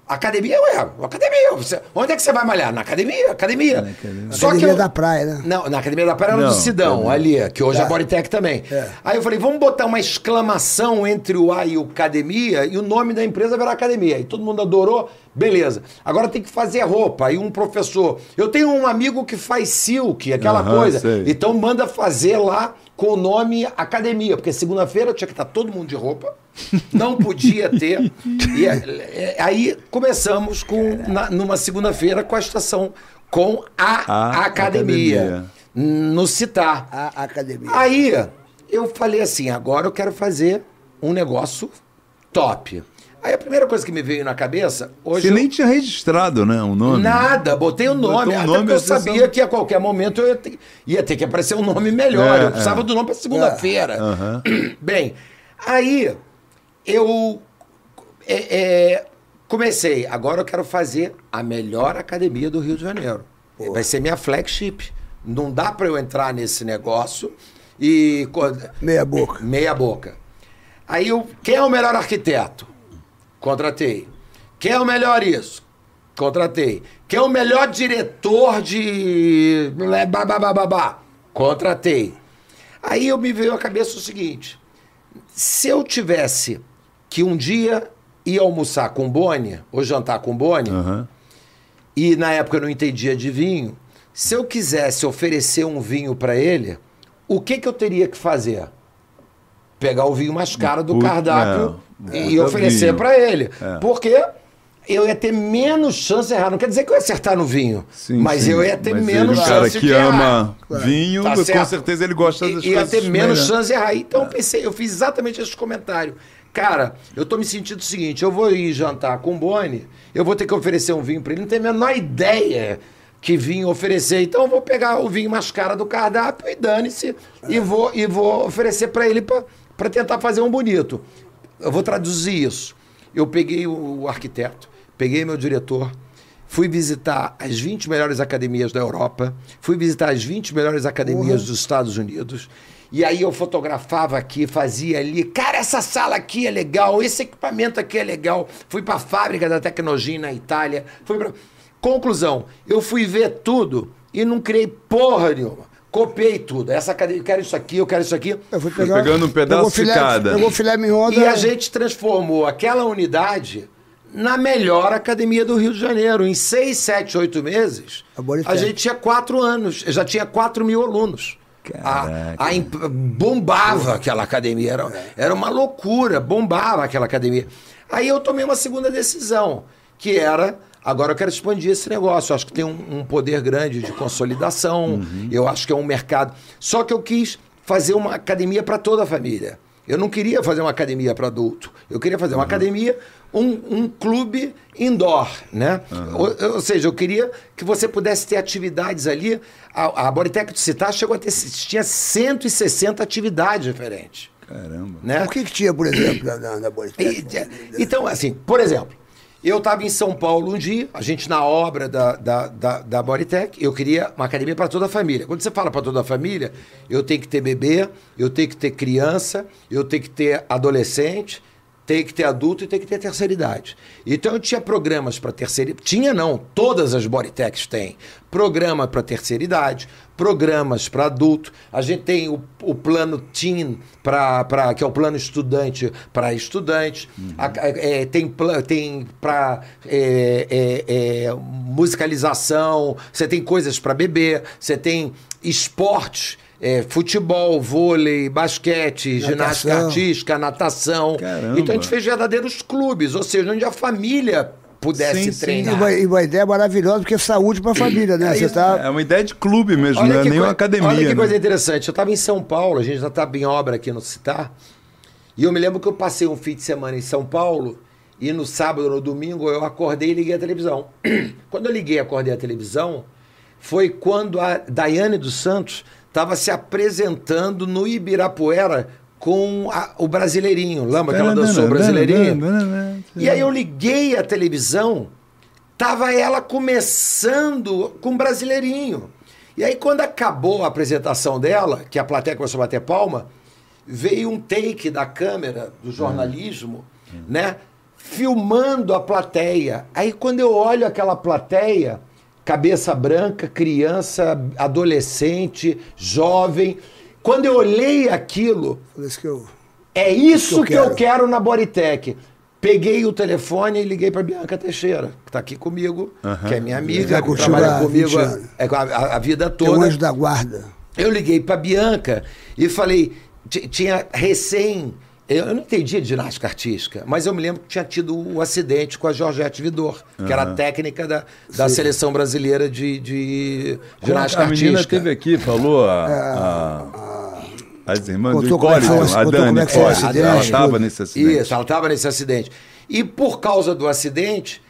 Academia, ué, academia. Você- onde é que você vai malhar? Na academia, academia. Só Academia eu- da praia, né? não, na Academia da Praia era Não, do Sidão, ali, que hoje é Tá. Bodytech também. É. Aí eu falei, vamos botar uma exclamação entre o A e o Academia e o nome da empresa virar Academia. E todo mundo adorou, beleza. Agora tem que fazer roupa. Aí um professor. Eu tenho um amigo que faz silk, aquela Aham, coisa. sei. Então manda fazer lá com o nome Academia, porque segunda-feira tinha que estar todo mundo de roupa, não podia ter. E é, é, aí começamos com na- numa segunda-feira com a estação com a, A academia, academia. no Citar. A academia. Aí eu falei assim, agora eu quero fazer um negócio top. Aí a primeira coisa que me veio na cabeça, hoje Você eu- nem tinha registrado, né? O nome. Nada, botei o nome. Botou um até nome, porque eu sessão- sabia que a qualquer momento eu ia ter, ia ter que aparecer um nome melhor. É, eu precisava é. do nome para segunda-feira. Aham. Bem, aí eu é, é, comecei. Agora eu quero fazer a melhor academia do Rio de Janeiro. Vai ser minha flagship. Não dá para eu entrar nesse negócio e. Meia boca. Meia boca. Aí eu, quem é o melhor arquiteto? Contratei. Quem é o melhor isso? Contratei. Quem é o melhor diretor de. Babá? Contratei. Aí eu me veio à cabeça o seguinte: se eu tivesse que um dia ir almoçar com o Boni, ou jantar com o Boni, Aham. e na época eu não entendia de vinho, se eu quisesse oferecer um vinho para ele, o que, que eu teria que fazer? Pegar o vinho mais caro do Puta, cardápio é, e oferecer para ele. É. Porque eu ia ter menos chance de errar. Não quer dizer que eu ia acertar no vinho, Sim, mas sim. eu ia ter Mas menos ele, chance cara de que errar. ama vinho, Tá com certeza ele gosta das Ia coisas ter menos melhor. chance de errar. Então eu pensei, eu fiz exatamente esse comentário. Cara, eu tô me sentindo o seguinte: eu vou ir jantar com o Boni, eu vou ter que oferecer um vinho para ele, não tem a menor ideia que vinho oferecer. Então eu vou pegar o vinho mais caro do cardápio e dane-se, e, vou, e vou oferecer para ele para tentar fazer um bonito. Eu vou traduzir isso. Eu peguei o arquiteto, peguei meu diretor, fui visitar as 20 melhores academias da Europa, fui visitar as 20 melhores academias Porra. dos Estados Unidos. E aí eu fotografava aqui, fazia ali, cara, essa sala aqui é legal, esse equipamento aqui é legal. Fui para a fábrica da Tecnogin na Itália, fui pra... Conclusão, eu fui ver tudo e não criei porra nenhuma. Copiei tudo. Essa academia, eu quero isso aqui, eu quero isso aqui. Eu fui pegar, pegando um pedaço de cada. Pegou filé mignon E a gente transformou aquela unidade na melhor academia do Rio de Janeiro. Em seis, sete, oito meses, A a gente tinha quatro anos, já tinha quatro mil alunos. A, a imp- bombava aquela academia, era, era uma loucura, bombava aquela academia. Aí eu tomei uma segunda decisão, que era, agora eu quero expandir esse negócio, eu acho que tem um, um poder grande de consolidação, eu acho que é um mercado. Só que eu quis fazer uma academia para toda a família. Eu não queria fazer uma academia para adulto. Eu queria fazer uma academia, um, um clube indoor, né? Ou, ou seja, eu queria que você pudesse ter atividades ali. A, a Bodytech de Citar chegou a ter tinha 160 atividades diferentes, Caramba. né? O que, que tinha, por exemplo, na, na, na Bodytech? E- Então, assim, por exemplo, eu estava em São Paulo um dia, a gente na obra da, da, da, da Bodytech, eu queria uma academia para toda a família. Quando você fala para toda a família, eu tenho que ter bebê, eu tenho que ter criança, eu tenho que ter adolescente, tenho que ter adulto e tenho que ter terceira idade. Então eu tinha programas para terceira Tinha não, todas as Bodytechs têm. Programa para terceira idade, programas para adulto. A gente tem o, o plano Teen, pra, pra, que é o plano estudante para estudante. A- a- é, tem tem para musicalização, você tem coisas para beber, você tem esportes. É, futebol, vôlei, basquete, ginástica Natação. artística, natação. Caramba. Então a gente fez verdadeiros clubes, ou seja, onde a família pudesse Sim, sim. E treinar. uma, e uma ideia maravilhosa, porque é saúde para a família, né? Você tá... É uma ideia de clube mesmo, Olha não é que nem uma coi- academia. Olha que né? coisa interessante. Eu estava em São Paulo, a gente já estava em obra aqui no Citar. E eu me lembro que eu passei um fim de semana em São Paulo e no sábado, no domingo, eu acordei e liguei a televisão. Quando eu liguei e acordei a televisão, foi quando a Daiane dos Santos estava se apresentando no Ibirapuera com a- o Brasileirinho. Lembra que ela dançou o Brasileirinho? E aí eu liguei a televisão, tava ela começando com Brasileirinho. E aí quando acabou a apresentação dela, que a plateia começou a bater palma, veio um take da câmera do jornalismo, né, filmando a plateia. Aí quando eu olho aquela plateia, cabeça branca, criança, adolescente, jovem, quando eu olhei aquilo, isso que eu... é isso Que que eu eu quero, na Bodytech. Peguei o telefone e liguei para Bianca Teixeira, que está aqui comigo, que é minha amiga, que trabalha comigo 20 a, anos. é, a, a- a vida Teu toda. anjo da guarda. Eu liguei para Bianca e falei, ti- tinha recém, eu eu não entendia de ginástica artística, mas eu me lembro que tinha tido o acidente com a Georgette Vidor, que era a técnica da, da seleção brasileira de, de ginástica a menina artística. teve aqui, falou a, a- as irmãs do Contou como é que Hipólito, foi o- a Dani é foi acidente, ela estava nesse acidente. Isso, ela estava nesse acidente. E por causa do acidente,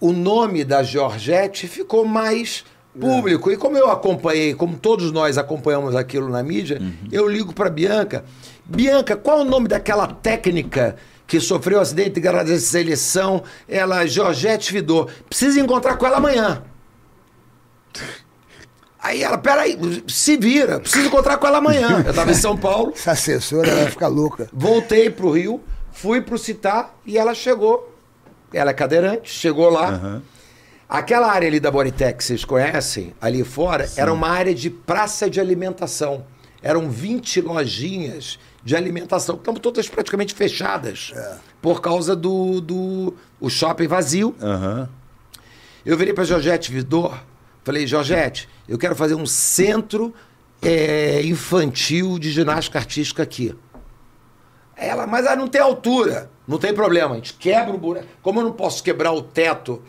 o nome da Georgette ficou mais público. E como eu acompanhei, como todos nós acompanhamos aquilo na mídia, eu ligo para Bianca. Bianca, qual o nome daquela técnica que sofreu acidente de seleção? Ela, Georgette Vidor. Precisa encontrar com ela amanhã. Aí ela, peraí, se vira, preciso encontrar com ela amanhã. Eu estava em São Paulo, Essa assessora vai ficar louca. Voltei pro Rio, fui pro Citar e ela chegou. Ela é cadeirante, chegou lá. Aham. Aquela área ali da que vocês conhecem, ali fora, era uma área de praça de alimentação. Eram 20 lojinhas de alimentação, que estavam todas praticamente fechadas. Por causa do, do o shopping vazio. Aham. Eu virei para Georgette Vidor, falei, Georgette, eu quero fazer um centro eh, infantil de ginástica artística aqui. Ela, mas ah, não tem altura. Não tem problema, a gente quebra o buraco. Como eu não posso quebrar o teto,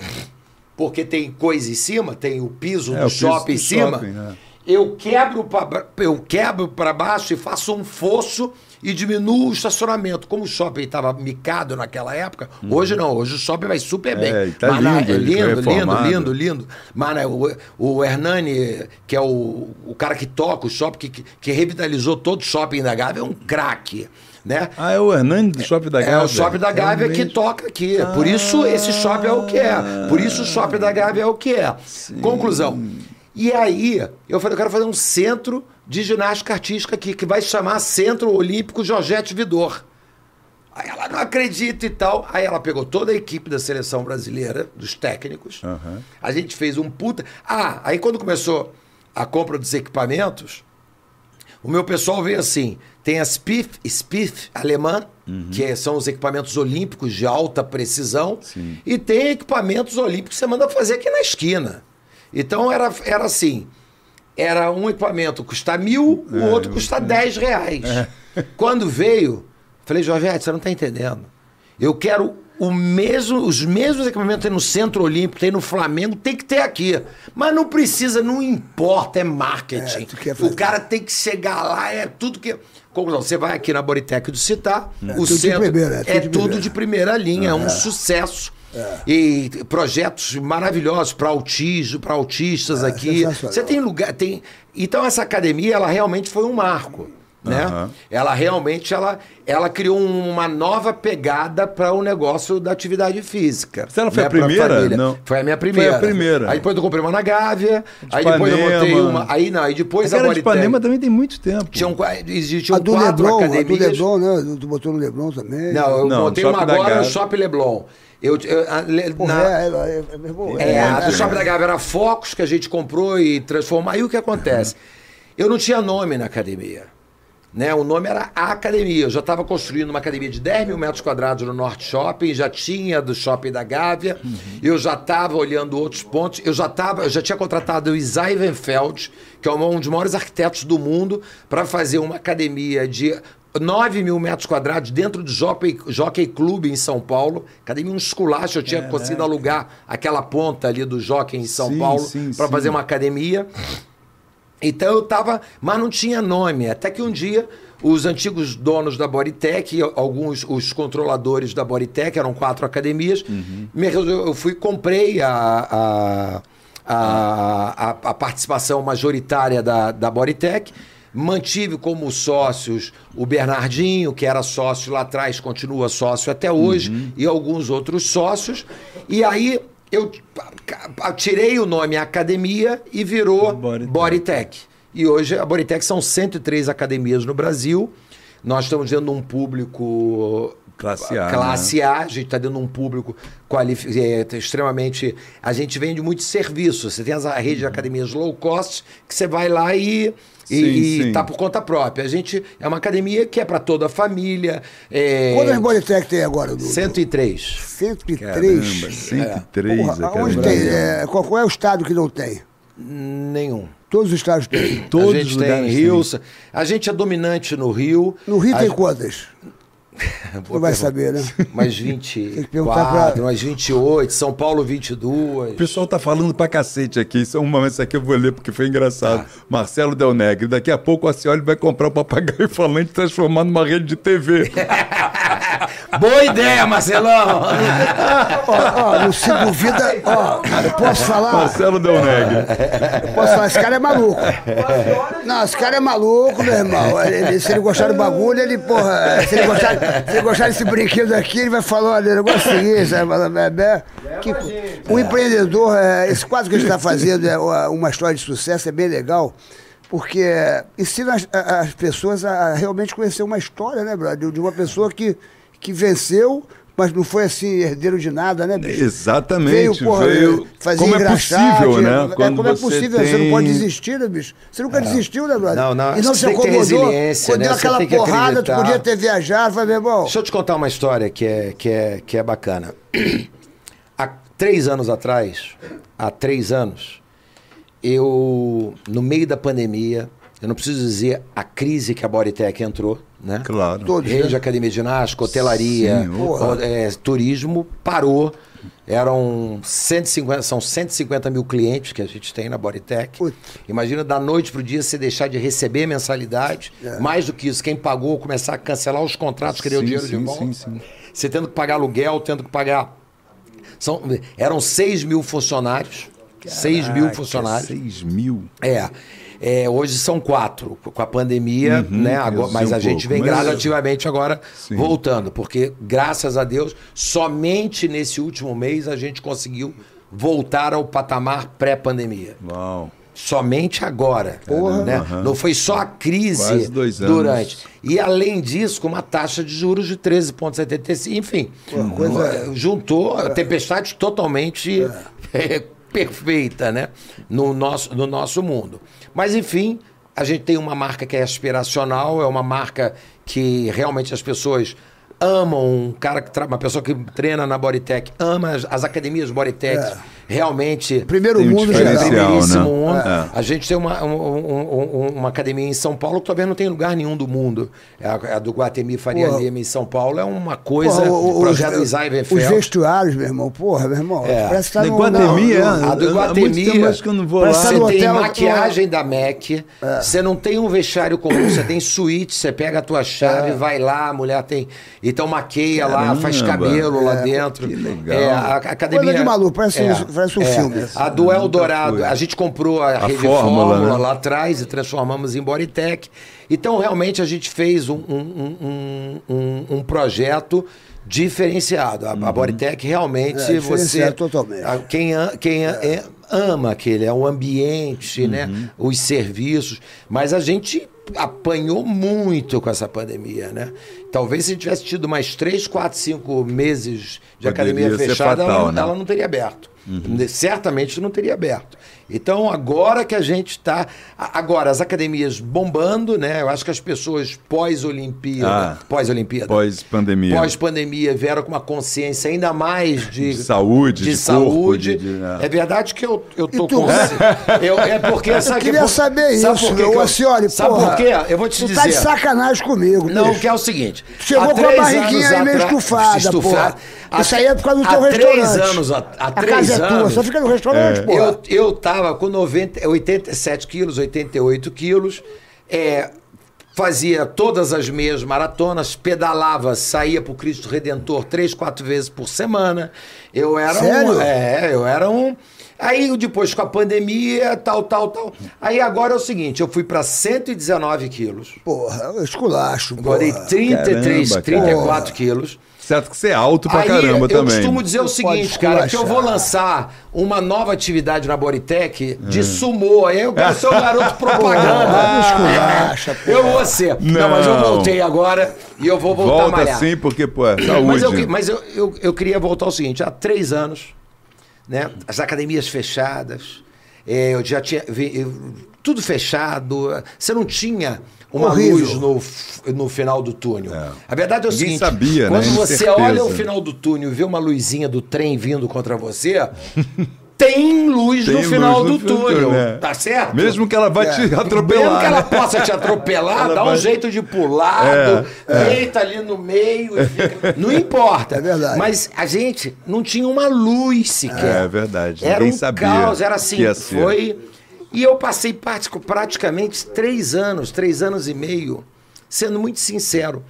porque tem coisa em cima, tem o piso É, do o piso shopping do em cima, shopping, né? Eu quebro para eu quebro para baixo e faço um fosso e diminua o estacionamento. Como o shopping estava micado naquela época, hoje não, hoje o shopping vai super bem. É, tá na- lindo, é lindo, lindo, lindo, lindo. Mas né, o, o Hernani, que é o, o cara que toca o shopping, que, que revitalizou todo o shopping da Gávea, é um craque. Né? Ah, é o Hernani do Shopping da É Gávea? o shopping da Gávea É que mesmo. toca aqui. Por isso esse shopping é o que é. Por isso o shopping da Gávea é o que é. Conclusão. E aí, eu falei, eu quero fazer um centro de ginástica artística aqui, que vai chamar Centro Olímpico Georgette Vidor. Aí ela não acredita e tal. Aí ela pegou toda a equipe da seleção brasileira, dos técnicos. Aham. A gente fez um puta. Ah, aí quando começou a compra dos equipamentos, o meu pessoal veio assim: tem a SPIF, SPIF alemã, que é- são os equipamentos olímpicos de alta precisão, e tem equipamentos olímpicos que você manda fazer aqui na esquina. Então era, era assim: era um equipamento custa mil, o outro custa 10 reais. Quando veio, falei, Jorgette, você não está entendendo. Eu quero o mesmo, os mesmos equipamentos que tem no Centro Olímpico, tem no Flamengo, tem que ter aqui. Mas não precisa, não importa, é marketing. É, o cara tem que chegar lá, é tudo que. Conclusão, você vai aqui na Boritec do Citar, o tudo de centro primeira, é tudo é de tudo de primeira linha, é um sucesso. E projetos maravilhosos para autismo, para autistas aqui. sensacional. Você tem lugar, tem. Então essa academia, ela realmente foi um marco, né? Aham. Ela realmente ela, ela criou uma nova pegada para o negócio da atividade física. Mas ela foi né, a primeira? Não. Foi a minha primeira. Foi a primeira. Aí depois eu comprei uma na Gávea, aí depois eu montei uma, aí não, aí depois Aquela a de Ipanema também tem muito tempo. tinham, existiam A do quatro Leblon, a do academias. Leblon, né? Tu botou no Leblon também. Não, eu Não, montei uma agora no. Shopping Leblon. Eu, eu- Porra, na- é, é, é, É, a do é, Shopping da Gávea era Focus que a gente comprou e transformou. Aí o que acontece? Eu não tinha nome na academia. Né? O nome era a Academia. Eu já estava construindo uma academia de 10 mil metros quadrados no Norte Shopping, já tinha do Shopping da Gávea, eu já estava olhando outros pontos, eu já tava, eu já tinha contratado o Isai Wenfeld, que é um dos maiores arquitetos do mundo, para fazer uma academia de 9 mil metros quadrados dentro do Jockey, Jockey Club em São Paulo. Academia um esculacho, eu tinha conseguido alugar aquela ponta ali do Jockey em São Sim, Paulo para fazer uma academia. Então eu tava, mas não tinha nome. Até que um dia os antigos donos da Bodytech, alguns os controladores da Bodytech, eram quatro academias, me resol- eu fui comprei a, a, a, a, a participação majoritária da, da Bodytech. Mantive como sócios o Bernardinho, que era sócio lá atrás, continua sócio até hoje, e alguns outros sócios. E aí eu tirei o nome Academia e virou Bodytech. Bodytech. E hoje a Bodytech são 103 academias no Brasil. Nós estamos dentro de um público Classe A, classe A, a gente está dentro de um público qualifi- é, extremamente. A gente vende muito serviço. Você tem as- a rede de academias low cost, que você vai lá e. Sim, E sim. está por conta própria. A gente é uma academia que é para toda a família. É, Quantas Bodytech tem agora, Dudu? 103. 103. Caramba, 103 Porra, aqui onde no tem? É, qual, qual é o estado que não tem? Nenhum. Todos os estados têm. Todos a gente os tem Rio. têm. A gente é dominante no Rio. No Rio A- tem quantas? Não vai pergunta. saber, né? Mais Tem que 24, perguntar pra- mais 28, São Paulo 22. O pessoal tá falando pra cacete aqui. Isso é um momento isso aqui eu vou ler porque foi engraçado. Tá. Marcelo Del Negre. Daqui a pouco a senhora vai comprar o papagaio falante e transformar numa rede de TV. Boa ideia, Marcelão! Ó, ó, não se duvida, ó, eu posso falar? Marcelo Del Negre. Eu posso falar, esse cara é maluco. Não, esse cara é maluco, meu irmão. Ele- se ele gostar do bagulho, ele, porra, se ele gostar, se ele gostar desse brinquedo aqui, ele vai falar, olha, eu gosto disso, vai falar, é, é. Que, o empreendedor, é, esse quadro que a gente está fazendo é uma história de sucesso, é bem legal, porque ensina as, as pessoas a realmente conhecer uma história, né, brother? De uma pessoa que, que venceu, mas não foi assim, herdeiro de nada, né, bicho? Exatamente. Veio, porra, veio- fazer como é possível, né? É, Quando como é você possível? Você não tem- pode desistir, né, bicho? Você nunca desistiu, né, brother? Não, não, E não você se tem que ter acomodou. Quando né? deu Você aquela tem que porrada, tu acreditar. podia ter viajado, vai, meu irmão. Deixa eu te contar uma história que é, que é, que é bacana. Há três anos atrás, há três anos, eu, no meio da pandemia, eu não preciso dizer a crise que a Bodytech entrou, né? Claro. Todos, Rede né? de academia de ginástica, hotelaria, Sim, o- é, turismo parou. Eram 150, são 150 mil clientes que a gente tem na Bodytech. Imagina da noite pro dia você deixar de receber mensalidade. É. Mais do que isso, quem pagou começar a cancelar os contratos, querer o dinheiro sim, de volta. sim, sim. Você tendo que pagar aluguel, tendo que pagar. São, eram 6 mil funcionários. 6 mil Caraca, funcionários. 6 mil. É. É, hoje são quatro, com a pandemia, né? Agora, mas a um gente pouco, vem mas- gradativamente agora Sim. voltando, porque graças a Deus, somente nesse último mês a gente conseguiu voltar ao patamar pré-pandemia. Uau. Somente agora. Porra. Né? Aham. Não foi só a crise Quase dois anos. durante. E além disso, com uma taxa de juros de 13,75, enfim. coisa- Juntou a tempestade totalmente eh, perfeita né? no, nosso, no nosso mundo. Mas, enfim, a gente tem uma marca que é aspiracional, é uma marca que realmente as pessoas amam um cara que uma pessoa que treina na Bodytech, ama as, as academias Bodytech, realmente Primeiro um mundo geral. primeiríssimo né? mundo. É. A gente tem uma, um- um- um- uma academia em São Paulo que talvez não tem em lugar nenhum do mundo. É A, a do Guatemi Faria Porra. Lima em São Paulo é uma coisa. Porra, o- o projeto os, os vestuários, meu irmão, porra, meu irmão. É. Parece que tá Na no, Guatemi, não, é? A do Há muito Guatemi. tempo acho que eu não vou Parece lá. tá Você tem hotel, maquiagem da MAC, você não tem um vestiário comum, você tem suíte, você pega a tua chave, vai lá, a mulher tem. Então maqueia lá, faz Caramba. cabelo lá dentro. que legal. É, a, a academia. Coisa de maluco, parece um- parece um filme. A do Eldorado, a gente comprou a, A rede Fórmula, Fórmula, né? lá atrás e transformamos em Bodytech. Então, realmente, a gente fez um, um, um, um, um projeto diferenciado. A, a Bodytech realmente É, você. totalmente. a- quem a- quem a- é- ama aquele, é o ambiente, né? Os serviços. Mas a gente apanhou muito com essa pandemia, né? Talvez se tivesse tido mais três, quatro, cinco meses de Poderia academia fechada, ela, fatal, não- né? ela não teria aberto. Certamente não teria aberto. Então, agora que a gente está. Agora, as academias bombando, né? Eu acho que as pessoas pós-Olimpíada. Ah. pós-Olimpíada. Pós-pandemia. Pós-pandemia vieram com uma consciência ainda mais de, De saúde, de, de corpo, saúde. de- de- É verdade que eu, eu tô com. Eu, é porque sabe queria por- saber sabe isso, meu. que eu- Acioli, Sabe porra, por quê? Eu vou te Tu dizer. tá de sacanagem comigo, Não, bicho. que é o seguinte. Chegou com a barriguinha anos aí meio atra- estufada, porra. Isso aí é por causa do teu há três restaurante. anos, há, três casa é anos. tua, só fica no restaurante, porra. Eu, eu tava com 90, 87 quilos, 88 quilos, é, fazia todas as meias maratonas, pedalava, saía pro Cristo Redentor três, quatro vezes por semana. Eu era Sério? um. É, eu era um. Aí depois com a pandemia, tal, tal, tal. Aí agora é o seguinte, eu fui para 119 quilos. Porra, eu esculacho, Engordei porra. 33, Caramba, 34 quilos. Certo que você é alto pra Aí caramba eu também. costumo dizer o seguinte, cara, que eu vou lançar uma nova atividade na Hum. de sumô. Aí eu quero ser o garoto propaganda. porra. Eu vou ser. Não. mas eu Não. voltei agora e eu vou voltar a Volta malhar. assim porque, pô, é saúde. Mas, eu, mas eu, eu, eu queria voltar ao seguinte: há três anos, né, as academias fechadas, é, eu já tinha. eu- tudo fechado, você não tinha uma Horrível. luz no, no final do túnel. A verdade é o Ninguém seguinte: sabia, né? quando você Incerteza. olha o final do túnel e vê uma luzinha do trem vindo contra você. Tem luz Tem no luz final no do túnel, né? tá certo? Mesmo que ela vai É. te Mesmo atropelar. que ela né? possa te atropelar, Ela dá um vai- jeito de pular, deita ali no meio e fica. Não importa. É verdade. Mas a gente não tinha uma luz sequer. É verdade, Era ninguém um sabia caos, era assim. Foi. E eu passei prati- praticamente três anos, três anos e meio, sendo muito sincero,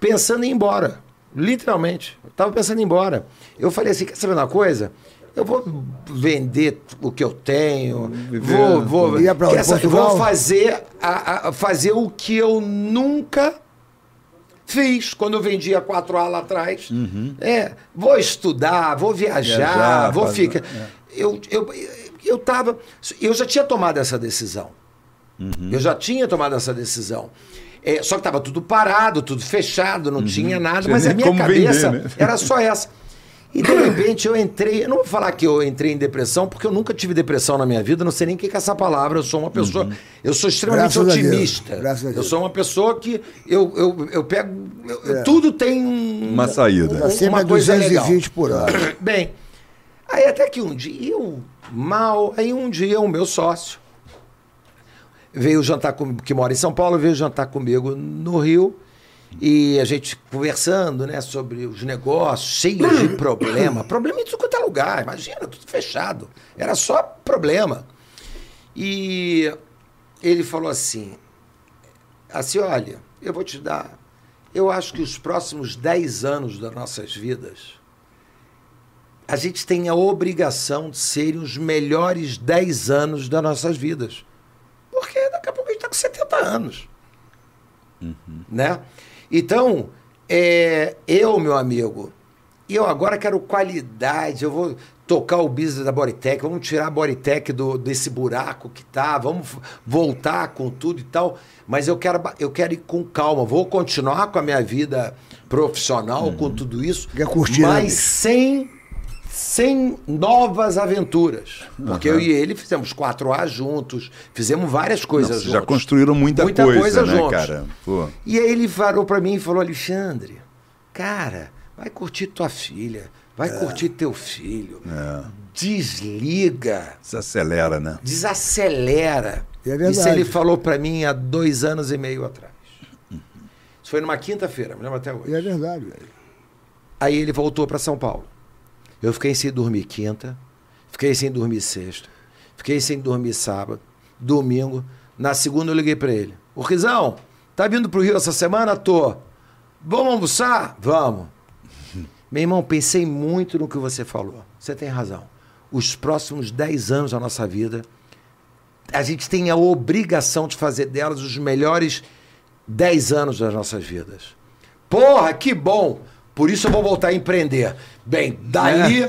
pensando em ir embora. Literalmente. Eu tava pensando em ir embora. Eu falei assim: quer saber uma coisa? Eu vou vender o que eu tenho, vou, vou, Ia pra? Portugal? vou fazer, a- a- fazer o que eu nunca fiz quando eu vendia 4A lá atrás. É, vou estudar, vou viajar, Viajar, vou fazer- ficar. Eu, eu, eu tava. Eu já tinha tomado essa decisão. Eu já tinha tomado essa decisão. É, só que estava tudo parado, tudo fechado, não tinha nada, Tinha mas a minha cabeça vender, né? era só essa. E de repente eu entrei, eu não vou falar que eu entrei em depressão, porque eu nunca tive depressão na minha vida, não sei nem o que é essa palavra. Eu sou uma pessoa, eu sou extremamente Graças a Deus, otimista. Eu sou uma pessoa que eu, eu, eu pego. eu- eu- Tudo tem um- Uma saída. um- Sempre uma a coisa 220 legal. por hora. Bem, aí até que um dia, eu mal, aí um dia o meu sócio veio jantar comigo, que mora em São Paulo, veio jantar comigo no Rio. E a gente conversando, né, sobre os negócios, cheios de problema. Problema em tudo quanto é lugar, imagina, tudo fechado. Era só problema. E ele falou assim: assim, olha, eu vou te dar. Eu acho que os próximos 10 anos das nossas vidas, a gente tem a obrigação de serem os melhores 10 anos das nossas vidas. Porque daqui a pouco a gente está com 70 anos. Né? Então, é, eu, meu amigo, eu agora quero qualidade, eu vou tocar o business da Bodytech, vamos tirar a Bodytech do, desse buraco que tá, vamos voltar com tudo e tal, mas eu quero, eu quero ir com calma, vou continuar com a minha vida profissional, com tudo isso, Quer curtir, né, mas bicho? sem, sem novas aventuras. Porque eu e ele fizemos 4A juntos, fizemos várias coisas Nossa, juntos. já construíram muita, Muita coisa, coisa né, juntos. cara? Pô. E aí ele parou pra mim e falou: Alexandre, cara, vai curtir tua filha, vai É. curtir teu filho. Desliga, Se acelera, né? desacelera. É verdade. Isso ele falou pra mim há dois anos e meio atrás. Isso foi numa quinta-feira, me lembro até hoje. E é verdade, velho. Aí ele voltou para São Paulo. Eu fiquei sem dormir quinta, fiquei sem dormir sexta, fiquei sem dormir sábado, domingo. Na segunda eu liguei para ele. Ô Rizão, tá vindo pro Rio essa semana? Tô. Vamos almoçar? Vamos. Meu irmão, pensei muito no que você falou. Você tem razão. Os próximos 10 anos da nossa vida, a gente tem a obrigação de fazer delas os melhores 10 anos das nossas vidas. Porra, que bom! Por isso eu vou voltar a empreender. Bem, dali,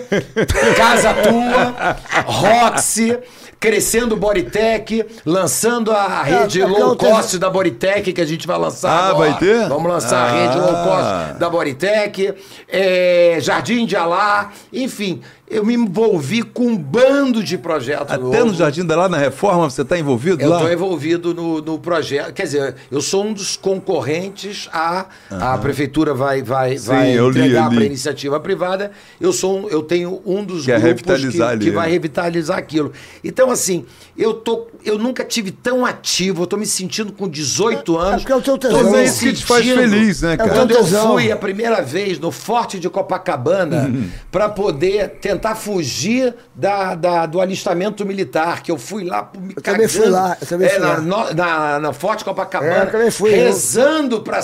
casa tua, Roxy, crescendo Bodytech, lançando a rede é low cost da Bodytech que a gente vai lançar Ah, agora. vai ter? Vamos lançar a rede Ah. low cost da Bodytech, é, Jardim de Alá, enfim, eu me envolvi com um bando de projetos Até novos. no Jardim da Lá, na reforma, você está envolvido Eu lá? estou envolvido no, no projeto. Quer dizer, eu sou um dos concorrentes à. A prefeitura vai, vai, Sim, vai eu entregar eu para iniciativa privada. Eu sou um- eu tenho um dos Quer grupos que, revitalizar ali, que vai né? revitalizar aquilo. Então, assim, eu tô, eu nunca tive tão ativo. Eu tô me sentindo com 18 anos. porque é o teu tô tesão. me Mas é isso que te faz sentindo- feliz, né, É cara? quando eu fui a primeira vez no Forte de Copacabana Uhum. para poder tentar fugir da, da- do alistamento militar, que eu fui lá me Eu também fui lá, eu também É, fui na, lá. no- na, na Forte Copacabana, É, eu também fui, eu- rezando para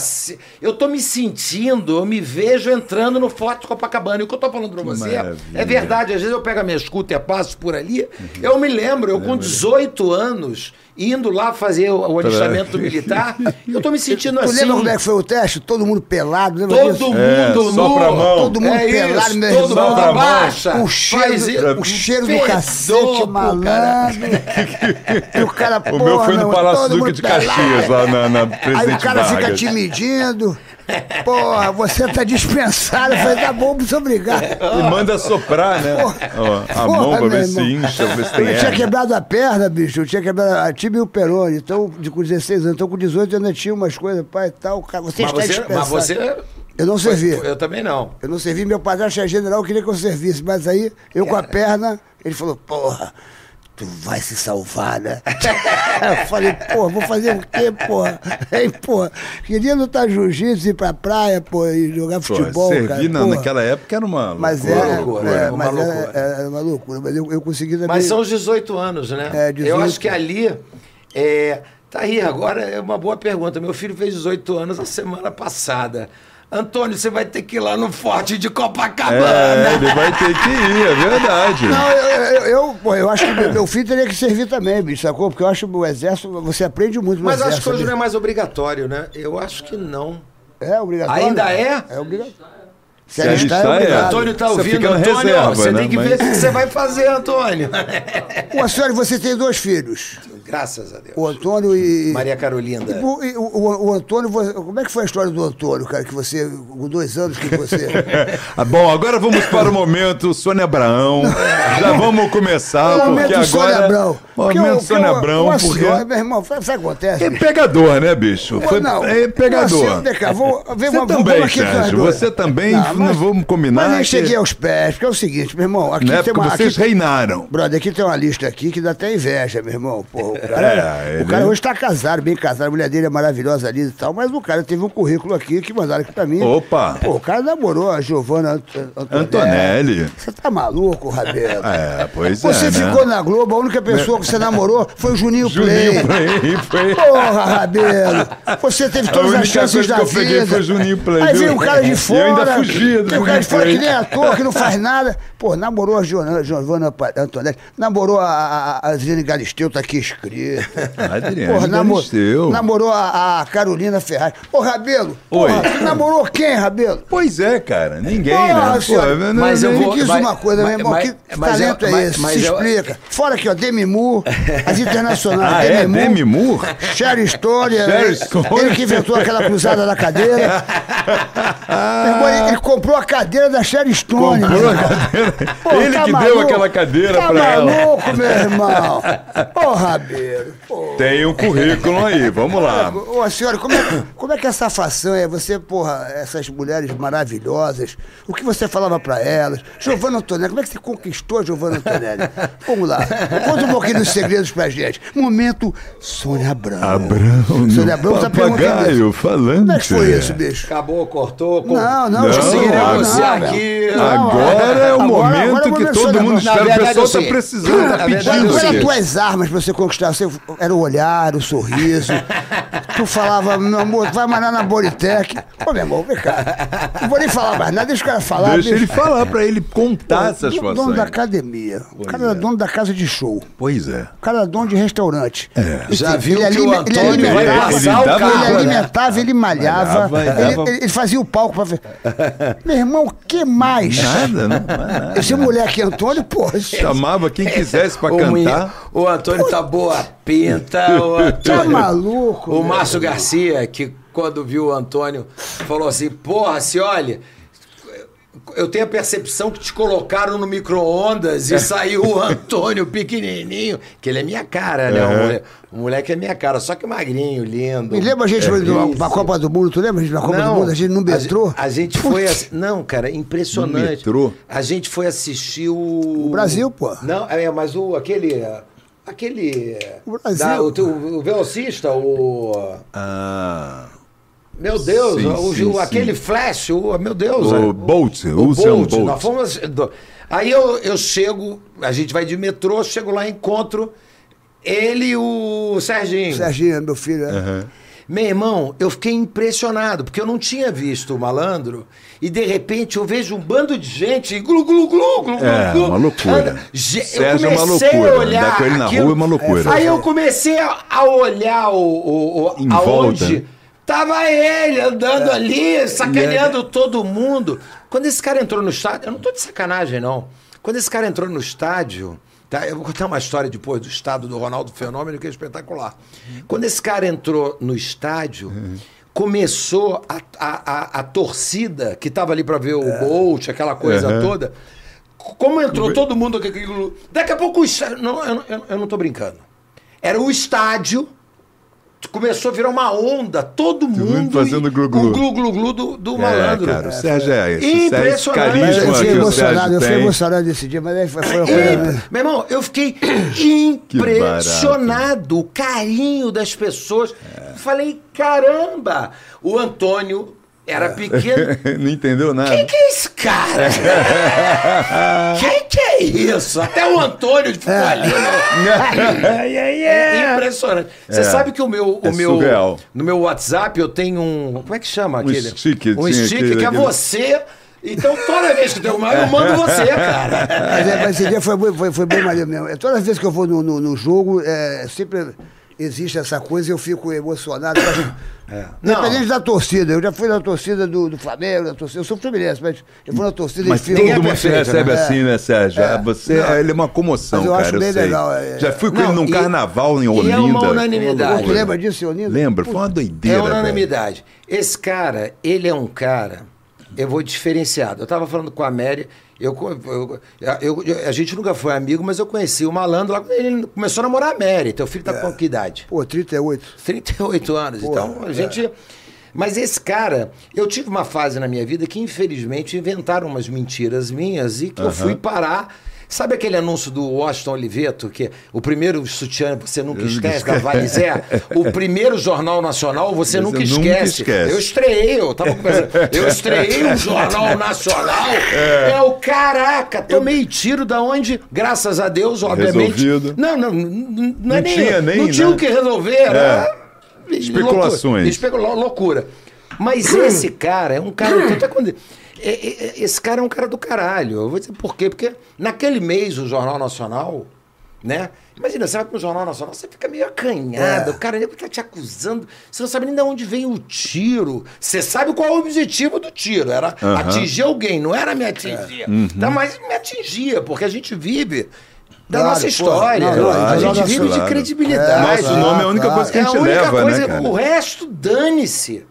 Eu tô me sentindo, eu me vejo entrando no Forte Copacabana. E o que eu tô falando para você é- maravilha. é verdade. Às vezes eu pego a minha escuta e passo por ali. Eu me lembro, eu com 18 anos, indo lá fazer o, o alistamento militar, eu tô me sentindo Tu assim. lembra como é que foi o teste? Todo mundo pelado, lembra Todo disso? mundo É, nu. só pra mão. Todo mundo é pelado, isso, meu todo irmão. mundo abaixa. O cheiro, faz o cheiro do cacete, cara. malandro. e o cara, O meu foi no Palácio Duque de. Caxias, lá na, na Aí o cara fica te medindo. Porra, você tá dispensado. Eu falei, tá bom, muito obrigado. E manda soprar, né? Ó, a mão Porra, pra ver se incha, pra ver se Eu tem tinha hernia. quebrado a perna, bicho. Eu tinha quebrado a tibia e o perone. Então, de, com 16 anos. Então, com 18 eu ainda tinha umas coisas, pai e tal. Cara, você Mas está você, dispensado. mas você. Eu não servi. Eu também não. Eu não servi, meu padrasto é general, queria que eu servisse. Mas aí, eu com a perna, ele falou, porra, tu vai se salvar, né? eu falei, porra, vou fazer o quê, porra? Aí, porra, queria lutar jiu-jitsu, ir pra praia, pô, e jogar Pô, futebol, cara. servir na- porra. naquela época era uma Mas loucura. era, loucura, é, era uma mas era, loucura. era uma loucura. Mas eu, eu consegui também. Mas são os 18 anos, né? É, 18. Eu acho que ali. É, tá aí, agora é uma boa pergunta. Meu filho fez 18 anos a semana passada. Antônio, você vai ter que ir lá no Forte de Copacabana. É, ele vai ter que ir, é verdade. Não, eu, eu, eu, eu acho que meu, filho teria que servir também, bicho, sacou? Porque eu acho que o exército, você aprende muito no Mas exército. acho que hoje não é mais obrigatório, né? Eu acho que não. É obrigatório. Ainda é? É obrigatório. Se Se alistar, alistar, é é. Antônio tá Você ouvindo, fica na Antônio, reserva, você né? tem que Mas- ver o que você vai fazer, Antônio. Ô, senhora, você tem dois filhos, Graças a Deus. o Antônio e... Maria Carolinda. E o, o- o- o Antônio, você- como é que foi a história do Antônio, cara, que você, com dois anos que você... Ah, bom, agora vamos para o momento Sônia Abraão. Já vamos começar, porque Momento agora... Sônia Abrão. Porque Momento o- Sônia porque o- Abrão, uma porque... senhora, meu irmão, sabe o que acontece? É pegador, né, bicho? Foi, não. é pegador. Vem cá, vou- vem você uma- também, vamos aqui, Sérgio. Cadu. Você também mas não vamos combinar. Mas nem que- cheguei aos pés, porque é o seguinte, meu irmão, aqui Não é tem uma. vocês aqui, reinaram. Brother, aqui tem uma lista aqui que dá até inveja, meu irmão. Pô, o cara, É, o cara ele- hoje tá casado, bem casado, a mulher dele é maravilhosa ali e tal, mas o cara teve um currículo aqui que mandaram aqui pra mim. Opa! Pô, o cara namorou a Giovanna Ant- Antonelli. Você tá maluco, Rabelo? É, pois Você é, né? ficou na Globo, a única pessoa que você namorou foi o Juninho, Juninho Play. Play, foi. Porra, Rabelo! Você teve todas as única chances coisa da que eu peguei vida. foi o Juninho Play, Aí viu? vem o cara de E eu fora. ainda fugia o cara fora que nem ator, que não faz nada. Pô, namorou a Giovanna, Antonelli, namorou a, a, a Adriane Galisteu, tá aqui escrito. Adriane Porra, namo- Galisteu. namorou a, a Carolina Ferraz. Ô, Rabelo, porra, Oi. tu namorou quem, Rabelo? Pois é, cara. Ninguém, Porra, né? senhora, não- mas eu vou- Me diz mas- uma coisa, meu mas- irmão, mas- que mas talento é esse? mas Se explica. Fora aqui, ó, Demi Moore, as internacionais, Ah, é? Demi Demi Moore? Sherry Stone, Sherry ele, Stone. ele que inventou aquela cruzada da cadeira. Meu irmão, ele, ele comprou a cadeira da Sherry Stone. Comprou a cadeira. Pô, Ele tá que deu maluco? aquela cadeira tá pra ela. maluco, meu irmão? Ô, Rabeiro, pô. Tem um currículo aí, vamos lá. Ô, senhora, como é, como é que essa fação é? Você, porra, essas mulheres maravilhosas, o que você falava pra elas? Giovanna Antonelli, como é que você conquistou a Giovanna Antonelli? Vamos lá, conta um pouquinho dos segredos pra gente. Momento Sônia Abrão. Abrão, Sônia Abrão tá papagaio isso. falante. Como é que foi isso, bicho? Acabou, cortou. com- Não, não, Não, Não, aqui. não. Agora é o Agora- momento agora é que todo mundo espera. O pessoal eu tá sei. precisando, tá Na verdade, pedindo. sei. eram as isso. tuas armas pra você conquistar? Você, era o olhar, o sorriso. tu falava, meu amor, tu vai mandar na Boritec. Ô, meu irmão, vem cá. Não vou nem falar mais nada, deixa o cara falar. Deixa bicho. ele falar pra ele contar essas dono, dono da academia. O cara era dono da casa de show. Pois é. O cara era dono de restaurante. Já Ele- viu ele que o alime- ele Antônio vai alimentava- passar Ele né? alimentava, ele malhava, ele, fazia o palco pra ver. Meu irmão, o que mais? Nada, não, é nada. Esse moleque Antônio, pô. Chamava quem quisesse pra O, cantar. o Antônio tá boa pinta. O Tá Antônio, maluco? O? Márcio Garcia, que quando viu o Antônio, falou assim: Porra, se olha. Eu tenho a percepção que te colocaram no micro-ondas e saiu o Antônio pequenininho, que ele é minha cara, né? O, moleque, o moleque é minha cara, só que magrinho, lindo. Me lembra a gente foi Isso. pra Copa do Mundo, tu lembra a gente na Copa do Mundo? A gente no metrô? A, gente foi. assi- Não, cara, impressionante. No metrô? A gente foi assistir o. O Brasil, pô. Não, é, mas o. aquele. Aquele. O Brasil. da- o, teu- o velocista, o. Ah. Meu Deus, Sim, o, sim, o- sim. aquele flash, o, meu Deus. O é. Bolt, o o Bolt. Bolt. Nós fomos, aí eu, eu chego, a gente vai de metrô, chego lá, encontro ele e o Serginho. Serginho, meu filho. é. Meu irmão, eu fiquei impressionado, porque eu não tinha visto o malandro, e de repente eu vejo um bando de gente, glu, glu, glu, glu, É, glu, uma loucura. Anda- Ge- Sérgio eu é uma comecei loucura, a olhar andar com ele na aquilo- rua é uma loucura. Aí eu comecei a, a olhar o, o, o- Em aonde volta. Tava ele andando ali, sacaneando todo mundo. Quando esse cara entrou no estádio, eu não tô de sacanagem, não. Quando esse cara entrou no estádio, tá? Eu vou contar uma história depois do estado do Ronaldo Fenômeno, que é espetacular. Quando esse cara entrou no estádio, começou a, a, a, a torcida que tava ali para ver o Bolt, aquela coisa Uhum. toda. Como entrou todo mundo daqui a pouco o estádio. Não, eu, não- eu, eu não tô brincando. Era o estádio. Começou a virar uma onda, todo mundo. fazendo e- glu-glu. O glu-glu-glu do, do É, malandro. cara, o Sérgio é esse. Sérgio, esse Impressionante. carisma Eu que fiquei emocionado, Sérgio eu fiquei emocionado desse dia, mas aí foi, foi uma É, coisa. meu irmão, eu fiquei impressionado. O carinho das pessoas. Falei, caramba! O Antônio era pequeno. não entendeu nada. Quem que é esse cara? Quem que é isso? Até o Antônio ficou ali. né? É impressionante. Você É. sabe que o meu, o É meu surreal. no meu WhatsApp eu tenho um, como é que chama aquele? stick, um stick aquele- que é aquele- você. Então toda vez que tem uma, eu mando você, cara. Mas, é, mas esse dia foi, foi, foi bem maneiro mesmo. É, Todas as vezes que eu vou no, no, no jogo, é, sempre existe essa coisa e eu fico emocionado. Independente da torcida, eu já fui na torcida do, do Flamengo, da torcida, eu sou fluminense, mas eu fui na torcida Mas e todo fico. é mundo se recebe né? assim, né, Sérgio? É. Você, Não. ele é uma comoção, Mas eu cara, acho bem legal, é. Já fui com Não, ele num e- carnaval em e Olinda. é uma unanimidade. Lembra disso, Leonino? Lembra? Foi uma doideira. É velho. unanimidade. Esse cara, ele é um cara, eu vou diferenciado. Eu tava falando com a Mary, eu, eu- eu- eu- a gente nunca foi amigo, mas eu conheci o malandro lá ele começou a namorar a Mary. Teu filho tá com que idade? Pô, 38. 38 anos. Pô, então, a gente. Mas esse cara, eu tive uma fase na minha vida que, infelizmente, inventaram umas mentiras minhas e que eu fui parar. Sabe aquele anúncio do Washington Oliveto, que o primeiro sutiã você nunca esquece, da Valizé? O primeiro jornal nacional você, Você nunca, nunca esquece. esquece. Eu estreiei, eu tava conversando. Eu estreiei um jornal nacional. É. o caraca, tomei tiro da onde? Graças a Deus, obviamente. Resolvido. Não, não, não, não, é Não nem, tinha nem, não tinha né? o que resolver. Era Especulações. Loucura. Especula- loucura. Mas esse cara é um cara. tanto é quando- é- é- é- esse cara é um cara do caralho. Eu vou dizer por quê? Porque naquele mês o Jornal Nacional, né? Imagina, você vai para o Jornal Nacional, você fica meio acanhado, É. o cara tá te acusando, você não sabe nem de onde vem o tiro. Você sabe qual é o objetivo do tiro. Era Aham. atingir alguém, não era me atingir. Tá, mas me atingia, porque a gente vive da Claro, nossa pô. história. Não, não, a Jornal gente vive de Nacional. credibilidade. Nosso nome é a única claro. coisa que a É gente a única leva, coisa, né, cara? o resto dane-se.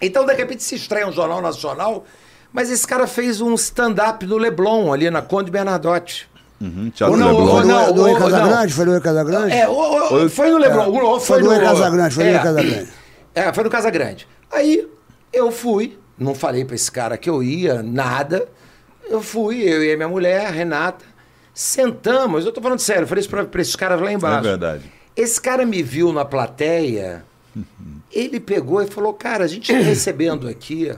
Então, de repente, se estreia um jornal nacional, mas esse cara fez um stand-up no Leblon, ali na Conde Bernadotte. Uhum, Thiago Ou não, Leblon. ou Foi não, do, do ou- não. Casagrande? Foi Oi Casagrande? É, o- o- foi no Leblon, ou Foi no... Casagrande, foi é, Oi Casagrande. É, foi no Casagrande. Aí, eu fui, não falei pra esse cara que eu ia, nada. Eu fui, eu e a minha mulher, a Renata, sentamos, eu tô falando sério, eu falei isso pra, pra esses caras lá embaixo. É verdade. Esse cara me viu na plateia, ele pegou e falou: Cara, a gente está recebendo aqui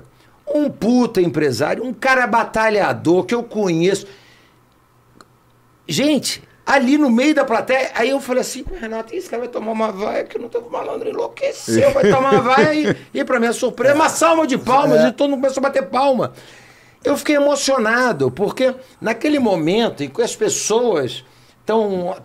um puta empresário, um cara batalhador que eu conheço. Gente, ali no meio da plateia, aí eu falei assim: Renato, esse cara vai tomar uma vaia que não teve malandro, enlouqueceu, vai tomar uma vaia e, e pra minha surpresa, uma salva de palmas e todo mundo começou a bater palma. Eu fiquei emocionado, porque naquele momento em que as pessoas estão.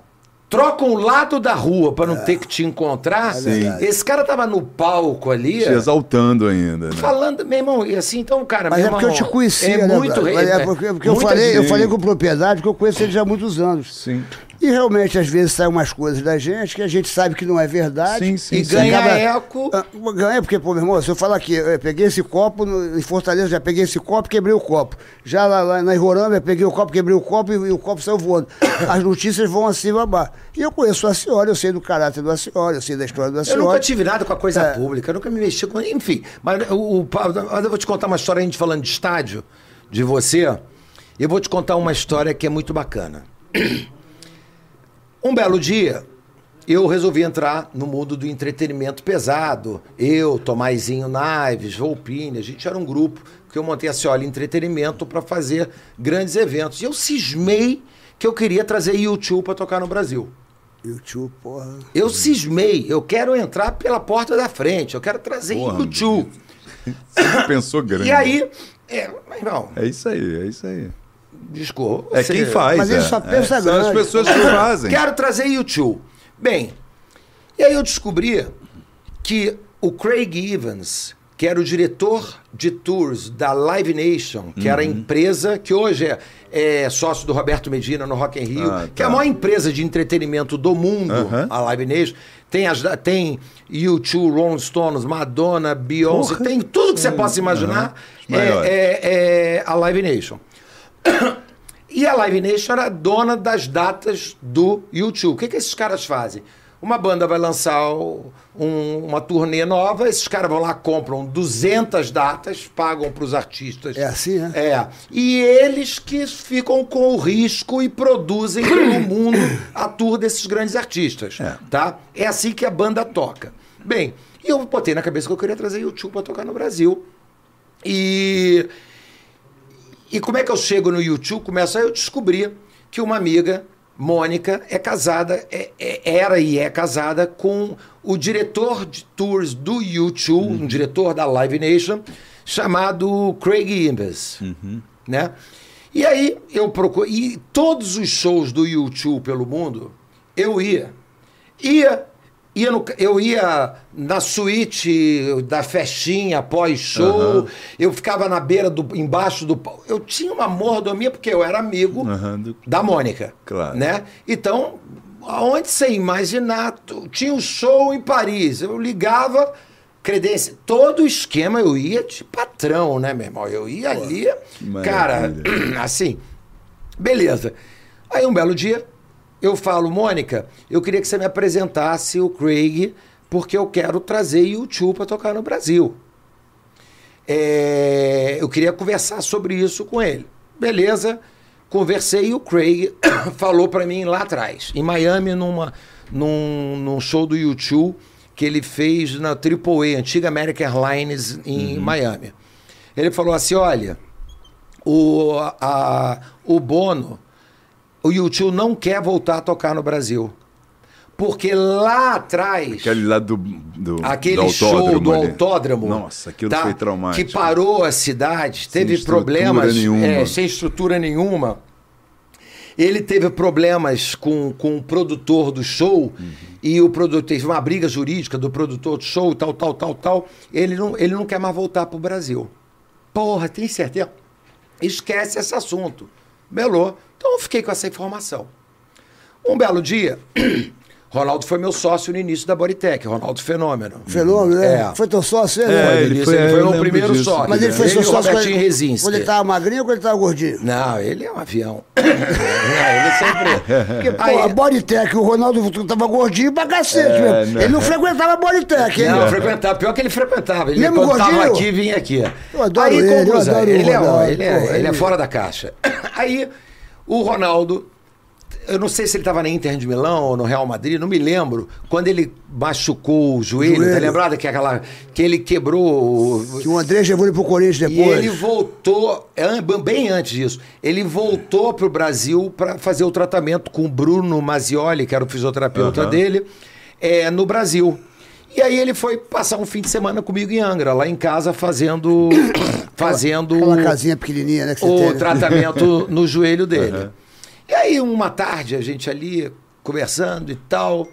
Trocam o lado da rua para não ter que te encontrar. verdade. Esse cara tava no palco ali. Te exaltando ainda, né? Falando, meu irmão, e assim, então, cara, Mas é porque eu te irmão, conhecia, é né, muito Mas é é, porque, porque eu, falei, eu falei com propriedade, porque eu conheço ele já há muitos anos. Sim. E realmente, às vezes, saem umas coisas da gente que a gente sabe que não é verdade. Sim, sim, E sim. ganha Acaba- eco. Ah, Ganha, porque, pô, meu irmão, se eu falar aqui, eu peguei esse copo no- em Fortaleza, já peguei esse copo, quebrei o copo. Já lá, lá na eu peguei o copo, quebrei o copo e, e o copo saiu voando. As notícias vão assim babar. E eu conheço a senhora, eu sei do caráter da senhora, eu sei da história da Eu senhora. nunca tive nada com a coisa É. pública, eu nunca me mexi com. Enfim, mas o, o, mas eu vou te contar uma história, a gente falando de estádio, de você. Eu vou te contar uma história que é muito bacana. Um belo dia, eu resolvi entrar no mundo do entretenimento pesado. Eu, Tomazinho Naves, Volpini, a gente era um grupo que eu montei assim, olha, entretenimento para fazer grandes eventos. E eu cismei que eu queria trazer YouTube para tocar no Brasil. YouTube, porra. Eu cismei, eu quero entrar pela porta da frente, eu quero trazer Porra, YouTube. Você pensou grande. E aí, é, mas não, É isso aí, é isso aí. Desculpa. É você- quem faz. Mas ele é. só É, pensa São as grande. pessoas que fazem. Quero trazer YouTube. Bem, e aí eu descobri que o Craig Evans, que era o diretor de tours da Live Nation, que Uhum. era a empresa que hoje é, é sócio do Roberto Medina no Rock in Rio, Ah, que é a tá. maior empresa de entretenimento do mundo, Aham. a Live Nation. Tem, as, tem U2, Rolling Stones, Madonna, Beyoncé, tem tudo que você possa imaginar. Maiores. É, é- é a Live Nation. E a Live Nation era dona das datas do YouTube. O que, que esses caras fazem? Uma banda vai lançar um- uma turnê nova, esses caras vão lá, compram 200 datas, pagam para os artistas. É assim, né? É. E eles que ficam com o risco e produzem pelo mundo a tour desses grandes artistas. Tá? É assim que a banda toca. Bem, e eu botei na cabeça que eu queria trazer YouTube para tocar no Brasil. E e como é que eu chego no YouTube? Começo aí eu descobri que uma amiga, Mônica, é casada, é- é- era e é casada com o diretor de tours do YouTube, um diretor da Live Nation, chamado Craig Imbes. Né? E aí eu procuro. E todos os shows do YouTube pelo mundo, eu ia. Ia. Ia no, eu ia na suíte da festinha pós-show, eu ficava na beira do. embaixo do. pau- Eu tinha uma mordomia, porque eu era amigo Aham, do- da Mônica. Claro. Né? Então, aonde você imaginar, tinha um show em Paris. Eu ligava, credência, todo o esquema eu ia de patrão, né, meu irmão? Eu ia ali, cara, assim, beleza. Aí um belo dia, eu falo, Mônica, eu queria que você me apresentasse o Craig, porque eu quero trazer YouTube para tocar no Brasil. é, eu queria conversar sobre isso com ele. Beleza, conversei e o Craig falou para mim lá atrás, em Miami, numa, num, num show do YouTube que ele fez na AAA, antiga American Airlines, em Miami. Ele falou assim: olha, o, a, o Bono, o YouTube não quer voltar a tocar no Brasil. Porque lá atrás. Aquele lá do, do, Aquele do show do ali. autódromo. Nossa, aquilo tá? foi traumático. Que parou a cidade, teve estrutura problemas nenhuma. é, sem estrutura nenhuma. Ele teve problemas com, com o produtor do show Uhum. e o produtor teve uma briga jurídica do produtor do show, tal, tal, tal, tal. Ele não, ele não quer mais voltar pro Brasil. Porra, tem certeza? Esquece esse assunto. Belou. Então eu fiquei com essa informação. Um belo dia, Ronaldo foi meu sócio no início da Bodytech, Ronaldo Fenômeno. Fenômeno, né? É. Foi teu sócio, né? É, Foi, ele ele, foi- ele eu foi o lembro primeiro disso. sócio. Mas ele foi Ele seu sócio quando, Rezinski. quando ele tava magrinho ou quando ele tava gordinho? Não, ele é um avião. Não, ele sempre. Porque, pô, Aí- a Bodytech, o Ronaldo tava gordinho pra cacete É, mesmo. né? Ele não frequentava a Bodytech, hein? Não, frequentava. Pior que ele frequentava. Ele, Mesmo quando tava gordinho? aqui, vinha aqui. Eu adoro Aí, ele, eu conclusão, adoro o ele, é, ele, é, pô, ele é ele- fora da caixa. Aí, o Ronaldo, eu não sei se ele estava na Inter de Milão ou no Real Madrid, não me lembro. Quando ele machucou o joelho, Joelho. tá lembrado que, aquela, que ele quebrou. Que o André levou ele pro Corinthians E depois. ele voltou, é, bem antes disso, ele voltou para o Brasil para fazer o tratamento com o Bruno Mazioli, que era o fisioterapeuta Aham. dele, é, no Brasil. E aí ele foi passar um fim de semana comigo em Angra, lá em casa, fazendo, fazendo Aquela casinha pequenininha, né? O tem. tratamento no joelho dele. E aí, uma tarde, a gente ali conversando e tal.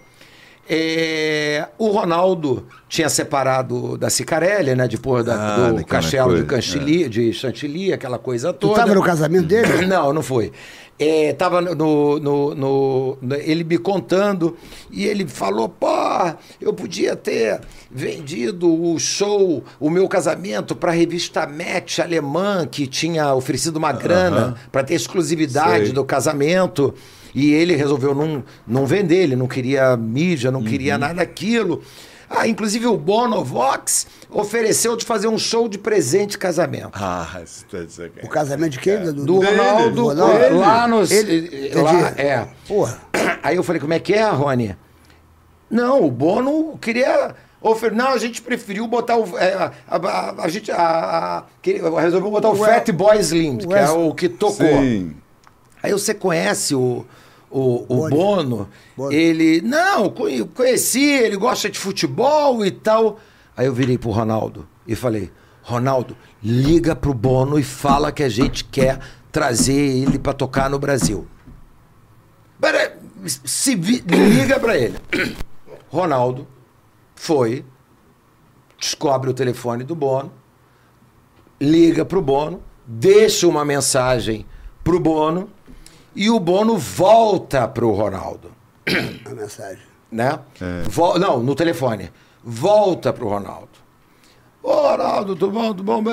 É, o Ronaldo tinha separado da Cicarelli, né? Depois da- Ah, do castelo de, Canchili, de Chantilly, aquela coisa Tu toda. tava no casamento dele? Não, não foi. É, tava no, no- no- no- Ele me contando e ele falou: pô, eu podia ter vendido o show, o meu casamento, para a revista Match alemã, que tinha oferecido uma grana para ter exclusividade Sei. do casamento. E ele resolveu não, não vender, ele não queria mídia, não Uhum. queria nada daquilo. Ah, inclusive o Bono Vox ofereceu de fazer um show de presente de casamento. Ah, isso tá isso aqui. O casamento de quem? Do Dele, Ronaldo, do Ronaldo. lá nos. Ele- lá, é. Porra. Aí eu falei, como é que é, Rony? Não, o Bono queria. ofer- Não, a gente preferiu botar o. é, a, a- a gente. A, a, resolveu botar o O Fat Boy Slim, que é o que tocou. Sim. Aí você conhece o, o, o. Bono, Boni. ele. Não, conhe- conheci, ele gosta de futebol e tal. Aí eu virei pro Ronaldo e falei: Ronaldo, liga pro Bono e fala que a gente quer trazer ele pra tocar no Brasil. Pera, se vi- liga pra ele. Ronaldo foi, descobre o telefone do Bono, liga pro Bono, deixa uma mensagem pro Bono e o Bono volta pro Ronaldo, A mensagem. né? Vol- não, no telefone. Volta pro Ronaldo. Ô, Ronaldo, tudo bom, tudo bom?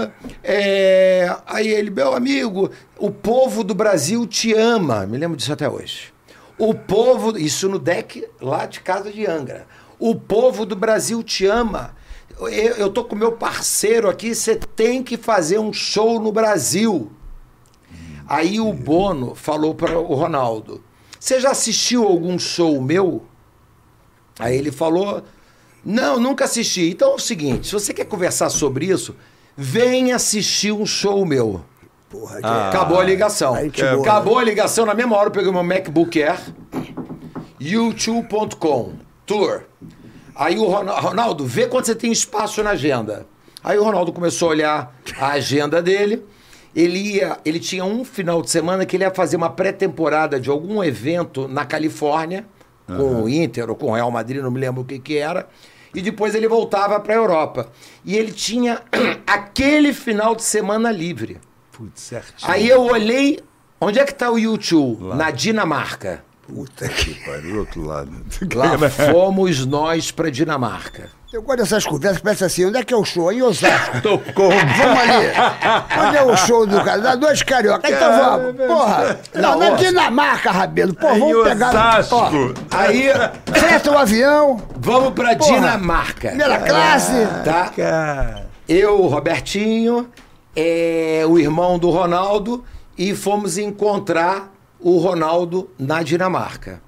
É, aí ele, meu amigo, o povo do Brasil te ama. Me lembro disso até hoje. O povo, isso no deck lá de casa de Angra. O povo do Brasil te ama. Eu, eu tô com meu parceiro aqui, você tem que fazer um show no Brasil. Aí o Bono falou para o Ronaldo: Você já assistiu algum show meu? Aí ele falou: Não, nunca assisti. Então é o seguinte: se você quer conversar sobre isso, vem assistir um show meu. Porra, que Acabou a ligação. Aí. Acabou a ligação na mesma hora. Eu peguei meu MacBook Air, youtube.com, tour. Aí o Ronaldo, Ronaldo, vê quanto você tem espaço na agenda. Aí o Ronaldo começou a olhar a agenda dele. Ele ia, ele tinha um final de semana que ele ia fazer uma pré-temporada de algum evento na Califórnia, com o Inter ou com o Real Madrid, não me lembro o que que era. E depois ele voltava para a Europa. E ele tinha aquele final de semana livre. Putz, certinho. Aí eu olhei, onde é que tá o YouTube? Na Dinamarca. Puta que... Pariu, do outro lado. Lá fomos nós pra Dinamarca. Eu gosto dessas conversas que parece assim, onde é que é o show? Em Osasco. Tocou. Vamos ali. Onde é o show do cara? Dá dois carioca. Então vamos. Porra. Não, na ó. Dinamarca, Rabelo. Pô, Em vamos pegar. Osasco. Aí, freta o avião. vamos pra Porra. Dinamarca. Primeira classe. Tá? Eu, o Robertinho, é, o irmão do Ronaldo, e fomos encontrar o Ronaldo na Dinamarca.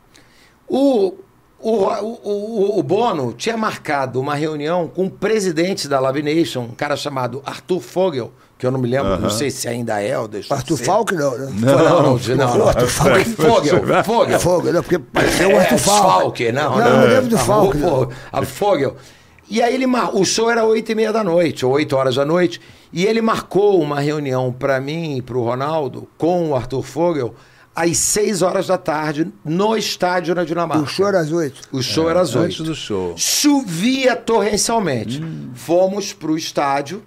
O, o, o, o, o Bono tinha marcado uma reunião com o presidente da Live Nation, um cara chamado Arthur Fogel, que eu não me lembro, não sei se ainda é ou deixou de Arthur ser. Falk não, né? Não, não, não, não, não. Arthur Falk. Fogel, Fogel. Fogo, não, porque pareceu o É, Arthur Falk. Falk, não, Não, eu lembro do Ah, Falk. o não. Fo- A Fogel. E aí ele mar... o show era oito e meia da noite, ou oito horas da noite, e ele marcou uma reunião para mim e para o Ronaldo com o Arthur Fogel às seis horas da tarde no estádio na Dinamarca. O show era às oito. O show era às oito. Antes do show. Chovia torrencialmente. Fomos pro estádio.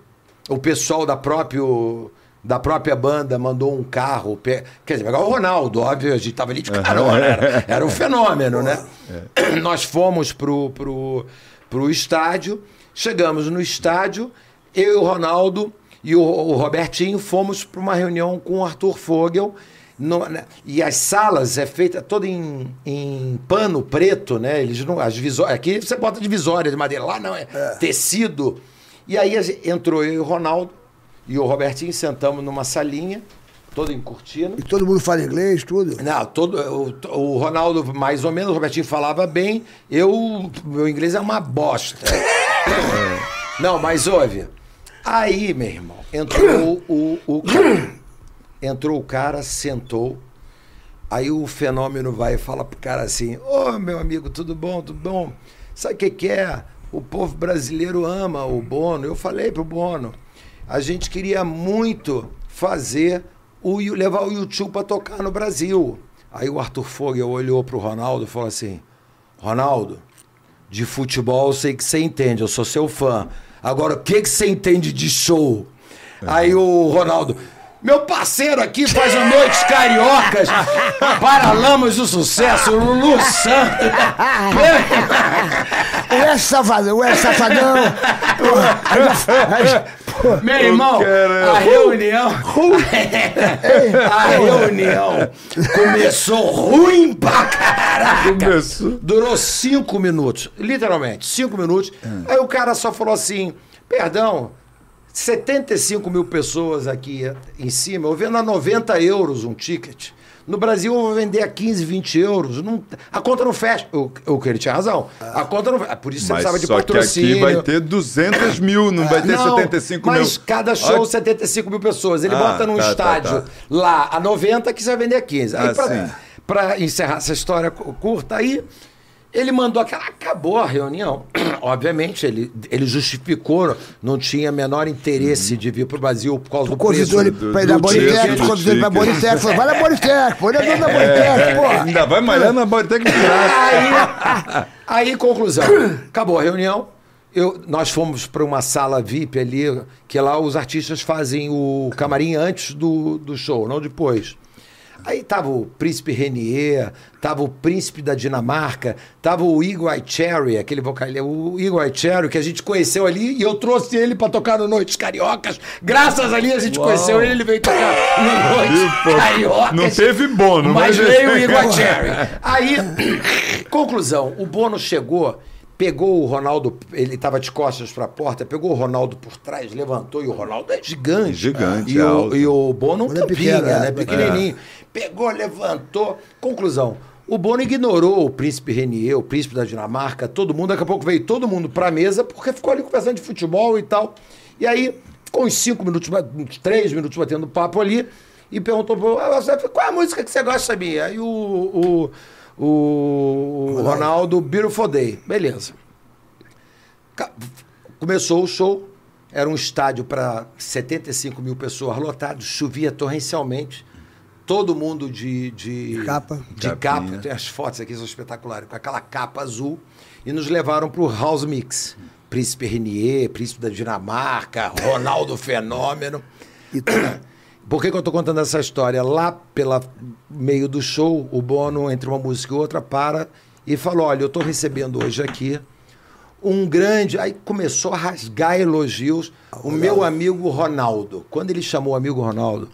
O pessoal da, próprio, da própria banda mandou um carro. Quer dizer, pegar o Ronaldo, óbvio, a gente tava ali de carona. Era, era um fenômeno, né? Nós fomos pro, pro, pro estádio. Chegamos no estádio. Eu e o Ronaldo e o, o Robertinho fomos para uma reunião com o Arthur Fogel. No- né, e as salas é feita toda em, em pano preto, né? Eles não, as visórias, aqui você bota divisória de madeira, lá não é, tecido. E aí entrou eu e o Ronaldo e o Robertinho sentamos numa salinha, toda em cortina. E todo mundo fala inglês, tudo. Não, todo, o, o Ronaldo mais ou menos, o Robertinho falava bem, eu, meu inglês é uma bosta. Não, mas ouve, aí, meu irmão, entrou o, o cara, entrou o cara, sentou, aí o fenômeno vai e fala pro cara assim, ô meu amigo, tudo bom, tudo bom? Sabe o que que é? O povo brasileiro ama o Bono. Eu falei pro Bono, a gente queria muito fazer o levar o YouTube para tocar no Brasil. Aí o Arthur Fogel olhou pro Ronaldo e falou assim: Ronaldo, de futebol eu sei que você entende, eu sou seu fã. Agora, o que, que você entende de show? Aí o Ronaldo. Meu parceiro aqui faz o Noites Cariocas, Paralamas do Sucesso, Lulu Santos. O é safadão, o é safadão. Meu irmão, a reunião. a reunião começou ruim pra caraca. Começou. Durou cinco minutos, literalmente, cinco minutos. Aí o cara só falou assim: perdão, 75 mil pessoas aqui em cima, eu vendo a 90 euros um ticket. No Brasil eu vou vender a 15, 20 euros. Não- a conta não fecha. O, o que ele tinha razão. A conta não fecha. Por isso você Mas precisava de só que patrocínio. aqui vai ter 200 mil, não vai ter Não, 75 mil. mas cada show, Ah, 75 mil pessoas. Ele Ah, bota num tá, tá, estádio tá. lá a 90 que você vai vender a 15. Aí, Ah, pra encerrar essa história cu- curta aí, ele mandou aquela. Acabou a reunião. Obviamente, ele, ele justificou, não tinha menor interesse de vir pro Brasil por causa do Convidou ele preço. do- pra ir na Boritec, tu convidou ele pra. Boritec. Falou, vai na Boritec, pô, ele é dono da Boritec, É, porra. ainda vai malhar na Bodytech de graça. Aí, aí, conclusão. Acabou a reunião. Eu, nós fomos para uma sala VIP ali, que lá os artistas fazem o camarim antes do, do show, não depois. Aí tava o príncipe Renier, tava o príncipe da Dinamarca, tava o Igor Cherry, aquele vocalista, o Igor Cherry, que a gente conheceu ali, e eu trouxe ele para tocar no Noites Cariocas. Graças ali a gente conheceu ele, ele veio tocar no Noites pô? Cariocas. Não teve Bono, mas mas- veio o Igor Cherry. Aí, conclusão, o Bono chegou, pegou o Ronaldo, ele estava de costas para a porta, pegou o Ronaldo por trás, levantou, e o Ronaldo é gigante. Gigante, e, é o, alto. e o Bono é pequeno, é. né? Pequenininho. Pegou, levantou. Conclusão. O Bono ignorou o príncipe Renier, o príncipe da Dinamarca, todo mundo. Daqui a pouco veio todo mundo pra mesa, porque ficou ali conversando de futebol e tal. E aí, ficou uns cinco minutos, uns três minutos batendo papo ali, e perguntou pro "Ah, qual é a música que você gosta, sabia? Aí o, o, o Ronaldo, Beautiful Day. Beleza. Começou o show, era um estádio para 75 mil pessoas lotado, chovia torrencialmente, todo mundo de, de Capa. de Capinha. capa, tem as fotos aqui, são espetaculares, com aquela capa azul, e nos levaram para o House Mix. Príncipe Renier, Príncipe da Dinamarca, Ronaldo Fenômeno. Por que, que eu estou contando essa história? Lá pela meio do show, o Bono, entre uma música e outra, para e falou: Olha, eu estou recebendo hoje aqui um grande. Aí começou a rasgar elogios o meu amigo Ronaldo. Quando ele chamou o amigo Ronaldo,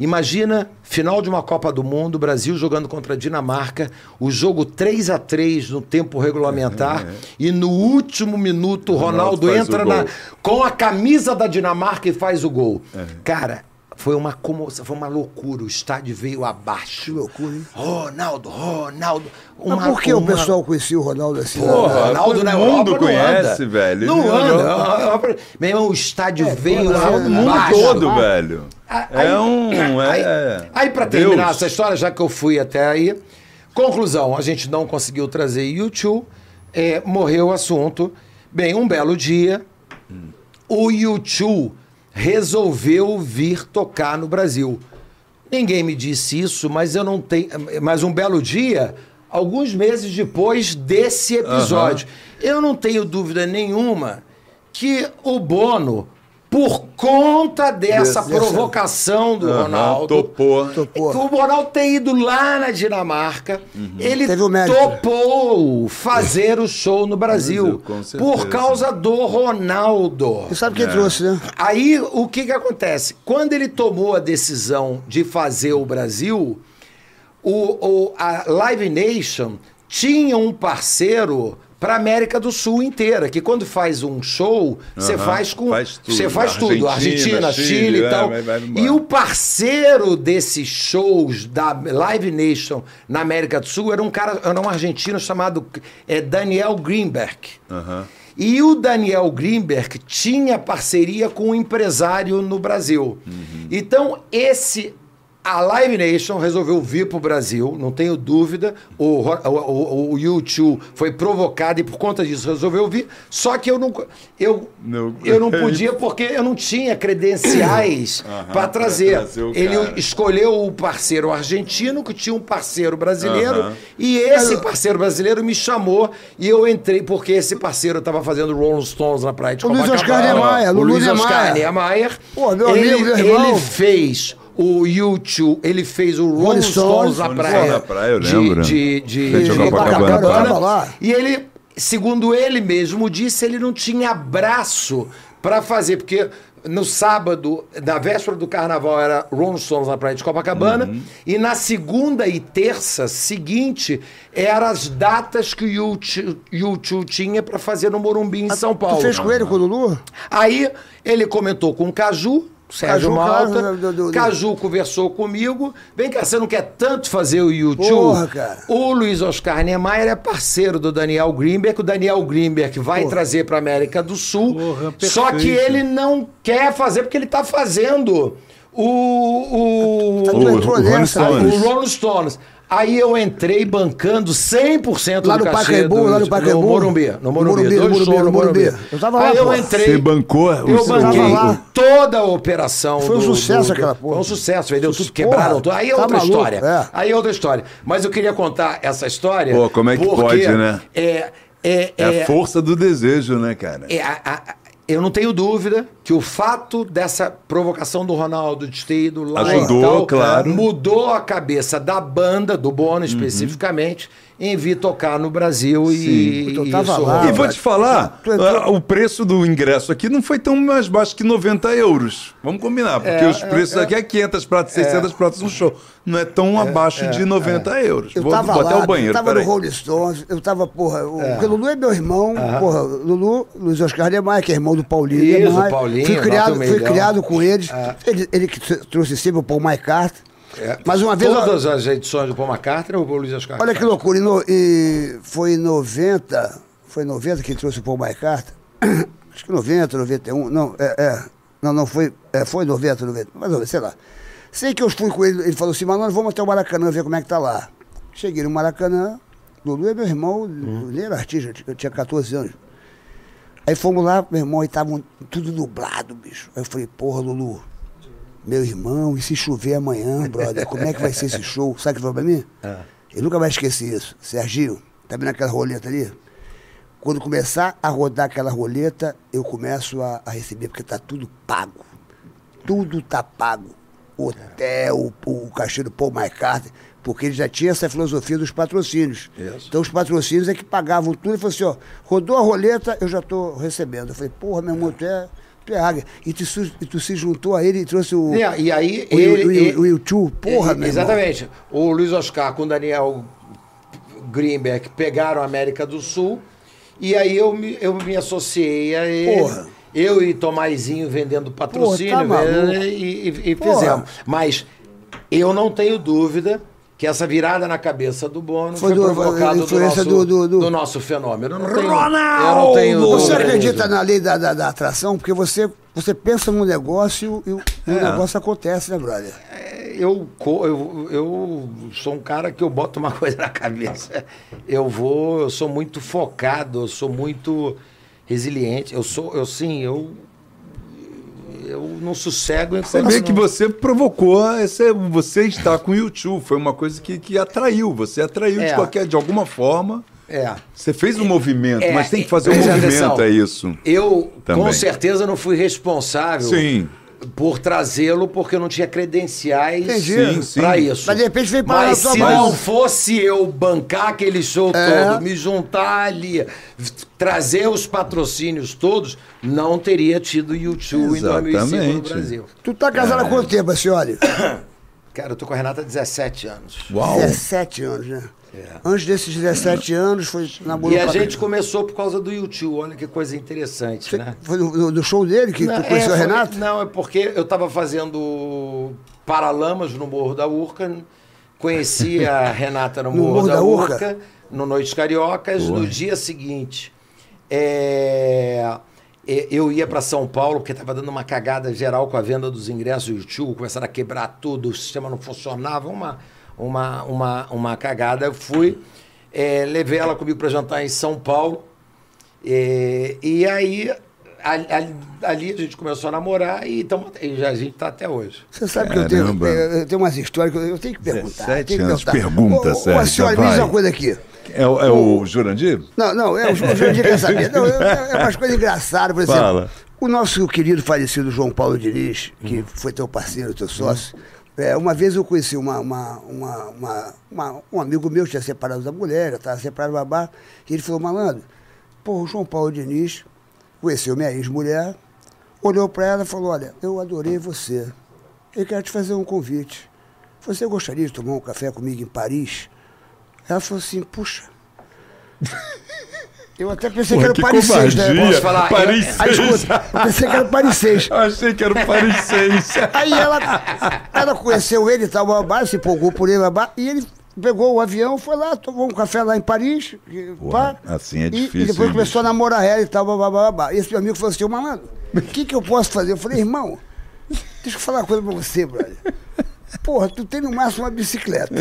Imagina, final de uma Copa do Mundo, Brasil jogando contra a Dinamarca, o jogo 3 a 3 no tempo regulamentar, e no último minuto o Ronaldo, Ronaldo entra na- com a camisa da Dinamarca e faz o gol. Cara, foi uma comoção, foi uma loucura. O estádio veio abaixo. Que loucura, hein? Ronaldo, Ronaldo. Uma, Mas por que o uma- pessoal conhecia o Ronaldo assim? Porra, né? Ronaldo na mundo Europa não conhece, anda. velho. Não Ele anda. Meu irmão, o estádio veio todo abaixo. O mundo todo, velho. Aí- É um. Aí, É, aí para terminar Deus. essa história, já que eu fui até aí, conclusão, a gente não conseguiu trazer YouTube, é, morreu o assunto. Bem, um belo dia, o YouTube resolveu vir tocar no Brasil. Ninguém me disse isso, mas eu não tenho. Mas um belo dia, alguns meses depois desse episódio, eu não tenho dúvida nenhuma que o Bono, por conta dessa provocação do Aham, Ronaldo, topou. Topou. o Ronaldo ter ido lá na Dinamarca, ele Teve o mérito. topou fazer o show no Brasil certeza. por causa do Ronaldo. Você sabe quem trouxe, né? Aí o que que acontece? Quando ele tomou a decisão de fazer o Brasil, o, o- a Live Nation tinha um parceiro para América do Sul inteira, que quando faz um show, você Aham, faz com faz tudo. você faz tudo, Argentina, Argentina, Chile, Chile, e é, tal. vai- vai e o parceiro desses shows da Live Nation na América do Sul era um cara, era um argentino chamado é, Daniel Greenberg. Aham. E o Daniel Greenberg tinha parceria com um empresário no Brasil. Então, esse. A Live Nation resolveu vir para o Brasil, não tenho dúvida. O, o, o, o YouTube foi provocado e por conta disso resolveu vir. Só que eu não, eu, Não- eu não podia porque eu não tinha credenciais para pra trazer. trazer Ele cara. escolheu o parceiro argentino, que tinha um parceiro brasileiro, Aham. e esse parceiro brasileiro me chamou e eu entrei porque esse parceiro estava fazendo Rolling Stones na praia de O Luiz Copacabana. Oscar Niemeyer, O Lulu Luiz Oscar. Niemeyer. Pô, meu ele, amigo, meu irmão. ele fez o YouTube, ele fez o Rolling Stones na praia. Na praia, eu de- lembro. De, de, Frente ao de Copacabana. E ele, segundo ele mesmo disse, ele não tinha braço para fazer, porque no sábado, na véspera do carnaval, era Rolling Stones na praia de Copacabana, Uhum. e na segunda e terça seguinte eram as datas que o YouTube, tinha para fazer no Morumbi em São Paulo. Tu fez com ele, com o Lulu? Aí ele comentou com o Caju, Sérgio Caju, Malta. claro, do- do- do- Caju conversou comigo. Vem cá, você não quer tanto fazer o YouTube? Porra, cara. O Luiz Oscar Niemeyer é parceiro do Daniel Greenberg. O Daniel Greenberg vai trazer para América do Sul. Porra, só que ele não quer fazer porque ele está fazendo o. o Tu O- o o Rolling Stones. Aí eu entrei bancando 100% Lá do no cachê Pacaembu, do, lá no Pacaembu? No Morumbi. No Morumbi. Morumbi, dois Morumbi, no Morumbi. Morumbi. Eu tava lá, Aí eu entrei. Você bancou Eu banquei Tava lá. toda a operação. Foi um do- sucesso do- aquela porra. Foi um sucesso, vendeu tudo, quebraram tudo. Aí é tá outra maluco, história. é. Aí é outra história. Mas eu queria contar essa história. Pô, como é que pode, né? É, é, É a força do desejo, né, cara? é, a- a- eu não tenho dúvida que o fato dessa provocação do Ronaldo de ter ido lá Ajudou, tal, claro. mudou a cabeça da banda, do Uhum. Bono especificamente, em vir tocar no Brasil e, Sim. Eu e tava isso lá. E vou te falar, ah, o preço do ingresso aqui não foi tão mais baixo que 90 euros. Vamos combinar, porque É, os preços aqui é 500 pratas, 600 pratas um show. Não é tão abaixo de 90 euros. Eu Vou, tava vou lá, até o banheiro, eu tava peraí. no Rolling Stones, eu tava, porra, o, porque o Lulu é meu irmão, porra, Lulu, Luiz Oscar Niemeyer, que é irmão do Paulinho Isso, Niemeyer. Paulinho, fui criado, fui criado com eles, ele, ele que tr- trouxe sempre o Paul McCartney, mas uma vez... Todas as edições do Paul McCartney ou o Luiz Oscar? Olha que loucura, em no- e foi em 90, foi em 90 que trouxe o Paul McCartney, acho que 90, 91, não, é, é não, não foi, é, foi 90, 90, mas sei lá. Sei que eu fui com ele, ele falou assim, mas nós vamos até o Maracanã ver como é que tá lá. Cheguei no Maracanã, Lulu é meu irmão, ele era artista, eu tinha- eu tinha 14 anos. Aí fomos lá, meu irmão, e estavam tudo nublado, bicho. Aí eu falei, porra, Lulu, meu irmão, e se chover amanhã, brother, como é que vai ser esse show? Sabe o que ele falou pra mim? Eu nunca mais esqueci isso. Serginho, tá vendo aquela roleta ali? Quando começar a rodar aquela roleta, eu começo a, a receber, porque tá tudo pago. Tudo tá pago. Hotel, o, o cachê do Paul McCartney, porque ele já tinha essa filosofia dos patrocínios. Isso. Então os patrocínios é que pagavam tudo e falou assim, ó, rodou a roleta, eu já tô recebendo. Eu falei, porra, meu irmão, tu é, PH. E tu, e tu se juntou a ele e trouxe o. E, e aí o, ele. o, ele- o, o YouTube. Porra, e- meu irmão. Exatamente. O Luiz Oscar com o Daniel Greenberg pegaram a América do Sul. E aí eu me, eu me associei a ele. Porra. Eu e Tomazinho vendendo patrocínio Porra, tá maluco. e, e- e fizemos. Mas eu não tenho dúvida que essa virada na cabeça do Bono Foi foi, do- provocado do influência nosso, do- do- do- do nosso fenômeno. Eu não tenho, Ronaldo! eu não tenho Você acredita na lei da, da, da atração? Porque você, você pensa num negócio e o, o É. negócio acontece, né, brother? eu, co- eu, eu sou um cara que eu boto uma coisa na cabeça. Eu vou, eu sou muito focado, eu sou muito resiliente. Eu sou, eu sim, eu eu não sossego enquanto Você vê não- que você provocou, esse, você está com o YouTube, foi uma coisa que, que atraiu, você atraiu de É. qualquer, de alguma forma. É. Você fez um movimento, É, mas tem que fazer um movimento, atenção. é isso. Eu Também. com certeza não fui responsável Sim. Por trazê-lo porque eu não tinha credenciais para isso. Mas de repente veio parar Mas se mão. não fosse eu bancar aquele show É. todo, me juntar ali, trazer os patrocínios todos, não teria tido YouTube em 2005 no Exatamente. Brasil. Tu tá casado há quanto tempo, a senhora? Cara, eu tô com a Renata há 17 anos. Uau. 17 anos, né? Antes desses 17 anos, foi É. E a gente começou por causa do YouTube, olha que coisa interessante, né? Foi do, do- show dele que Não, conheceu é, a foi- Renata? Não, é porque eu estava fazendo Paralamas no Morro da Urca, conheci a Renata no, Morro, da, Urca, no Noites Cariocas. No dia seguinte, é, é, eu ia para São Paulo, porque estava dando uma cagada geral com a venda dos ingressos do YouTube, começaram a quebrar tudo, o sistema não funcionava, uma, uma, uma, uma cagada. Eu fui, é, levei ela comigo para jantar em São Paulo. É, e aí, ali, ali- a gente começou a namorar e, tamo, e já, a gente tá até hoje. Você sabe que eu tenho, Caramba. eu tenho umas histórias que eu, tenho que perguntar. 17 tenho que anos, perguntar. pergunta, Sérgio, Ô, senhora, me diz uma coisa aqui. É, o- é o Jurandir? Não, não, é, o Jurandir quer saber. Não, é, é umas coisas engraçadas, por exemplo. Fala. O nosso querido falecido João Paulo Diniz, que foi teu parceiro, teu sócio, é, uma vez eu conheci uma, uma, uma, uma- um amigo meu, tinha separado da mulher, estava separado do babá, e ele falou, malandro, pô, o João Paulo Diniz conheceu minha ex-mulher, olhou para ela e falou, olha, eu adorei você, eu quero te fazer um convite. Você gostaria de tomar um café comigo em Paris? Ela falou assim, puxa. Eu até pensei Porra, que era Paris 6, né? Posso falar? Paris Eu- Aí, escuta, eu pensei que era Paris 6. Eu achei que era o Paris 6. Aí ela, ela conheceu ele e tal, babá, se empolgou por ele, babá, e ele pegou o avião, foi lá, tomou um café lá em Paris. Porra, pá, assim é difícil, E depois hein, começou a namorar ela e tal, babá, babá. E esse meu amigo falou assim, ô malandro, o que, que eu posso fazer? Eu falei, irmão, deixa eu falar uma coisa pra você, brother. Porra, tu tem no máximo uma bicicleta.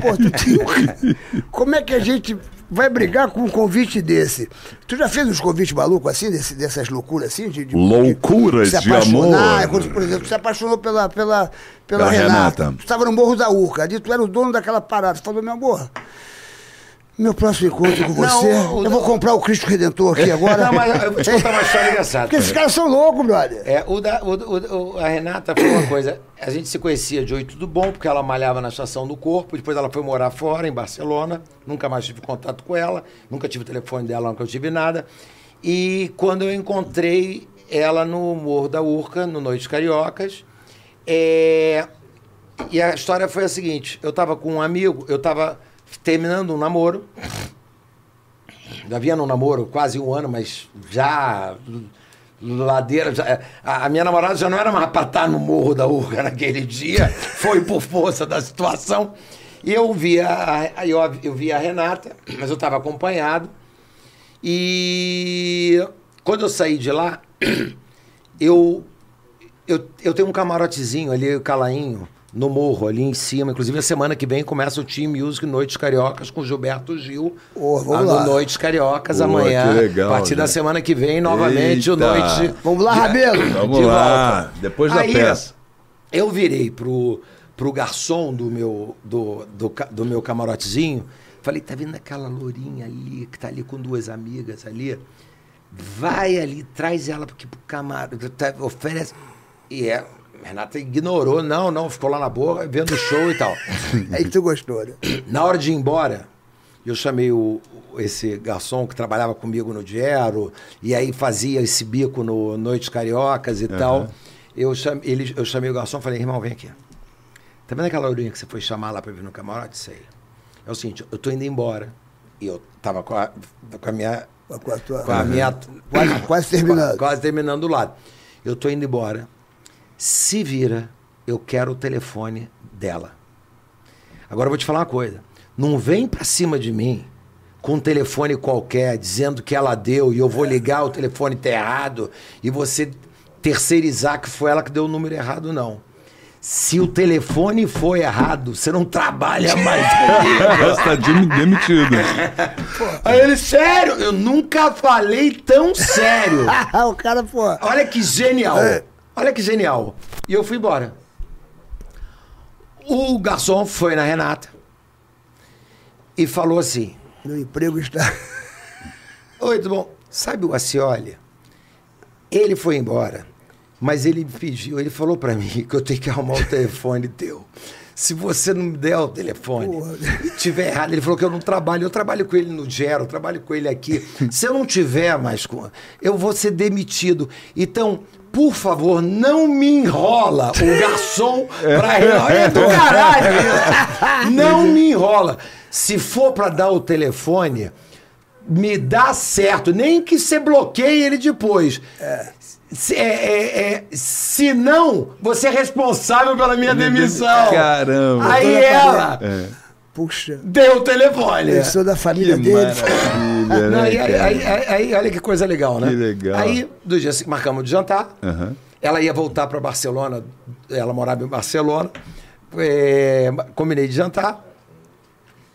Porra, tu tem um... Como é que a gente vai brigar com um convite desse? Tu já fez uns convites malucos assim, desse- dessas loucuras assim? De, de- Loucuras se de apaixonar, amor. é quando, por exemplo, se apaixonou pela, pela, pela, Pela Renata. Renata. Tu estava no Morro da Urca, ali tu era o dono daquela parada. Tu falou, meu amor, meu próximo encontro com Não, você, o- eu vou comprar o Cristo Redentor aqui agora. Não, mas eu vou te contar uma história engraçada. Porque esses caras são loucos, brother. É, o da, o, o- a Renata foi uma coisa. A gente se conhecia de Oi Tudo Bom, porque ela malhava na estação do corpo. Depois ela foi morar fora, em Barcelona. Nunca mais tive contato com ela. Nunca tive o telefone dela, nunca tive nada. E quando eu encontrei ela no Morro da Urca, no Noites Cariocas, é, e a história foi a seguinte: eu estava com um amigo, eu estava terminando um namoro. Já vinha num namoro quase um ano, mas já ladeira. já- a, a minha namorada já não era mais para estar no morro da Urca naquele dia, foi por força da situação. E eu vi a, eu, eu vi a Renata, mas eu estava acompanhado. E quando eu saí de lá, eu, eu, eu tenho um camarotezinho ali, o Calainho, no morro, ali em cima. Inclusive, a semana que vem começa o Team Music Noites Cariocas com Gilberto Gil. Ô, vamos lá lá. no Noites Cariocas Pô, amanhã. que legal, a partir da gente. semana que vem, novamente, o Eita. Noite. Vamos lá, Rabelo. Vamos de lá, volta. depois da Aí, peça. Eu virei pro, pro garçom do meu, do, do, do meu camarotezinho. Falei, tá vendo aquela lourinha ali, que tá ali com duas amigas ali? Vai ali, traz ela aqui pro camarote, tá, oferece. E é, Renata ignorou, não, não, ficou lá na boca, vendo o show e tal. Aí tu gostou, né? Na hora de ir embora, Eu chamei o, esse garçom que trabalhava comigo no Diero, e aí fazia esse bico no Noites Cariocas e tal. Eu chamei, ele, eu chamei o garçom e falei, irmão, vem aqui. Tá vendo aquela lourinha que você foi chamar lá pra vir no camarote? Sei. É o seguinte, eu tô indo embora. E eu tava com a, com a minha. Com a tua- com a minha Quase- quase terminando. Quase terminando do lado. Eu tô indo embora. Se vira, eu quero o telefone dela. Agora eu vou te falar uma coisa. Não vem pra cima de mim com um telefone qualquer, dizendo que ela deu e eu vou ligar, o telefone tá errado, e você terceirizar que foi ela que deu o número errado, não. Se o telefone for errado, você não trabalha mais comigo. Está demitido. Aí ele, sério, eu nunca falei tão sério. o cara, pô. Olha que genial. É. Olha que genial. E eu fui embora. O garçom foi na Renata e falou assim: Meu emprego está. Oi, tudo bom? Sabe o Acioli? Ele foi embora, mas ele me pediu, ele falou pra mim que eu tenho que arrumar o telefone teu. Se você não me der o telefone, e tiver errado, ele falou que eu não trabalho, eu trabalho com ele no Gero, eu trabalho com ele aqui. Se eu não tiver mais com. Eu vou ser demitido. Então, por favor, não me enrola o garçom pra É do caralho! isso. Não me enrola. Se for pra dar o telefone, me dá certo. Nem que você bloqueie ele depois. Se, é, é, é, se não, você é responsável pela minha demissão. Caramba. Aí ela Puxa. deu o telefone. Eu sou da família Que dele. maravilha, Não, né, aí, aí- aí- aí, olha que coisa legal, né? Que legal. Aí, do dia seguinte, marcamos de jantar. Aham. Ela ia voltar para Barcelona, ela morava em Barcelona. É, combinei de jantar.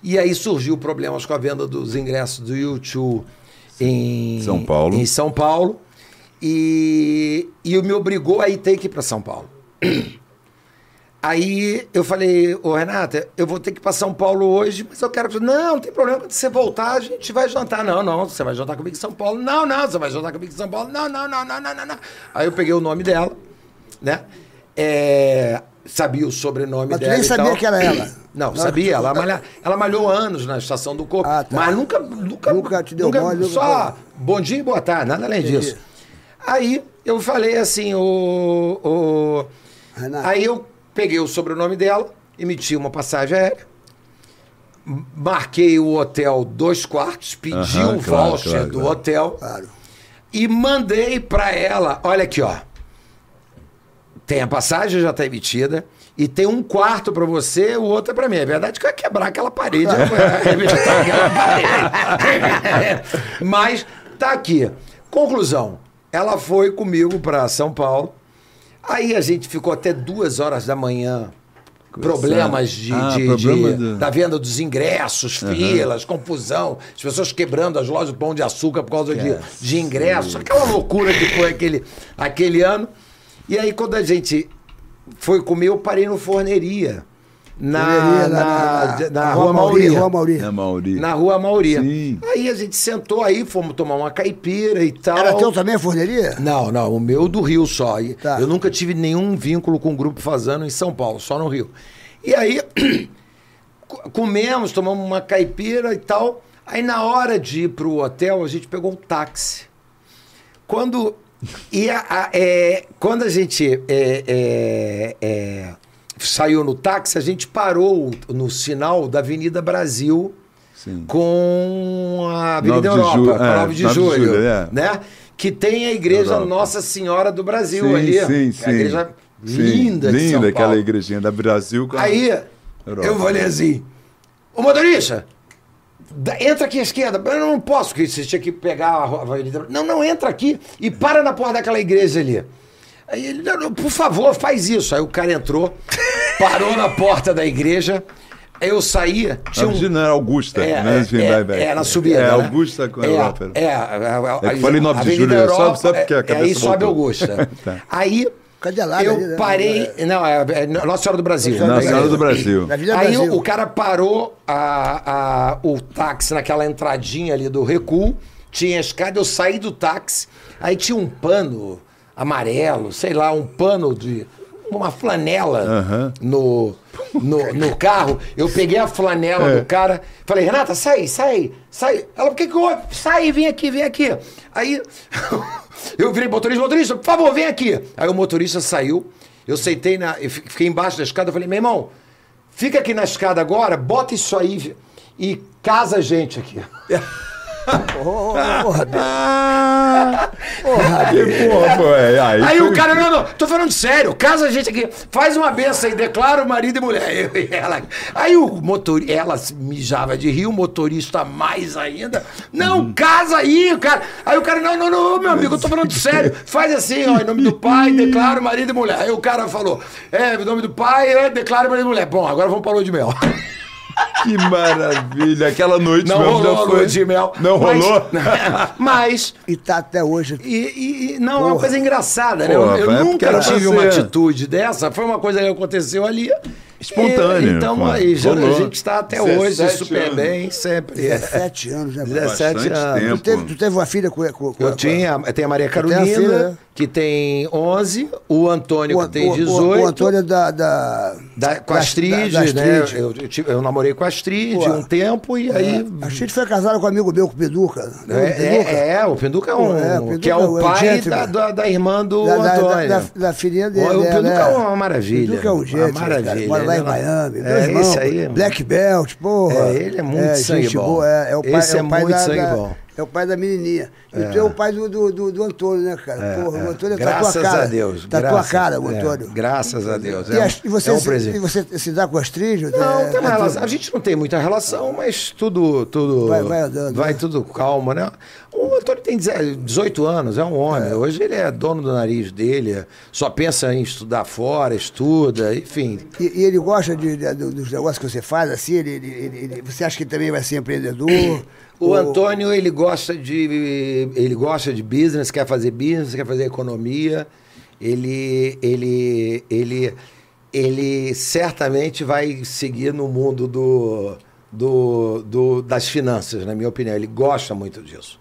E aí surgiu problemas com a venda dos ingressos do YouTube em São Paulo. Em São Paulo. E, e me obrigou a ir ter que ir para São Paulo. Aí eu falei, ô Renata, eu vou ter que ir para São Paulo hoje, mas eu quero que. Não, não tem problema. Quando você voltar, a gente vai jantar. Não, não, você vai jantar comigo em São Paulo. Não, não, você vai jantar comigo em São Paulo. Não, não, não, não, não, não, não. Aí eu peguei o nome dela, né? É, sabia o sobrenome Mas dela. nem e sabia tal. que era ela. Não, Não, sabia. Ela, malha- ela malhou anos na estação do corpo. Ah, tá. Mas nunca. Nunca, Nunca te deu mole, nunca- Só bom dia e boa tarde, nada além Entendi. disso. Aí eu falei assim, o. o Renato. aí eu peguei o sobrenome dela, emiti uma passagem aérea, marquei o hotel dois quartos, pedi Aham, o claro, voucher claro, do claro. hotel Claro. e mandei pra ela, olha aqui, ó. Tem a passagem já tá emitida e tem um quarto pra você, o outro é pra mim. É verdade que eu ia quebrar aquela parede, arrebentar aquela parede. Mas tá aqui. Conclusão. Ela foi comigo pra São Paulo. Aí a gente ficou até duas horas da manhã. Problemas de, Ah, de- problema de- do- da venda dos ingressos, filas, confusão, as pessoas quebrando as lojas de pão de açúcar por causa de, de ingressos, aquela loucura que foi aquele, aquele ano. E aí, quando a gente foi comer, eu parei no Forneria. Na, na, na- na, na Rua Rua Mauri. Rua Mauri. Mauri. Na Rua Mauri. Sim. Aí a gente sentou aí, fomos tomar uma caipira e tal. Era teu também a forneria? Não, não, o meu do Rio só. Tá. Eu nunca tive nenhum vínculo com o grupo fazendo em São Paulo, só no Rio. E aí, co- comemos, tomamos uma caipira e tal. Aí na hora de ir pro hotel, a gente pegou um táxi. Quando, e a, a- é, quando a gente é, é, é, saiu no táxi, a gente parou no sinal da Avenida Brasil Sim. com a Avenida 9 de Europa, a é, 9 de 9 de julho, é. né? Que tem a igreja Europa. Nossa Senhora do Brasil Sim, ali. sim, sim. A igreja Sim, linda São Linda, aquela igrejinha da Brasil. com Aí Europa. eu falei assim, ô motorista, entra aqui à esquerda. Eu não posso, porque você tinha que pegar a avenida. Não, não, entra aqui e para na porta daquela igreja ali. Aí ele, não, não, por favor, faz isso. Aí o cara entrou, parou na porta da igreja. Aí eu saí, tinha um, Virgínia era Augusta, é, né? é, é, é, na subida. É, né? Augusta com a é, Europa. É, é, a- É que falei 9 de julho, sobe- Europa, sobe porque a é, é, cabeça Aí sobe. Augusta. Tá. Aí Cadê lá, eu ali, né? parei. Não, é, é Nossa Senhora do Brasil. Nossa Senhora Senhora do Brasil. Aí o cara parou a, a- o táxi naquela entradinha ali do recuo, tinha a escada, eu saí do táxi, aí tinha um pano amarelo, sei lá, um pano de. uma flanela Aham. no, no, no carro, eu peguei a flanela É. do cara, falei, Renata, sai, sai, sai. Ela, por que que houve? Sai, vem aqui, vem aqui. Aí eu virei motorista, motorista, por favor, vem aqui. Aí o motorista saiu, eu sentei na. eu fi- fiquei embaixo da escada, eu falei, meu irmão, fica aqui na escada agora, bota isso aí e casa a gente aqui. Porra. Ah, que porra, é, aí, Aí o cara, não, não, tô falando sério, casa a gente aqui, faz uma benção aí, declara o marido e mulher. Eu e ela. Aí o motorista, ela mijava de rir, o motorista mais ainda. Não, casa aí, o cara. Aí o cara, não, não, não, meu amigo, eu tô falando sério. Faz assim, ó, em nome do pai, declara o marido e mulher. Aí o cara falou, é, em nome do pai, é, declara o marido e mulher. Bom, agora vamos para lua de mel. Que maravilha. Aquela noite Não mesmo rolou a foi. de mel. Não Mas- rolou? Mas E tá até hoje. E, e- não, é uma Porra. coisa engraçada, né? Porra, eu eu nunca tive uma atitude dessa, foi uma coisa que aconteceu ali. Espontâneo, E, então, pô, aí, já, a gente está até 17 hoje super anos. bem, sempre. 17 anos, né? 17 Bastante anos. tempo. Tu teve, tu teve uma filha com, com, com Eu tinha, tem a Maria tem a Carolina, filha, né? que tem 11, o Antônio, o, que tem o- 18. O, Antônio é da. da da, com a Astrid, da- da né? Astrid. Eu, eu, tive- eu namorei com a Astrid Pô, um tempo e aí. A Astrid foi casada com um amigo meu, com o Peduca. É, Lembra do Peduca? é, é, o Penduca é um. É, o Penduca que é é o o pai gentleman. da, da, da irmã do Antônio. da, da, da filhinha dele. O né, Penduca né? é uma maravilha. Penduca é um Uma jeito. maravilha. Lá em Ele é- Miami. meu É, irmão, esse aí. Black Belt, porra. É, ele é muito sangue gente bom. boa, é, é o pai, Esse é é o pai muito da, sangue da- bom. É o pai da menininha. E tu é o pai do, do, do, do Antônio, né, cara? porra, o Antônio tá Graças tua cara. a Deus. Tá tua graças- cara, o é, Antônio. graças a Deus. E, É, as- e você, é um se, presente. e você se dá com as trilhas? Não, é, tem uma é relação. A gente não tem muita relação, mas tudo. tudo Vai- vai andando, Vai né? tudo calmo, né? O Antônio tem 18 anos, é um homem. Hoje ele é dono do nariz dele, só pensa em estudar fora, estuda, enfim. E, e ele gosta de, de- do- dos negócios que você faz, assim? Ele, ele- ele- você acha que ele também vai ser empreendedor? O Antônio, ele gosta de. Ele gosta de business, quer fazer business, quer fazer economia. Ele. ele. ele. ele certamente vai seguir no mundo do, do, do- das finanças, na minha opinião. Ele gosta muito disso.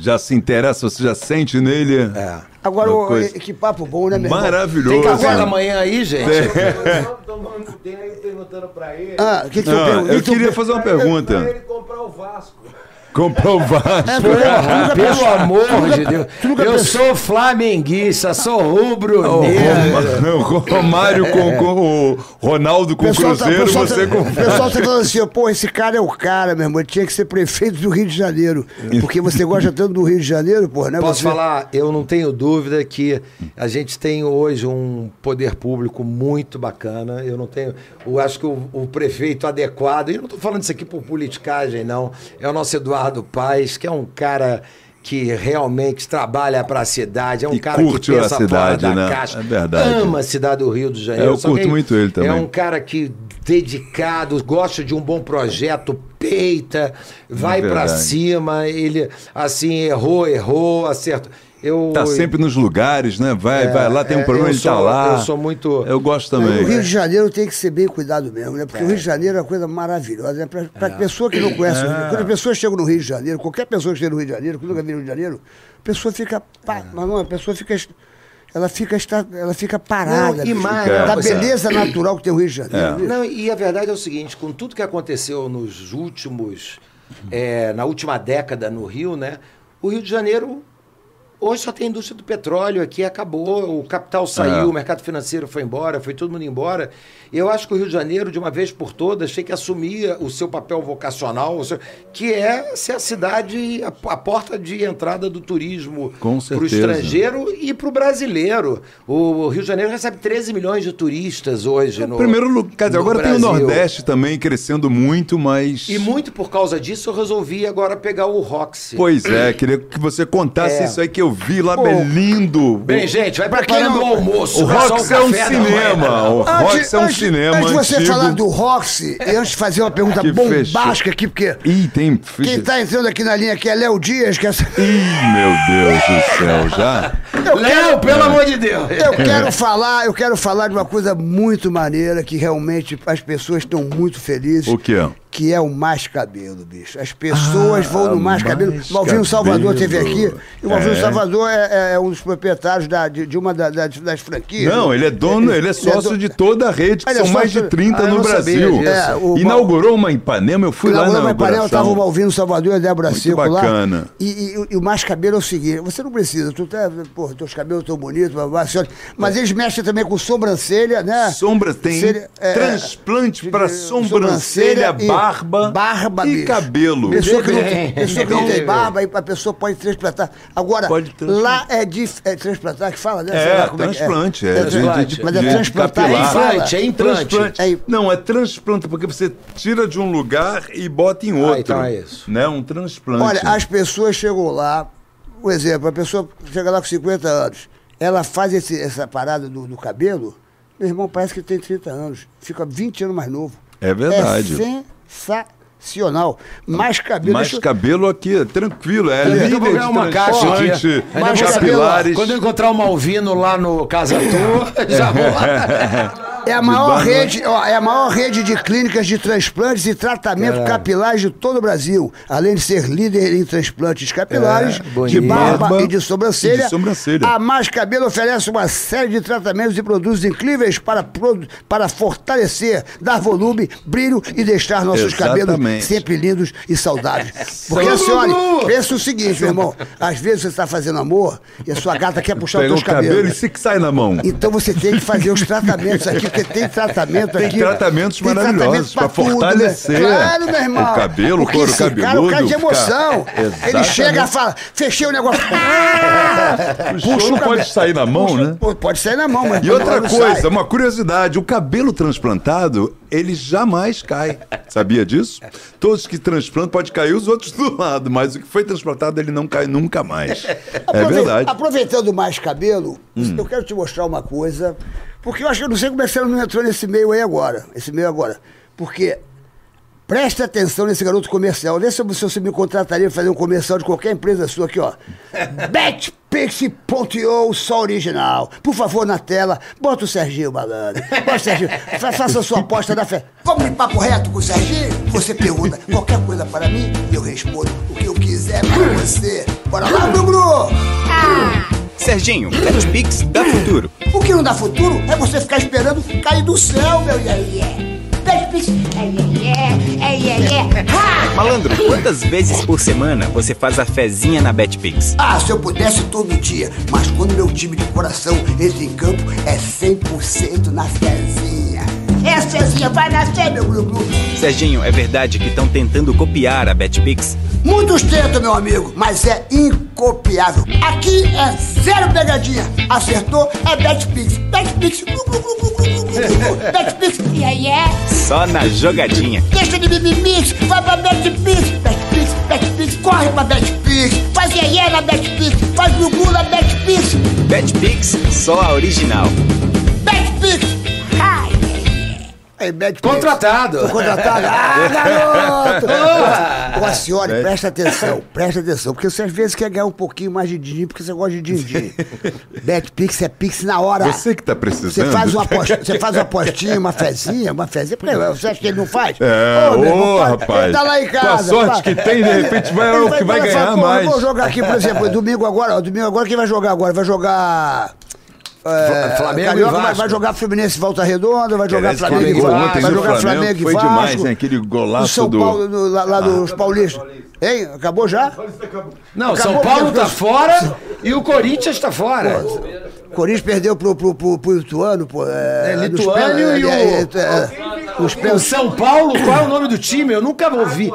Já se interessa, você já sente nele. É. Agora, coisa- que papo bom, né, meu irmão? Maravilhoso. Tem café da manhã aí, gente? Ah, o que, que tu Não, pergunta? eu queria fazer uma pergunta. o Vasco. Comprar o Vasco. Porra, pelo amor de Deus. Eu pensou- sou flamenguista, sou rubro O negro. Roma- o Romário com, com o Ronaldo com o tá- Cruzeiro, pessoal você tá, com. O pessoal tá falando assim, pô, esse cara é o cara, meu irmão. Ele tinha que ser prefeito do Rio de Janeiro. Porque você gosta tanto do Rio de Janeiro, pô, né? Posso você... falar? Eu não tenho dúvida que a gente tem hoje um poder público muito bacana. Eu não tenho. Eu acho que o, o prefeito adequado, e eu não estou falando isso aqui por politicagem, não. É o nosso Eduardo Paes, que é um cara que realmente trabalha para a cidade, é um E cara curte que a pensa cidade, fora da né? caixa, É verdade. ama a cidade do Rio de Janeiro. É, eu curto muito ele também. É um cara que dedicado, gosta de um bom projeto, peita, vai para verdade. cima, ele assim errou, errou, acertou. Eu Tá sempre nos lugares, né? Vai, É, vai lá, tem um é, problema, ele tá sou- lá. eu sou muito- Eu gosto também. O Rio de Janeiro tem que ser bem cuidado mesmo, né? Porque o Rio de Janeiro é uma coisa maravilhosa. Né? Pra, pra pessoa que não conhece, o Rio, quando a pessoa chega no Rio de Janeiro, qualquer pessoa que chega no Rio de Janeiro, que nunca viu o Rio de Janeiro, a pessoa fica. Pa... Mas não, a pessoa fica. Ela fica, ela fica parada. Não, e mais, da beleza natural que tem o Rio de Janeiro. Não, e a verdade é o seguinte, com tudo que aconteceu nos últimos, é, na última década no Rio, né? O Rio de Janeiro hoje só tem indústria do petróleo aqui, acabou, o capital saiu, É. o mercado financeiro foi embora, foi todo mundo embora. Eu acho que o Rio de Janeiro, de uma vez por todas, tem que assumir o seu papel vocacional, seu- que é ser a cidade, a, a porta de entrada do turismo para o estrangeiro e para o brasileiro. O Rio de Janeiro recebe 13 milhões de turistas hoje. No, Primeiro lugar, quer dizer, agora tem o Brasil. Nordeste também crescendo muito, mas. E muito por causa disso eu resolvi agora pegar o Roxy. Pois é, queria que você contasse É. isso aí que eu vi lá, Pô, bem lindo. Bem, gente, vai Pra quem preparando não- o almoço. o só Rox é um cinema. não. O Rox é um antes, cinema antes de você antigo. falar do Roxy, e antes de fazer uma pergunta Que bombástica aqui, porque Ih, tem. quem tá entrando aqui na linha aqui é Léo Dias, que é... Ih, meu Deus do céu, já? Léo, pelo amor de Deus. Eu quero falar, eu quero falar de uma coisa muito maneira que realmente as pessoas estão muito felizes. O quê? Que é o Mais Cabelo, bicho. As pessoas vão no Mais Cabelo. O Malvino Salvador teve aqui. E o Malvino É. Salvador é, é- é um dos proprietários da- de, de uma da- das, das franquias. Não, ele é dono, ele é sócio do- de toda a rede, que Ele é são mais de sócio- 30 Ah, no Brasil. É, o- Inaugurou uma em Ipanema, eu fui lá Inaugurou na uma panela, inauguração. tava o Malvino Salvador e a Débora Muito Seco lá. bacana. E, e- e o mais cabelo é o seguinte: você não precisa, tu tá, pô, teus cabelos tão bonitos, mas eles mexem também com sobrancelha, né? Sombra tem Selha- é, transplante para de- sobrancelha, e barba, barba e bicho. cabelo. Pessoa que não, Bem, pessoa que não tem bem. barba, aí a pessoa pode transplantar. Agora, Pode transplantar. lá é de é transplantar que fala, né? É, lá como que transplante. É, É, de- transplante. de- de- mas é transplantar fala. Implante, é implante. Transplante. É- Não, é transplante, porque você tira de um lugar e bota em outro. então é isso. Né? Um transplante. Olha, as pessoas chegam lá, um exemplo, a pessoa chega lá com 50 anos, ela faz esse- essa parada do, do cabelo, meu irmão parece que tem 30 anos, fica 20 anos mais novo. É verdade. É sensacional. Mais cabelo. Mais eu- cabelo aqui, é tranquilo. É a pouco eu líder vou de ganhar uma caixa aqui. Mais capilares. Quando eu encontrar o Malvino lá no Casa Tour, já vou. É a maior barba. rede, ó, é a maior rede de clínicas de transplantes e tratamento capilares de todo o Brasil, além de ser líder em transplantes capilares, É, de barba, e de sobrancelha. e de sobrancelha. A Mais Cabelo oferece uma série de tratamentos e produtos incríveis para, para fortalecer, dar volume, brilho e deixar nossos cabelos Exatamente. sempre lindos e saudáveis. Porque olha, pensa o seguinte, meu irmão, às vezes você está fazendo amor e a sua gata quer puxar Pega os o teus cabelo cabelos. e se que sai na mão. Então você tem que fazer os tratamentos aqui, porque tem tratamento Tem aqui. tratamentos tem maravilhosos pra tudo, fortalecer né? Claro, meu irmão. o cabelo, o couro esse cara, o cabeludo, cara de fica- emoção. Ele chega e fala, fechei o negócio. O show não pode sair na mão, né? Pô, Pode sair na mão, mas E outra coisa, sai. uma curiosidade, o cabelo transplantado, ele jamais cai. Sabia disso? Todos que transplantam pode cair os outros do lado, mas o que foi transplantado ele não cai nunca mais. É verdade. Hum. Aproveitando mais cabelo, eu quero te mostrar uma coisa, porque eu acho que eu não sei como é que você não entrou nesse meio aí agora, esse meio agora. Porque preste atenção nesse garoto comercial. Vê se você me contrataria para fazer um comercial de qualquer empresa sua aqui, ó. Betpix.io, só original. Por favor, na tela, bota o Serginho Malandro. Bota o Serginho. Fa- faça a sua aposta na fé. Vamos de papo reto com o Serginho? Você pergunta qualquer coisa para mim e eu respondo o que eu quiser para você. Bora lá, Bruno! Serginho, Betpix dá futuro. O que não dá futuro é você ficar esperando cair do céu, meu iê iê. É, é, é, é, é. Malandro, quantas vezes por semana você faz a fezinha na Betpix? Ah, se eu pudesse todo dia, mas quando meu time de coração entra em campo, é 100% na fezinha. É fezinha, vai na fé, meu glu-glu. Serginho, é verdade que estão tentando copiar a Betpix? Muitos tentam, meu amigo, mas é incopiável. Aqui é zero pegadinha. Acertou, é Betpix. Betpix, glu, glu, glu, glu, glu, glu, glu. Betpix, É, é. Só na jogadinha. Deixa de mimimix, vai pra Betpix, Betpix, Betpix, corre pra Betpix, faz iê na Betpix, faz gugu na Betpix, Betpix, só a original. Aí, Betpix. Contratado. Tô contratado. Ah, garoto! Ô, senhora, presta atenção, presta atenção, porque você às vezes quer ganhar um pouquinho mais de din porque você gosta de din-din. Betpix é Pix na hora. Você que tá precisando. Você faz uma aposta, você faz uma apostinha, uma fezinha, uma fezinha, porque você acha que ele não faz? É, ô, faz. rapaz. Ele tá lá em Com a casa. sorte pá. que tem, de repente vai- o que vai ele ganhar fala, "Pô, mais." Eu vou jogar aqui, por exemplo, domingo agora, ó, domingo agora quem vai jogar agora? Vai jogar. É, Flamengo Carioca, vai, Vasco. vai jogar Fluminense Volta Redonda, vai jogar Aliás, Flamengo e gol Vasco, ontem vai jogar Flamengo Flamengo e foi Vasco. demais, né? Aquele golaço o São do- Paulo, do- lá, lá dos paulistas. Hein? Acabou já? Não, Acabou São Paulo tá fora e o Corinthians tá fora. Corinthians perdeu pro, pro, pro, pro Lituano, pô. É, É, nos Lituano pênaltis, e o- é, é, é, nos O. São Paulo, qual é o nome do time? Eu nunca ouvi.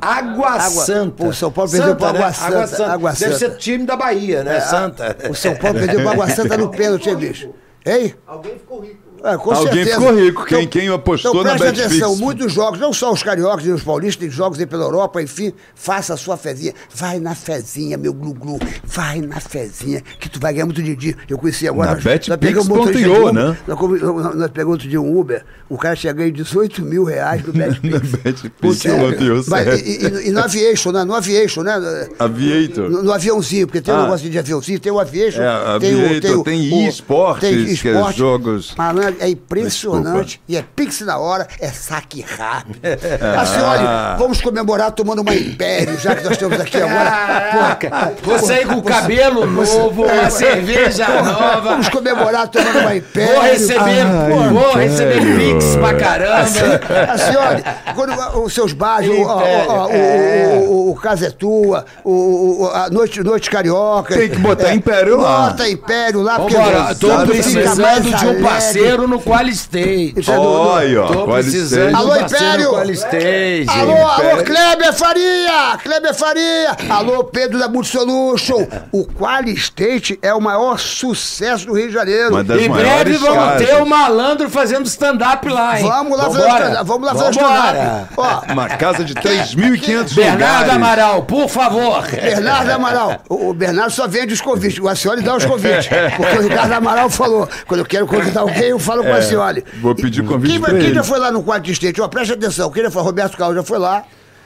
Água, Água- Santa. Pô, o São Paulo perdeu pro Santa, Água né? Santa, Água Santa. Água Deve Santa. ser time da Bahia, né? Santa. O São Paulo perdeu pro Água Santa no pênalti, hein, bicho? Hein? Alguém ficou rico. É, com Alguém certeza. ficou rico. Quem- quem apostou então, na presta Betfix. atenção, muitos jogos, não só os cariocas e os paulistas, tem jogos aí pela Europa, enfim, faça a sua fezinha. Vai na fezinha, meu glu-glu. Vai na fezinha, que tu vai ganhar muito de Eu conheci agora. Na pegamos um né? Nós, nós, pegamos outro dia um Uber, o cara tinha ganho 18 mil reais no Betpix. Betpix, Pô, sério. ponto io, Vai, sério. e, e- e no Aviation, né? No Aviation, né? Aviator. No, no aviãozinho, porque tem um Ah. negócio de aviãozinho, tem o Aviation, É, tem o. Aviator, Tem, o- tem o- eSports, tem que é jogos- Malandro, Cioli é impressionante. E é Pix na hora, é saque rápido. A Cioli, vamos comemorar tomando uma Império, já que nós estamos aqui agora. Pô, Vou sair com o cabelo novo, uma cerveja nova. Vamos comemorar tomando uma Império. Vou receber, pô, vou receber Pix pra caramba. A senhora, quando os seus bares, o, ó, É. o, o, o Casa é Tua, o, o- a Noite, Noite Carioca. Tem que botar Império lá. Bota Império lá, porque Vambora, tô tudo fica precisando de um alegre. Parceiro no Qual State. Isso é Olha, ó. Tô qual precisando Alô, Império! no Qual Stage. Alô, alô, Kleber Faria! Kleber Faria! Alô, Pedro da Multisolution! O Quali State é o maior sucesso do Rio de Janeiro. Em breve vamos casas. ter o malandro fazendo stand-up lá, hein? Vamos lá fazer Vambora. stand- vamos lá fazer stand-up. Uma casa de 3.500 Bernardo lugares. Amaral, por favor. Bernardo Amaral. O, o Bernardo só vende os convites. O Acioli dá os convites. Porque o Ricardo Amaral falou: quando eu quero convidar alguém, eu falo com o Acioli. vou pedir convite Quem, quem já foi lá no quarto State? Ó, preste atenção. Quem já foi? Roberto Carlos já foi lá.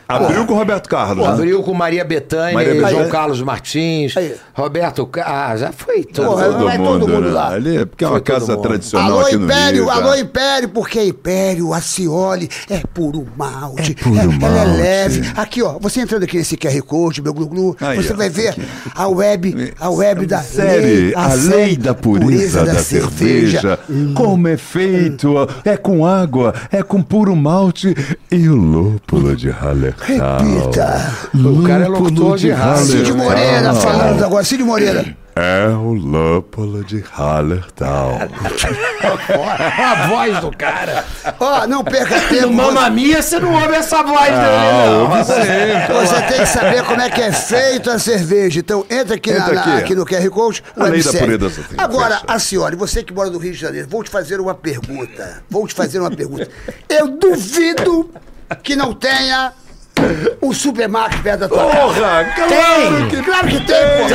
Abriu com o Roberto Carlos. né? Abriu com Maria Bethânia, Maria João. Carlos Martins, Aí. Roberto... Ca- Ah, já foi tudo. Porra, vai todo mundo lá. né? Ali, é porque é uma todo casa mundo. tradicional Alô, aqui no Império, Rio. alô. Império, porque Império, Acioli, é puro malte. É puro Ela é malte. leve. Aqui, ó, você entrando aqui nesse QR Code, meu glu-glu, você ó, vai ver aqui. a web, a web da Série, lei, a lei da pureza da cerveja, como é feito, é com água, é com puro malte e o lúpulo de Hallertau. Repita. O cara é locutor de rádio. Cid Moreira falando agora, Cid Moreira. É o lúpulo de Hallertau. A voz do cara. Ó, não perca tempo. No Mamma Mia, você não ouve essa voz Ah, dele, não. Você tem que saber como é que é feita a cerveja. Então, entra aqui, na- Entra na- aqui. aqui no QR Code. A lei da pureza. Agora, a senhora, você que mora no Rio de Janeiro, vou te fazer uma pergunta. Vou te fazer uma pergunta. Eu duvido que não tenha um supermarket perto da tua casa. Porra, claro Tem! que Claro que tem, porra!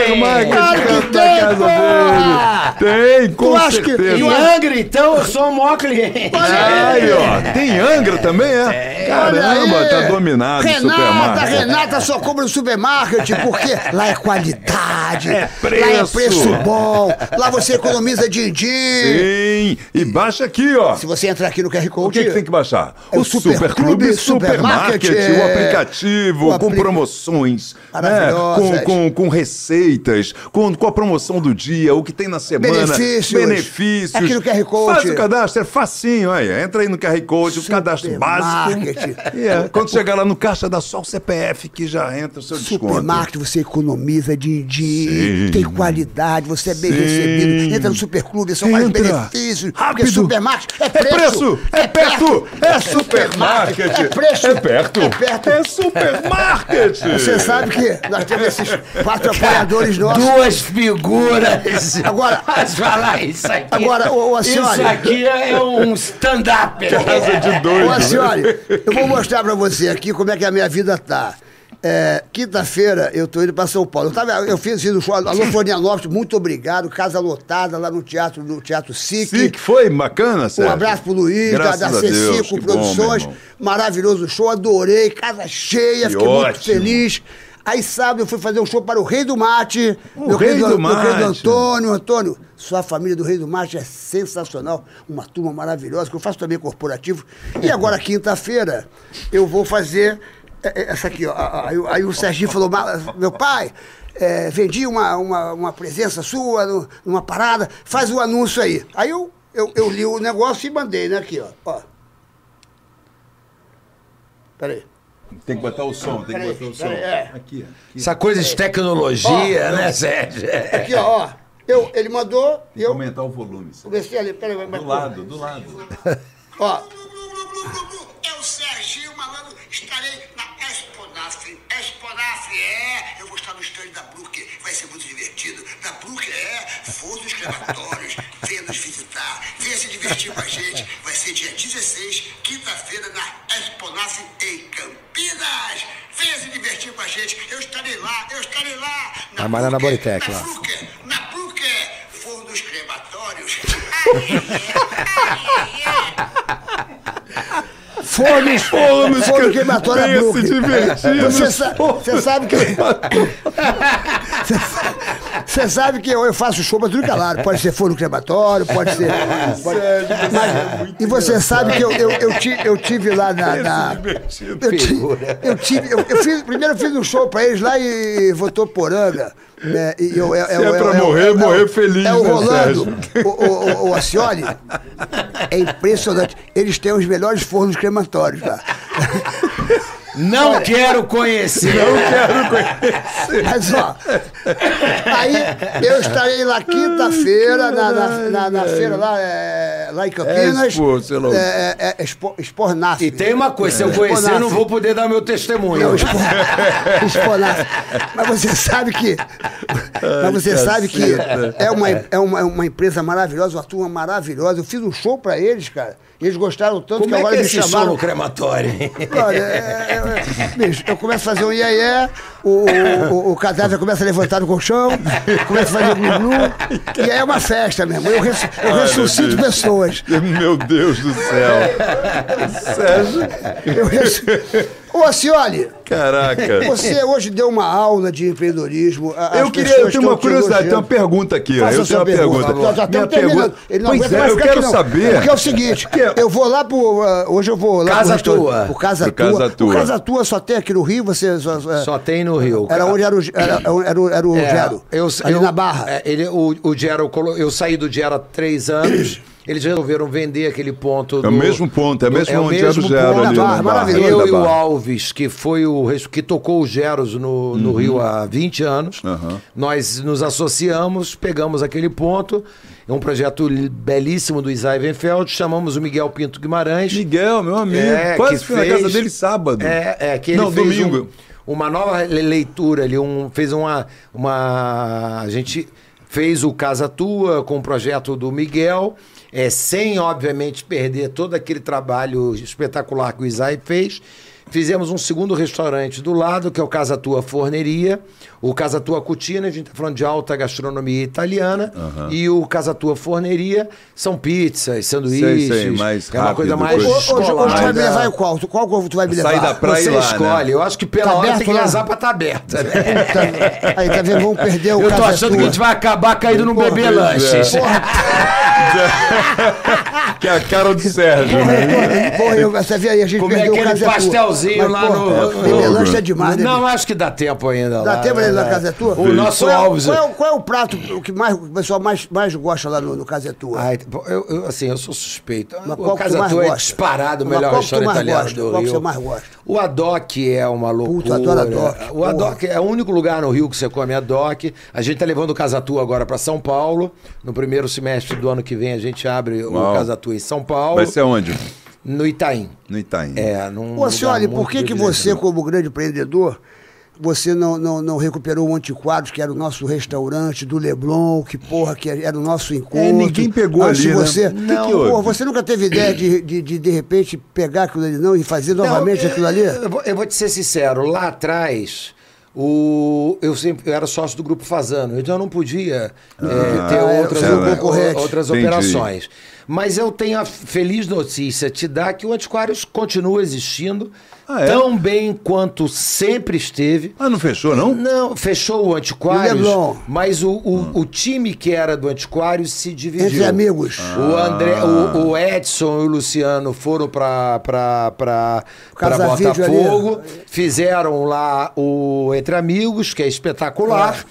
Supermarket Claro que perto da tem, casa porra! dele. Tem, com Tu acha que- certeza. Em Angra, então, eu sou o maior cliente. Aí, ó. Tem Angra também, é? Caramba, Olha aí. tá dominado o Renata, supermarket. Renata só compra no supermarket, porque lá é qualidade, É lá é preço. preço bom, lá você economiza din-din. Sim, e baixa aqui, ó. Se você entrar aqui no QR O Code, que, que tem que baixar? É o Superclube Supermarket, Supermarket, o é. aplicativo O com apli- promoções, né? Com, com, com receitas, com, com a promoção do dia, o que tem na semana, Benefícios. benefícios. Aqui no QR Code. Faz o cadastro, é facinho, aí. Entra aí no QR Code, o cadastro básico. E é, quando chegar lá no caixa, dá só o CPF que já entra o seu desconto. Supermarket, você economiza din-din, Sim. tem qualidade, você é bem Sim. recebido. Entra no Superclube, são mais benefícios. Porque Rápido. supermarket é É preço. preço, é perto, é supermarket, É preço, é perto, é perto. é supermarket. Você sabe que nós temos esses quatro apoiadores nossos. Duas figuras. Agora- Mas falar isso aqui. Agora, ô, ô, Isso senhora. aqui é um stand-up. Casa de dois. Ô, senhora, eu vou mostrar pra você aqui como é que a minha vida tá. É, Quinta-feira eu tô indo pra São Paulo. Eu, tava, eu fiz assim, no show, alô Florianópolis, muito obrigado. Casa lotada lá no Teatro, no teatro SIC. Que foi bacana, Um Sérgio. abraço pro Luiz, da, Graças da a Deus, C5 que bom, Produções. irmão. Maravilhoso show, adorei, casa cheia, Que fiquei muito ótimo. feliz. Aí sábado eu fui fazer um show para o Rei do Mate. O meu Rei querido, do meu querido Mate. Antônio, Antônio, sua família do Rei do Mate é sensacional. Uma turma maravilhosa, que eu faço também corporativo. E agora, quinta-feira, eu vou fazer essa aqui, ó. Aí, aí o Serginho falou, "Ma- meu pai, é, vendi uma, uma, uma presença sua no- numa parada, faz o anúncio aí. Aí eu, eu, eu li o negócio e mandei, né? Aqui, ó. ó. Peraí. Tem que botar o som, tem que botar o som. é. Aqui, Essa coisa de tecnologia, né, Sérgio? Aqui, ó, ó. Eu, ele mandou e Tem que eu aumentar o volume. Sérgio. comecei ali. Peraí, vai- Do lado, do lado. Ó. É o Serginho Malandro, estarei na Exponaf. Exponaf, é. Eu vou estar no stand da Brook, vai ser muito divertido. Da Brook, é. Fornos escravatórios, venha nos visitar, venha se divertir com a gente. Vai ser dia 16, quinta-feira, na Exponaf em Campinas. Venha se divertir com a gente. Eu estarei lá, eu estarei lá. Na na lá. Brooker, na Brooker, fornos crematórios. Fornos, fornos, forno queimatório venha se Brooklyn. divertir Você, sa- você sabe que. Você sabe que eu, eu faço show pra tudo calado. Pode ser forno crematório, pode ser. pode- Mas- e você sabe que eu, eu, eu, ti- eu tive lá na. na- eu, ti- eu tive. Eu, eu fiz, primeiro eu fiz um show pra eles lá em Votoporanga. Né, e eu, é, Se é pra morrer, morrer feliz, É o né, Rolando, o, o, o Acioli. É impressionante. Eles têm os melhores fornos crematórios lá. Não quero conhecer. Mas ó, aí eu estarei lá quinta-feira, na, na, na, na feira lá, é, lá em Campinas. Expo, sei lá. É, é, é Expo, Expornaf. E tem uma coisa, se eu É. conhecer, eu não vou poder dar meu testemunho. Não, Expo-. Mas você sabe que. Mas você sabe que é uma, é uma, uma empresa maravilhosa, uma turma maravilhosa. Eu fiz um show pra eles, cara. E eles gostaram tanto Como que é agora que é me esse show chamaram. no crematório? Olha, é, é, é, bicho, eu começo a fazer um iê o, o, o cadáver começa a levantar do colchão, começa a fazer glu-glu, e aí é uma festa mesmo. Eu, res, eu ressuscito pessoas. Meu Deus do céu. Sérgio, Eu res... Ô, Acioli, caraca. você hoje deu uma aula de empreendedorismo. Eu queria, eu tenho uma curiosidade, tem uma pergunta aqui. Faça eu tenho uma pergunta. Nós já Minha estamos terminando. Ele não Pois é, eu quero aqui, saber. Porque é o seguinte, Que é- eu vou lá pro. ah, hoje eu vou lá Casa pro Tua. pro Casa Pro Tua. Casa O Tua. Casa Tua só tem aqui no Rio, você. Só, Só tem no Rio. Era onde era o, era, era o, era o É, Gero. eu, ali eu- na Barra. é, ele, o, o Gero, eu saí do Gero há três anos. Eles resolveram vender aquele ponto. É o mesmo ponto, é do- mesmo era o mesmo ponto. ali na Barra. maravilhoso. Eu e o. Alves, que foi o que tocou os Geros no, no Rio há 20 anos, Aham. nós nos associamos, pegamos aquele ponto, é um projeto belíssimo do Isai Wenfeld, chamamos o Miguel Pinto Guimarães. Miguel, meu amigo. É, Quase que fui na fez- casa dele sábado. É, é que ele Não, fez domingo. um- uma nova le- leitura ali, um, fez uma, uma. A gente fez o Casa Tua com o projeto do Miguel, é, sem, obviamente, perder todo aquele trabalho espetacular que o Isai fez. Fizemos um segundo restaurante do lado, que é o Casa Tua Forneria, o Casa Tua Cutina, a gente está falando de alta gastronomia italiana, e o Casa Tua Forneria são pizzas, sanduíches, sei, mais é uma coisa rápido, mais coisa- Hoje, hoje tu vai me né? levar qual? Qual tu vai me levar? Sair da praia Você e lá, escolhe. né? Eu acho que pela Tá hora tem que rezar pra estar aberta, né? Tá- Aí, tá vendo? Vamos perder o Eu tô achando Tua. que a gente vai acabar caindo num Porra, bebê pois lanches. é. Que é a cara do Sérgio, né? Porra, eu, você vê aí, a gente Comer perdeu o aquele Casa Tua. pastelzinho lá no- É é demais, né? Não, acho que dá tempo ainda. Dá lá, tempo ali na né? Casa é Tua? O nosso qual é, Alves. Qual é, o- qual é o prato que mais, o pessoal mais, mais gosta lá no, no Casa é Tua? Ai, eu, eu, assim, eu sou suspeito. Mas o qual Casa mais Tua é disparado o melhor qual que tu restaurante mais italiano gosta? do Qual que Rio. você mais gosta? O Adoc é uma loucura. Puta, adoro Adoc. O. Adoc é o único lugar no Rio que você come Adoc. A gente tá levando o Casa Tua agora para São Paulo. No primeiro semestre do ano que vem a gente abre Uau. o Casa Tua em São Paulo. Vai ser onde? No Itaim. No Itaim. É, num Ô, senhor, lugar por que, que você, como grande empreendedor, você não, não, não recuperou o Antiquadros, que era o nosso restaurante do Leblon, que porra, que era o nosso encontro? É, ninguém pegou ali, né? você, que não, que houve? porra, você nunca teve ideia de, de, de, de repente, pegar aquilo ali não e fazer novamente Não, aquilo ali? Eu vou, eu vou te ser sincero, lá atrás. O, eu sempre eu era sócio do grupo Fazano, então eu não podia eh, ter é, outras, era o- concorrente. outras Entendi. operações. Mas eu tenho a feliz notícia te dar que o Antiquários continua existindo Ah, é? tão bem quanto sempre esteve. Ah, não fechou, não? Não, fechou o Antiquários, O Leblon. mas o, o, o time que era do Antiquários se dividiu. Entre amigos. O, André, o, o Edson e o Luciano foram para Botafogo, fizeram lá o Entre Amigos, que é espetacular.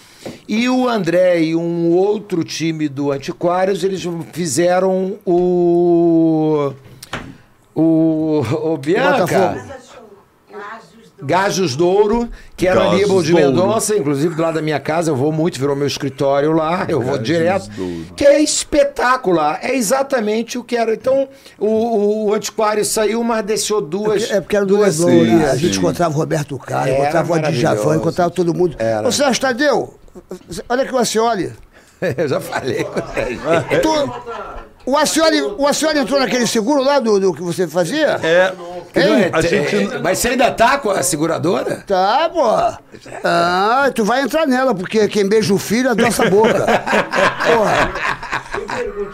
E o André e um outro time do Antiquários, eles fizeram o. O. O Bianca. Gajos Douro, que era Gajos Aníbal de. Mendonça, inclusive do lado da minha casa, eu vou muito, virou meu escritório lá, eu vou Gajos direto. Douro. Que é espetacular, é exatamente o que era. Então, o, o antiquário saiu, mas deixou duas. É porque era duas né? ilhas. A gente sim. encontrava o Roberto Carlos, encontrava o Adjavan, encontrava todo mundo. Era. Ô, Sérgio Tadeu, olha aqui o Acioli. Eu já falei com ele. Tu, o, Acioli, o Acioli entrou naquele seguro lá do, do que você fazia? É. Hein? A gente. É, Mas você ainda tá com a seguradora? Tá, pô. Ah, tu vai entrar nela, porque quem beija o filho adoça a boca. Porra.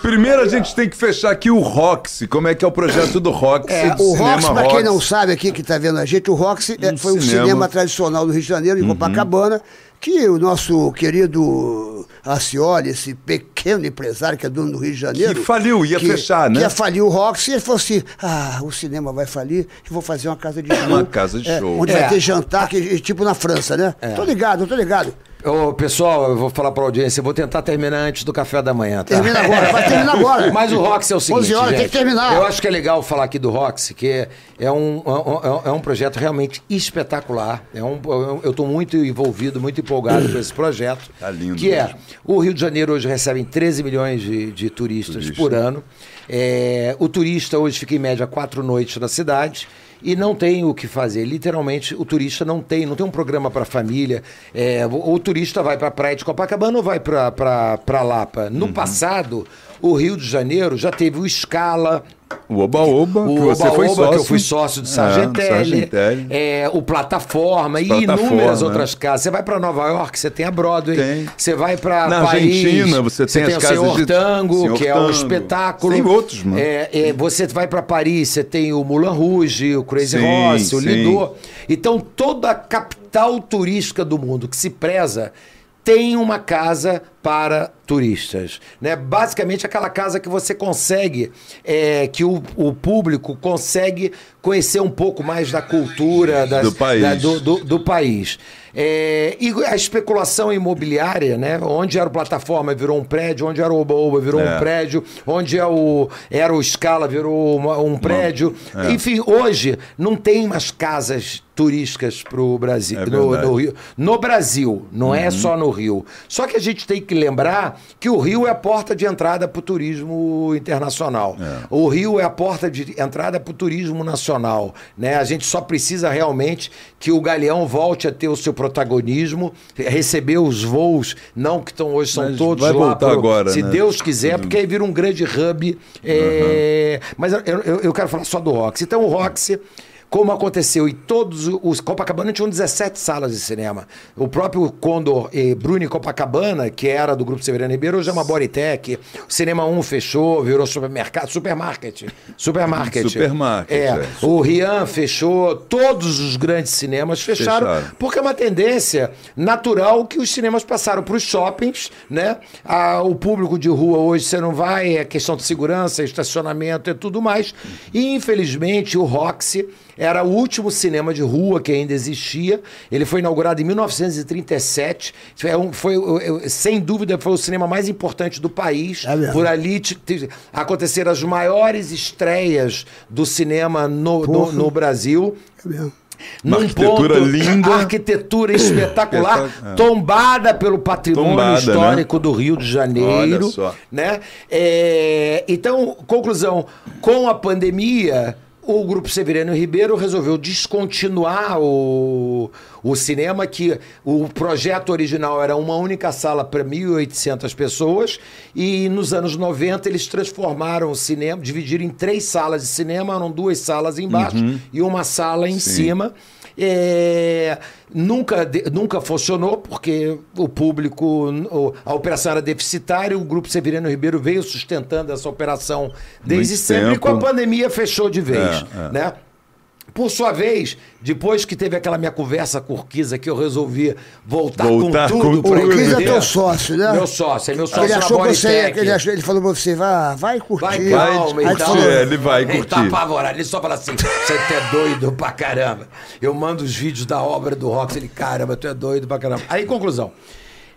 Primeiro a gente tem que fechar aqui o Roxy. Como é que é o projeto do Roxy? É, do o cinema Roxy, pra quem não sabe aqui que tá vendo a gente, o Roxy é, Um foi um cinema. cinema tradicional do Rio de Janeiro, em Copacabana, que o nosso querido Acioli, esse pequeno empresário que é dono do Rio de Janeiro. Que faliu, ia fechar, né? Que ia falir o Roxy, e ele falou assim: ah, o cinema vai falir, eu vou fazer uma casa de show. Uma casa de É, show. Onde É. vai ter jantar, que, tipo na França, né? Tô ligado, tô ligado. Ô, pessoal, eu vou falar pra audiência, eu vou tentar terminar antes do café da manhã, tá? Termina agora, vai terminar agora. Mas o Roxy é o seguinte, 11 horas, tem gente, que terminar. Eu acho que é legal falar aqui do Roxy, que é um, é um, é um projeto realmente espetacular. É um, eu estou muito envolvido, muito empolgado com esse projeto. Tá lindo Que é, mesmo. o Rio de Janeiro hoje recebe 13 milhões de, de turistas Turista. por ano. É, o turista hoje fica em média quatro noites na cidade e não tem o que fazer. Literalmente, o turista não tem, não tem um programa para família. É, o, o turista vai para a praia de Copacabana ou vai para Lapa. No passado, o Rio de Janeiro já teve o Scala, O Oba Oba, que o você Oba foi Oba, sócio. que eu fui sócio do É, Sargentelli, Sargentelli. é, o Plataforma e inúmeras é. outras casas. Você vai para Nova York, você tem a Broadway. Tem. Você vai para Paris, Argentina, você tem as o casas Senhor de- Tango, Senhor que é um Tango. espetáculo. Tem outros, mano. É, é, você vai para Paris, você tem o Moulin Rouge, o Crazy Sim, Horse, o sim. Lido. Então, toda a capital turística do mundo que se preza tem uma casa para turistas. Né? Basicamente, aquela casa que você consegue, é, que o, o público consegue conhecer um pouco mais da cultura das- Do país. da- do, do- do país. É, e a especulação imobiliária, né? Onde era o plataforma virou um prédio, onde era o Oba-Oba virou É. um prédio, onde é o, era o Scala virou uma- um prédio. é. Enfim, hoje não tem mais casas turísticas para o Brasil, É no. Uhum. no Rio. No Brasil, não é só no Rio. Só que a gente tem que lembrar que o Rio é a porta de entrada para o turismo internacional. O Rio é a porta de entrada para o turismo nacional. Né? A gente só precisa realmente que o Galeão volte a ter o seu protagonismo, receber os voos, não que estão hoje são Mas todos vai lá. voltar pro- agora, se né? Deus quiser, porque aí vira um grande hub. é, Mas eu, eu- eu quero falar só do Roxy. Então, o Roxy. Como aconteceu, e todos os. Copacabana tinham 17 salas de cinema. O próprio Condor e Bruni Copacabana, que era do Grupo Severiano Ribeiro, hoje é uma Bodytech. O Cinema 1 fechou, virou supermercado. Supermarket. Supermarket. Supermarket, É. é. O Rian fechou, todos os grandes cinemas fecharam, Fecharam. porque é uma tendência natural que os cinemas passaram para os shoppings, né? Ah, o público de rua hoje você não vai, é questão de segurança, estacionamento e tudo mais. E infelizmente o Roxy era o último cinema de rua que ainda existia. Ele foi inaugurado em 1937. Foi, um- foi, sem dúvida, foi o cinema mais importante do país. É. Por ali aconteceram as maiores estreias do cinema no, no, no Brasil. É mesmo. Num arquitetura ponto, linda. Arquitetura espetacular, É. tombada pelo patrimônio Tombada, histórico do Rio de Janeiro. Olha só. Né? É, então, conclusão, com a pandemia, o Grupo Severiano Ribeiro resolveu descontinuar o, o cinema, que o projeto original era uma única sala para 1.800 pessoas, e nos anos 90 eles transformaram o cinema, dividiram em três salas de cinema, eram duas salas embaixo e uma sala em cima. É, nunca, de- nunca funcionou, porque o público, o- a operação era deficitária, o Grupo Severino Ribeiro veio sustentando essa operação desde Muito sempre, e com a tempo. pandemia fechou de vez. É, é. Né? Por sua vez, depois que teve aquela minha conversa com o Urquiza, que eu resolvi voltar, Voltar com com tudo O Cris é teu sócio, né? Meu sócio, é meu sócio Ele na achou que você ele, achou, ele falou pra você, vai, vai curtir. Vai calma, e tal. falou, É, ele vai Ele tá curtir. apavorado. Ele só fala assim: você é doido pra caramba. Eu mando os vídeos da obra do Rox. Ele, caramba, tu é doido pra caramba. Aí, conclusão.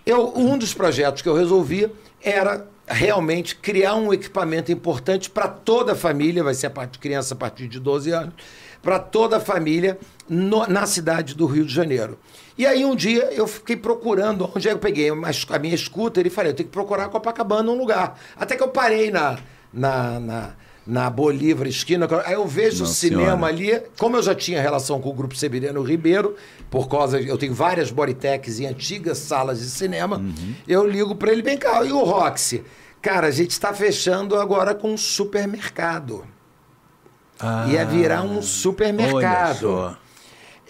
Eu, um dos projetos que eu resolvi era realmente criar um equipamento importante para toda a família, vai ser a parte de criança a partir de 12 anos, para toda a família no- na cidade do Rio de Janeiro. E aí um dia eu fiquei procurando onde é que eu peguei a minha scooter e falei, eu tenho que procurar Copacabana um lugar. Até que eu parei na, na, na, na Bolívar esquina, aí eu vejo o Nossa cinema Senhora. ali, como eu já tinha relação com o Grupo Severiano Ribeiro, por causa, eu tenho várias Bodytechs em antigas salas de cinema, Uhum. eu ligo para ele, vem cá, e o Roxy? Cara, a gente está fechando agora com um supermercado. Ia virar um supermercado.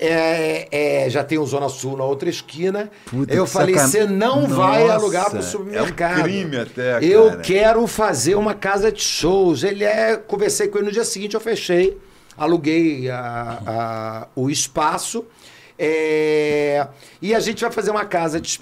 É, é, já tem o Zona Sul na outra esquina. Puta, eu falei, sacan- você não vai Nossa, alugar para é o um supermercado. crime até, Eu cara. quero fazer uma casa de shows. Ele é. Conversei com ele no dia seguinte, eu fechei, aluguei a- a- o espaço. É, E a gente vai fazer uma casa de.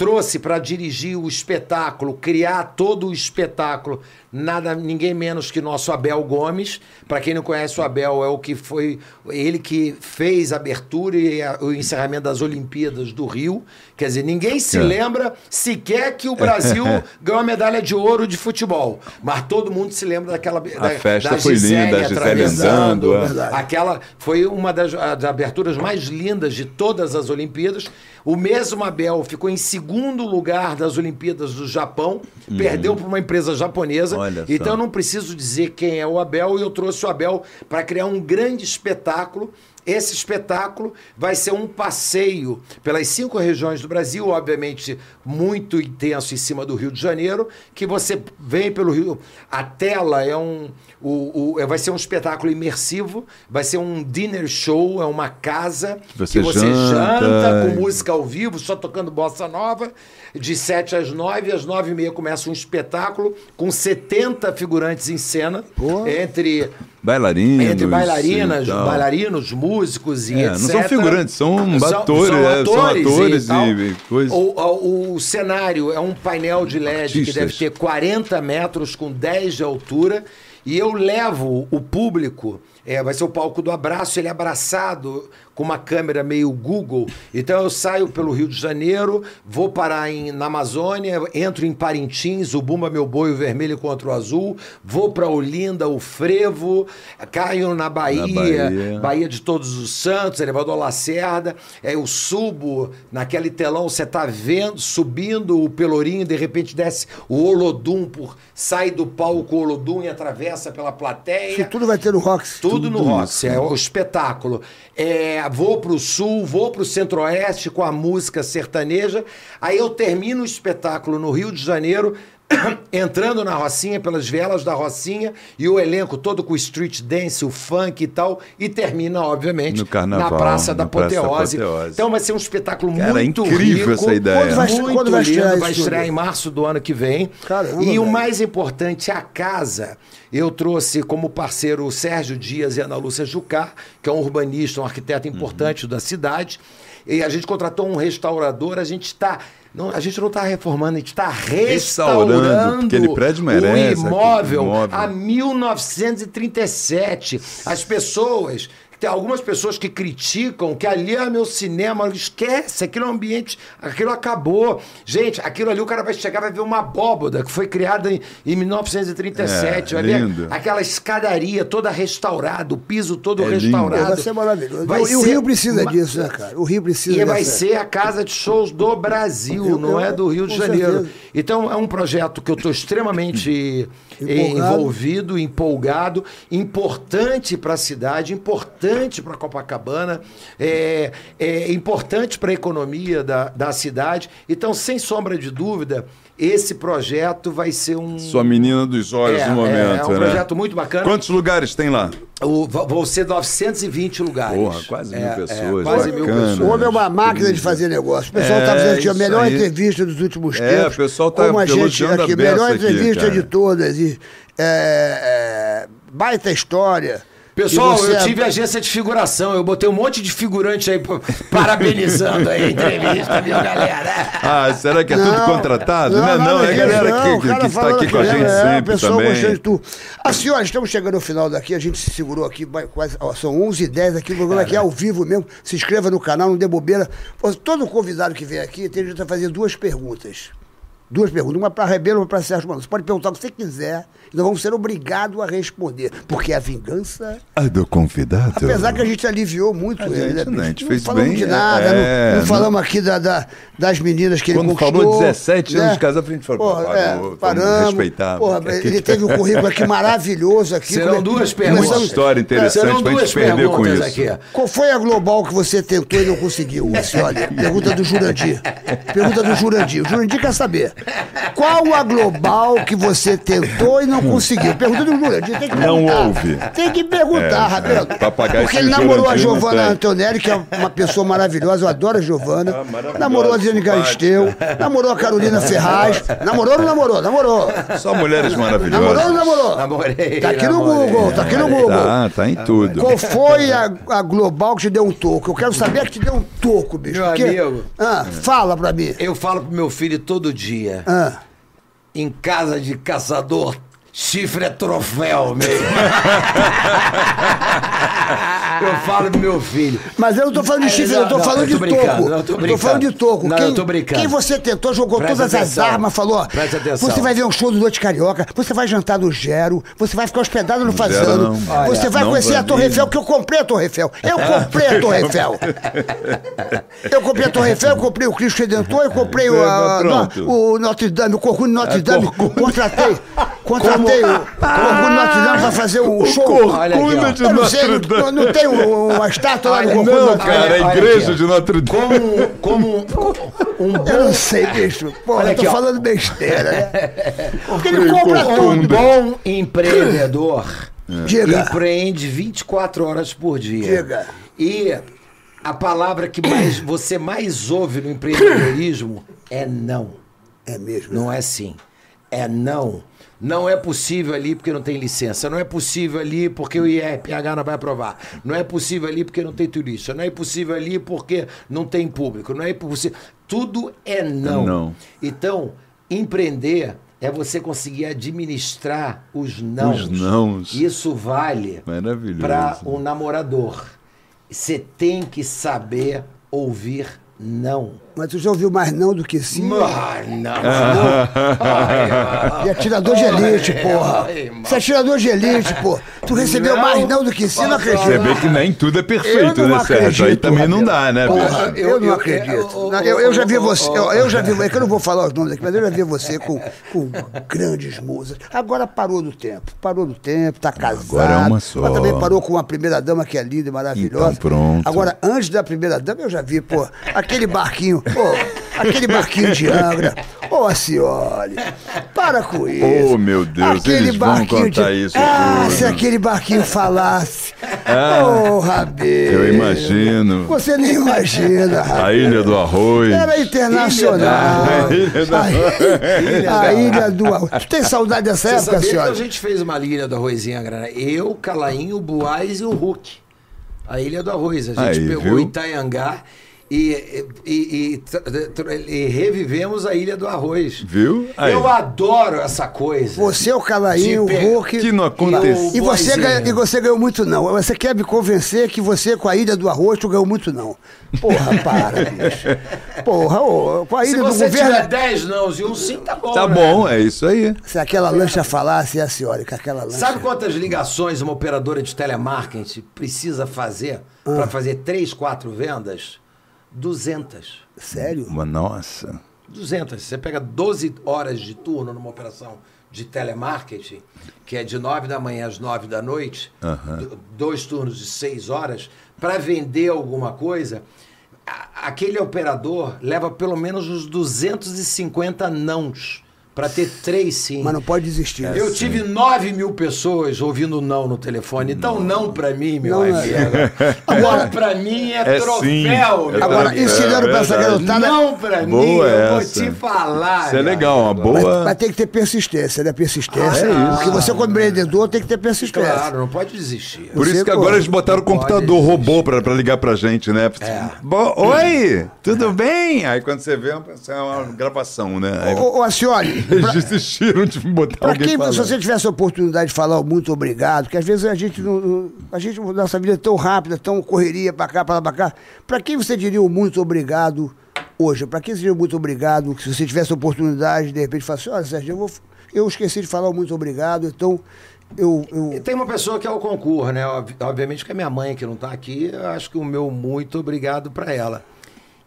Trouxe para dirigir o espetáculo, criar todo o espetáculo, nada, ninguém menos que nosso Abel Gomes. Para quem não conhece o Abel, é o que foi ele que fez a abertura e a- o encerramento das Olimpíadas do Rio. Quer dizer, ninguém se É. lembra sequer que o Brasil ganhou a medalha de ouro de futebol, mas todo mundo se lembra daquela da, festa da foi linda, a Gisele andando, é. Aquela foi uma das, das aberturas mais lindas de todas as Olimpíadas. O mesmo Abel ficou em segundo lugar das Olimpíadas do Japão, perdeu para uma empresa japonesa. Uhum. Olha só. então eu não preciso dizer quem é o Abel, e eu trouxe o Abel para criar um grande espetáculo. Esse espetáculo vai ser um passeio pelas cinco regiões do Brasil, obviamente muito intenso em cima do Rio de Janeiro, que você vem pelo Rio. A tela é um. O, o- é- vai ser um espetáculo imersivo, vai ser um dinner show, é uma casa Você que você janta, janta com música ao vivo, só tocando bossa nova. De 7 às 9, às 9 e meia começa um espetáculo com 70 figurantes em cena, entre Bailarinos. entre bailarinas, e bailarinos, músicos e É, etc. não são figurantes, são atores, são é, são atores atores e- e coisa. O, o- o cenário é um painel de LED que Artistas. deve ter 40 metros com 10 de altura. E eu levo o público, é, vai ser o palco do abraço, ele é abraçado com uma câmera meio Google. Então eu saio pelo Rio de Janeiro, vou parar em, na Amazônia, entro em Parintins, o Bumba Meu Boi, o vermelho contra o azul, vou para Olinda, o Frevo, caio na Bahia, Bahia. Bahia de Todos os Santos, elevador Lacerda, é, eu subo naquele telão, você tá vendo, subindo o Pelourinho, de repente desce o Olodum, por, sai do palco o Olodum e atravessa pela plateia. Isso tudo vai ter no Rox. Tudo, no Roxy, é o espetáculo. É, vou pro sul, vou pro centro-oeste com a música sertaneja. Aí eu termino o espetáculo no Rio de Janeiro, entrando na Rocinha, pelas vielas da Rocinha, e o elenco todo com o street dance, o funk e tal, e termina, obviamente, No carnaval, na Praça da na Praça da Apoteose. Apoteose. Então vai ser um espetáculo Cara, muito incrível rico. essa ideia. Quando vai- muito quando vai lindo, estrear vai isso estrear tudo? em março do ano que vem. Caramba, e o velho. mais importante, a casa. Eu trouxe como parceiro o Sérgio Dias e a Ana Lúcia Jucá, que é um urbanista, um arquiteto importante da cidade. E a gente contratou um restaurador, a gente está. Não, a gente não está reformando, a gente está Restaurando, restaurando aquele prédio merece, o imóvel, imóvel. há 1937. As pessoas, tem algumas pessoas que criticam que ali é meu cinema, esquece, aquilo é um ambiente, aquilo acabou. Gente, aquilo ali o cara vai chegar, vai ver uma abóboda que foi criada em, em 1937, É, vai ver lindo. aquela escadaria toda restaurada, o piso todo É lindo. restaurado. Vai ser maravilhoso. Vai e o ser Rio precisa disso, né, cara? O Rio precisa e vai dessa- ser a casa de shows do Brasil, Eu- não é do Rio de Janeiro. certeza. Então é um projeto que eu estou extremamente Empolgado. envolvido, empolgado, importante para a cidade, importante para Copacabana, é, é importante para a economia da, da cidade. Então, sem sombra de dúvida, esse projeto vai ser um. Sua menina dos olhos É, no momento, é, é um né? projeto muito bacana. Quantos lugares tem lá? O- vão ser 920 lugares. Porra, quase mil É, é, pessoas, quase mil bacana. pessoas. O homem é uma máquina de fazer negócio. O pessoal está É, fazendo aqui a melhor aí. entrevista dos últimos É, tempos. o pessoal tá Como a gente elogiando a aqui, melhor aqui, entrevista cara. de todas. E, é, é, baita história. Pessoal, você eu é- tive agência de figuração. Eu botei um monte de figurante aí parabenizando aí a entrevista, viu, galera? Ah, será que é tudo contratado? Não, é não, é a galera não, que, que, que está aqui com a que gente é, sempre o pessoal também. gostando de tu. A senhora, estamos chegando ao final daqui, a gente se segurou aqui, quase, ó, são 11h10 aqui, o programa aqui é ao vivo mesmo. Se inscreva no canal, não dê bobeira. Todo convidado que vem aqui tem a fazer duas perguntas. Duas perguntas, uma para Rebelo e uma para Sérgio Mano. Você pode perguntar o que você quiser, e nós vamos ser obrigados a responder. Porque a vingança A do convidado. Apesar que a gente aliviou muito A ele, gente, né? a gente não fez falamos bem, de nada, é, não, não não- falamos aqui da, da- das meninas que ele Quando conquistou. falou 17 anos né? de casal, a gente falou, Porra, pô, é, parou, vamos paramos. respeitar. Porra, Porque ele teve um currículo aqui maravilhoso aqui. Serão Come- duas perguntas. história interessante Serão pra gente duas perder com perguntas isso. aqui. Qual foi a global que você tentou e não conseguiu? Você olha, pergunta do Jurandir. Pergunta do Jurandir. O Jurandir quer saber. Qual a global que você tentou e não conseguiu? Pergunta do Jurandir, tem que Não perguntar. houve. Tem que perguntar, É, Rabelo. é, papagaio Porque ele namorou a não tem. Antonelli, que é uma pessoa maravilhosa, eu adoro a Giovanna. Ah, namorou a Adriane Galisteu, namorou a Carolina Ferraz. Namorou ou não namorou? Namorou. Só mulheres Namorou ou não maravilhosas. namorou? Namorei, Tá aqui no namorei, Google, tá aqui no Google. Tá, tá em tudo. Qual foi a, a global que te deu um toco? Eu quero saber a que te deu um toco, bicho. Meu porque- amigo. Ah, fala pra mim. Eu falo pro meu filho todo dia. Ah. Em casa de caçador, chifre é troféu, meu. eu falo pro meu filho. Mas eu não tô falando de chifre, não, eu tô não, falando eu de tô brincando, toco. não, eu tô Eu tô brincando. falando de toco. Não, quem, eu tô brincando. Quem você tentou, jogou Presta todas atenção. as armas, falou: ó, Presta atenção. Você vai ver um show do Noite Carioca, você vai jantar no Gero, você vai ficar hospedado no Fazano, você vai não conhecer a Torre. Eiffel, que eu comprei a Torre Eiffel. Eu comprei a Torre Eiffel. Eu comprei a Torre Eiffel, eu comprei o Cristo Redentor, eu comprei o, a- Pronto. no- o Notre Dame, o Corcunda Notre É, Dame. Corcunda. Contratei. Contratei o Corcunda Notre Dame pra fazer um show. Olha aqui, ó. Corcunda de Eu não sei, Notre Dame. não tem um- uma estátua lá no Corcunda Não, Notre Dame. cara, é a igreja de Notre Dame. Como, como um Eu não sei, bicho. Pô, Olha eu tô ó. falando besteira, né? Porque ele compra Corcunda. Um tudo. bom empreendedor Diga. empreende 24 horas por dia. Diga. E a palavra que mais você mais ouve no empreendedorismo é não. É mesmo. Não é sim. É não. Não é possível ali porque não tem licença. Não é possível ali porque o IEPH não vai aprovar. Não é possível ali porque não tem turista. Não é possível ali porque não tem público. Não é possível. Tudo é não. Não. Então, empreender é você conseguir administrar os nãos. Os nãos. Isso vale para o namorador. Você tem que saber ouvir não. Mas tu já ouviu mais não do que sim? Ah, não. Ai, E atirador de elite, porra. Você é atirador de elite, pô. Tu recebeu Não. mais não do que sim, não acredito. Você vê que nem tudo é perfeito, não né, Sérgio? Aí também não dá, né, Porra, eu, Eu- não acredito. eu- Não, Eu, eu já vi você, eu- eu, eu já vi, é que eu não vou falar os nomes aqui, mas eu já vi você com, com grandes musas. Agora parou do tempo, parou do tempo, tá casado. Agora é uma só. Mas também parou com uma primeira dama que é linda e maravilhosa. Então, pronto. Agora, antes da primeira dama, eu já vi, pô, aquele barquinho, pô, aquele barquinho de Angra. Ô, Acioli, para com isso. Oh, meu Deus, eles vão contar isso Ah, tudo. se aquele barquinho falasse. Ah, Ô, Rabelo. eu imagino. Você nem imagina, rapaz. A Ilha do Arroz. Era internacional. A Ilha do A, a Ilha do Arroz. Tu tem saudade dessa Você época, senhora? a gente fez uma ilha do arrozinho Angra, né? Eu, Calainho, o Buás e o Hulk. A Ilha do Arroz. A gente Aí, pegou viu? Itaiangá e, e, e, e revivemos a Ilha do Arroz. Viu? Aí. Eu adoro essa coisa. Você, o Calainho, o Hulk. Que não aconteceu. E você, ganha- e você ganhou muito não. Você quer me convencer que você, com a Ilha do Arroz, tu ganhou muito não. Porra, para, bicho. Porra, ô, com a Se Ilha do você Governo... tiver 10 nãos e um sim, tá bom. Tá né? bom, é isso aí. Se aquela lancha falasse, é a senhora, que aquela lancha... Sabe quantas ligações uma operadora de telemarketing precisa fazer Ah. para fazer 3, 4 vendas? 200. Sério? Mas, Nossa. 200. Você pega 12 horas de turno numa operação de telemarketing, que é de 9 da manhã às 9 da noite, do- dois turnos de 6 horas, para vender alguma coisa, aquele operador leva pelo menos uns 250 nãos para ter três sim. Mas não pode desistir. Eu tive 9 mil pessoas ouvindo não no telefone. Então, não pra mim, meu Não é. amigo. Agora- Não pra mim é, É troféu. sim. meu É Agora, ensinando pra essa garotada... Não pra Boa mim, eu vou essa. te falar. Isso é legal, uma amigo. Mas, boa. mas tem que ter persistência, né? Persistência. Ah, é isso. Porque você, como empreendedor, tem que ter persistência. Claro, não pode desistir. Por Você, isso que agora eles botaram o não computador robô pra, pra ligar pra gente, né? É. Oi, tudo bem? Aí quando você vê, é uma gravação, né? Ô, ô Acioli, eles desistiram de botar Pra alguém quem, falando. se você tivesse a oportunidade de falar o muito obrigado, que às vezes a gente, não- a gente, nossa vida é tão rápida, tão correria pra cá, pra lá, pra cá. Pra quem você diria o muito obrigado hoje? Pra quem você diria o muito obrigado, se você tivesse a oportunidade, de repente, falar assim, olha, Sérgio, eu, vou, eu esqueci de falar o muito obrigado, então eu... eu E tem uma pessoa que é o concurso, né? Ob- Obviamente que é minha mãe que não tá aqui, eu acho que o meu muito obrigado pra ela.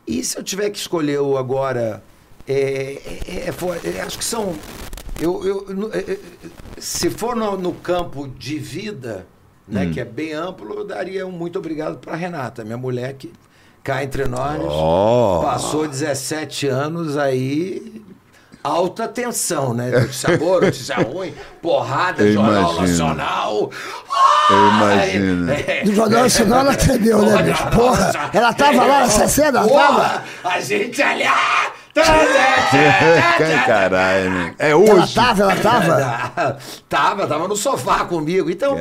E se eu tiver que escolher o agora, é, é- é- é, acho que são. Eu, eu- no- é- é- se for no, no campo de vida, né, que é bem amplo, eu daria um muito obrigado pra Renata, minha mulher que cá entre nós Oh. passou 17 anos aí alta tensão, né? Notícia boa, notícia ruim, porrada, Eu Jornal imagino. Nacional. Eu Ai, imagino. é. Do Jornal Nacional ela atendeu, né, Porra, bicho? Porra, ela tava lá nessa cena? Porra, Tava? A gente ali. ah, tá, Caralho, né? É Ela hoje. tava, ela tava? tava, tava no sofá comigo. Então,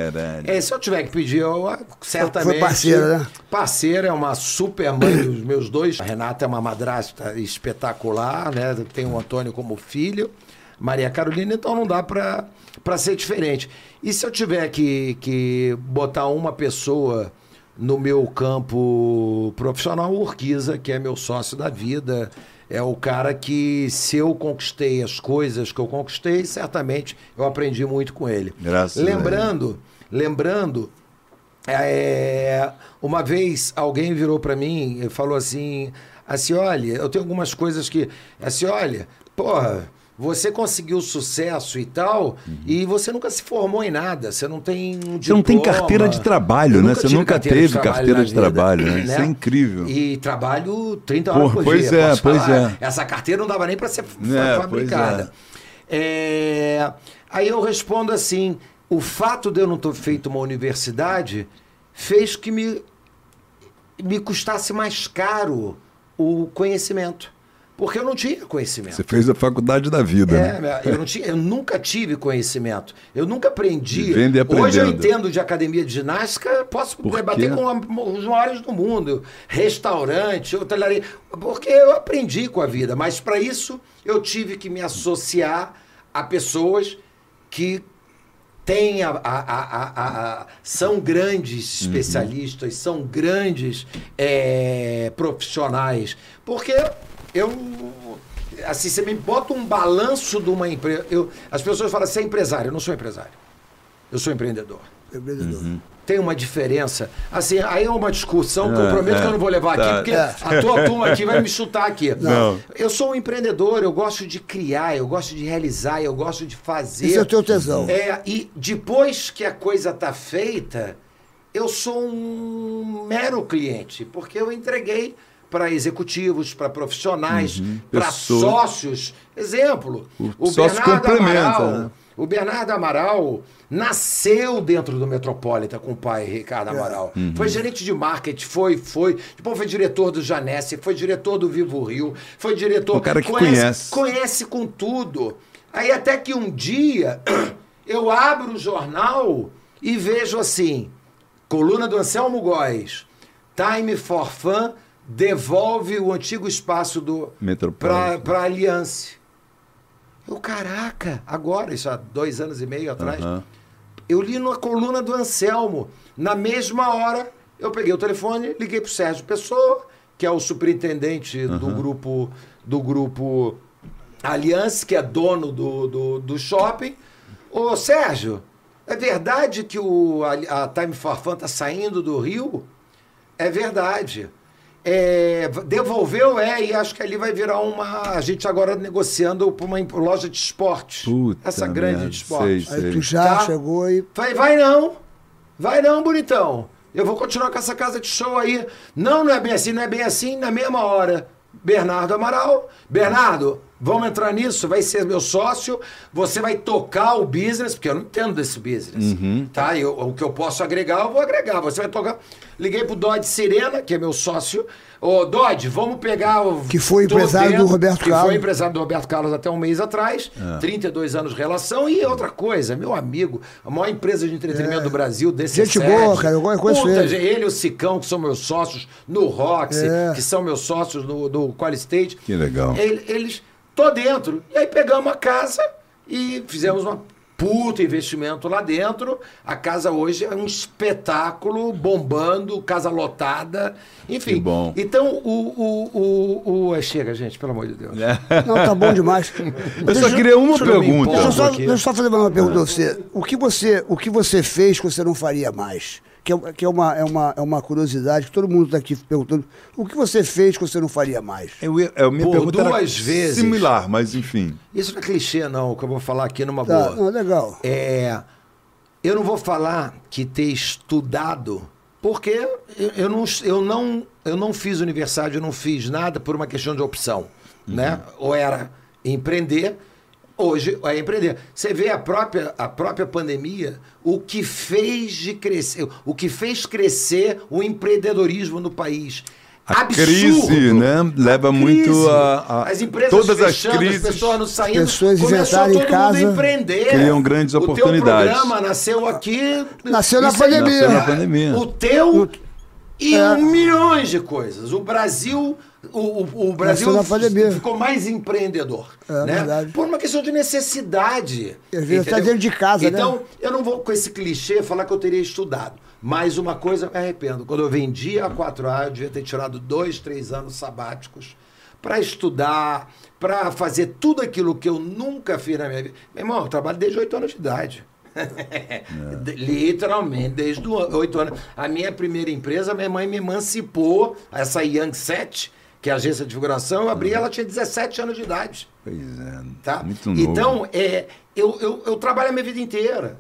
é, se eu tiver que pedir, eu certamente. Foi parceira, né? Parceira, é uma super mãe dos meus dois. A Renata é uma madrasta espetacular, né? Tem o Antônio como filho, Maria Carolina, então não dá pra, pra ser diferente. E se eu tiver que, que botar uma pessoa no meu campo profissional, o Urquiza, que é meu sócio da vida. É o cara que, se eu conquistei as coisas que eu conquistei, certamente eu aprendi muito com ele. Graças a lembrando, lembrando, é, uma vez alguém virou para mim e falou assim: assim, olha, eu tenho algumas coisas que. Assim, olha, porra, você conseguiu sucesso e tal, e você nunca se formou em nada, você não tem um Uhum. Você não tem carteira de trabalho, né? Você nunca teve carteira de trabalho, né? Isso é incrível. E trabalho 30 horas por pois dia. é, pois falar. é. Essa carteira não dava nem para ser É, fabricada. É, Aí eu respondo assim: o fato de eu não ter feito uma universidade fez que me, me custasse mais caro o conhecimento. Porque eu não tinha conhecimento. Você fez a faculdade da vida, É, né? eu, não tinha, eu nunca tive conhecimento. Eu nunca aprendi. Vivendo e Hoje eu entendo de academia de ginástica, posso Por debater quê? com os maiores do mundo. Restaurante, hotelaria. Porque eu aprendi com a vida. Mas para isso eu tive que me associar a pessoas que têm a, a- a- são grandes Uhum. especialistas, são grandes é, profissionais. Porque eu. Assim, você me bota um balanço de uma empresa. Eu, as pessoas falam, você é empresário. Eu não sou empresário. Eu sou empreendedor. Empreendedor. Tem uma diferença. Assim, aí é uma discussão que eu É, prometo é, que eu não vou levar tá. aqui, porque a tua turma aqui vai me chutar aqui. Não. Eu sou um empreendedor, eu gosto de criar, eu gosto de realizar, eu gosto de fazer. Esse é o teu tesão. É, e depois que a coisa tá feita, eu sou um mero cliente, porque eu entreguei para executivos, para profissionais, para Pessoa. sócios. Exemplo, O sócio complementa, Amaral, né? o Bernardo Amaral nasceu dentro do Metropolitan com o pai, Ricardo É. Amaral. Uhum. Foi gerente de marketing, foi, foi. Depois foi diretor do Janesse, foi diretor do Vivo Rio, foi diretor. O cara que conhece. Conhece com tudo. Aí até que um dia eu abro o jornal e vejo assim: coluna do Anselmo Góes, Time for Fun devolve o antigo espaço do para Aliança. Eu, caraca, agora, isso há dois anos e meio atrás, Aham. eu li na coluna do Anselmo. Na mesma hora, eu peguei o telefone, liguei pro Sérgio Pessoa, que é o superintendente do grupo do grupo Aliança, que é dono do, do, do shopping. Ô, Sérgio, é verdade que o, a, a Time for Fun tá saindo do Rio? É verdade. É, devolveu, é, e acho que ali vai virar uma. A gente agora negociando para uma loja de esportes. Puta essa grande merda, de esportes. sei, Aí tu já Tá. chegou e. Falei, vai não. Vai não, bonitão. Eu vou continuar com essa casa de show aí. Não, não é bem assim, não é bem assim. Na mesma hora, Bernardo Amaral. Bernardo, vamos entrar nisso? Vai ser meu sócio. Você vai tocar o business, porque eu não entendo desse business. Tá? Eu, o que eu posso agregar, eu vou agregar. Você vai tocar. Liguei pro Dodge Sirena, que é meu sócio. Ô, Dodge, vamos pegar o. Que foi empresário do Roberto que Carlos. foi empresário do Roberto Carlos até um mês atrás, 32 anos de relação. E outra coisa, meu amigo, a maior empresa de entretenimento do Brasil, desse Gente boa, cara, eu conheço ele. Puta, ele e o Sicão, que são meus sócios no Roxy, É. que são meus sócios no, no Quali State. Que legal. Ele- Eles, tô dentro. E aí pegamos a casa e fizemos uma puta investimento lá dentro. A casa hoje é um espetáculo, bombando, casa lotada, enfim. Que bom. Então, o, o, o, o- é, Chega, gente, pelo amor de Deus. Não, tá bom demais. Eu só queria uma deixa pergunta. Deixa eu só, aqui. deixa eu só fazer uma pergunta a você. O que você, o que você fez que você não faria mais? Que, é, que é, uma, é, uma, é uma curiosidade que todo mundo está aqui perguntando. O que você fez que você não faria mais? Eu, minha pergunta era duas vezes. similar, mas enfim. Isso não é clichê, não, o que eu vou falar aqui numa Tá, boa. não, legal. É, eu não vou falar que ter estudado, porque eu, eu não, eu, não, eu não fiz universidade, eu não fiz nada por uma questão de opção. Né? Ou era empreender, hoje é empreender. Você vê a própria, a própria pandemia, o que fez de crescer, o que fez crescer o empreendedorismo no país. A Absurdo. crise, né, leva A muito crise. a- a- As empresas todas as fechando, crises- as pessoas não saindo. pessoas começou inventaram em todo casa, mundo a empreender. criam grandes O oportunidades. teu programa nasceu aqui. Nasceu na pandemia. Nasceu na pandemia. O teu e É. milhões de coisas. O Brasil, o, o- o Brasil ficou mais empreendedor. É, né? verdade. Por uma questão de necessidade. E tá entendeu? dentro de casa, né? Então, eu não vou com esse clichê falar que eu teria estudado. Mas uma coisa eu me arrependo. Quando eu vendi a 4A, eu devia ter tirado dois, três anos sabáticos para estudar, para fazer tudo aquilo que eu nunca fiz na minha vida. Meu irmão, eu trabalho desde 8 anos de idade. De- Literalmente, desde 8 anos. A minha primeira empresa, minha mãe me emancipou, essa Young Set, que é a agência de figuração, eu abri, ela tinha 17 anos de idade. Pois é. Tá? Muito novo. Então, é, eu, eu, eu trabalho a minha vida inteira.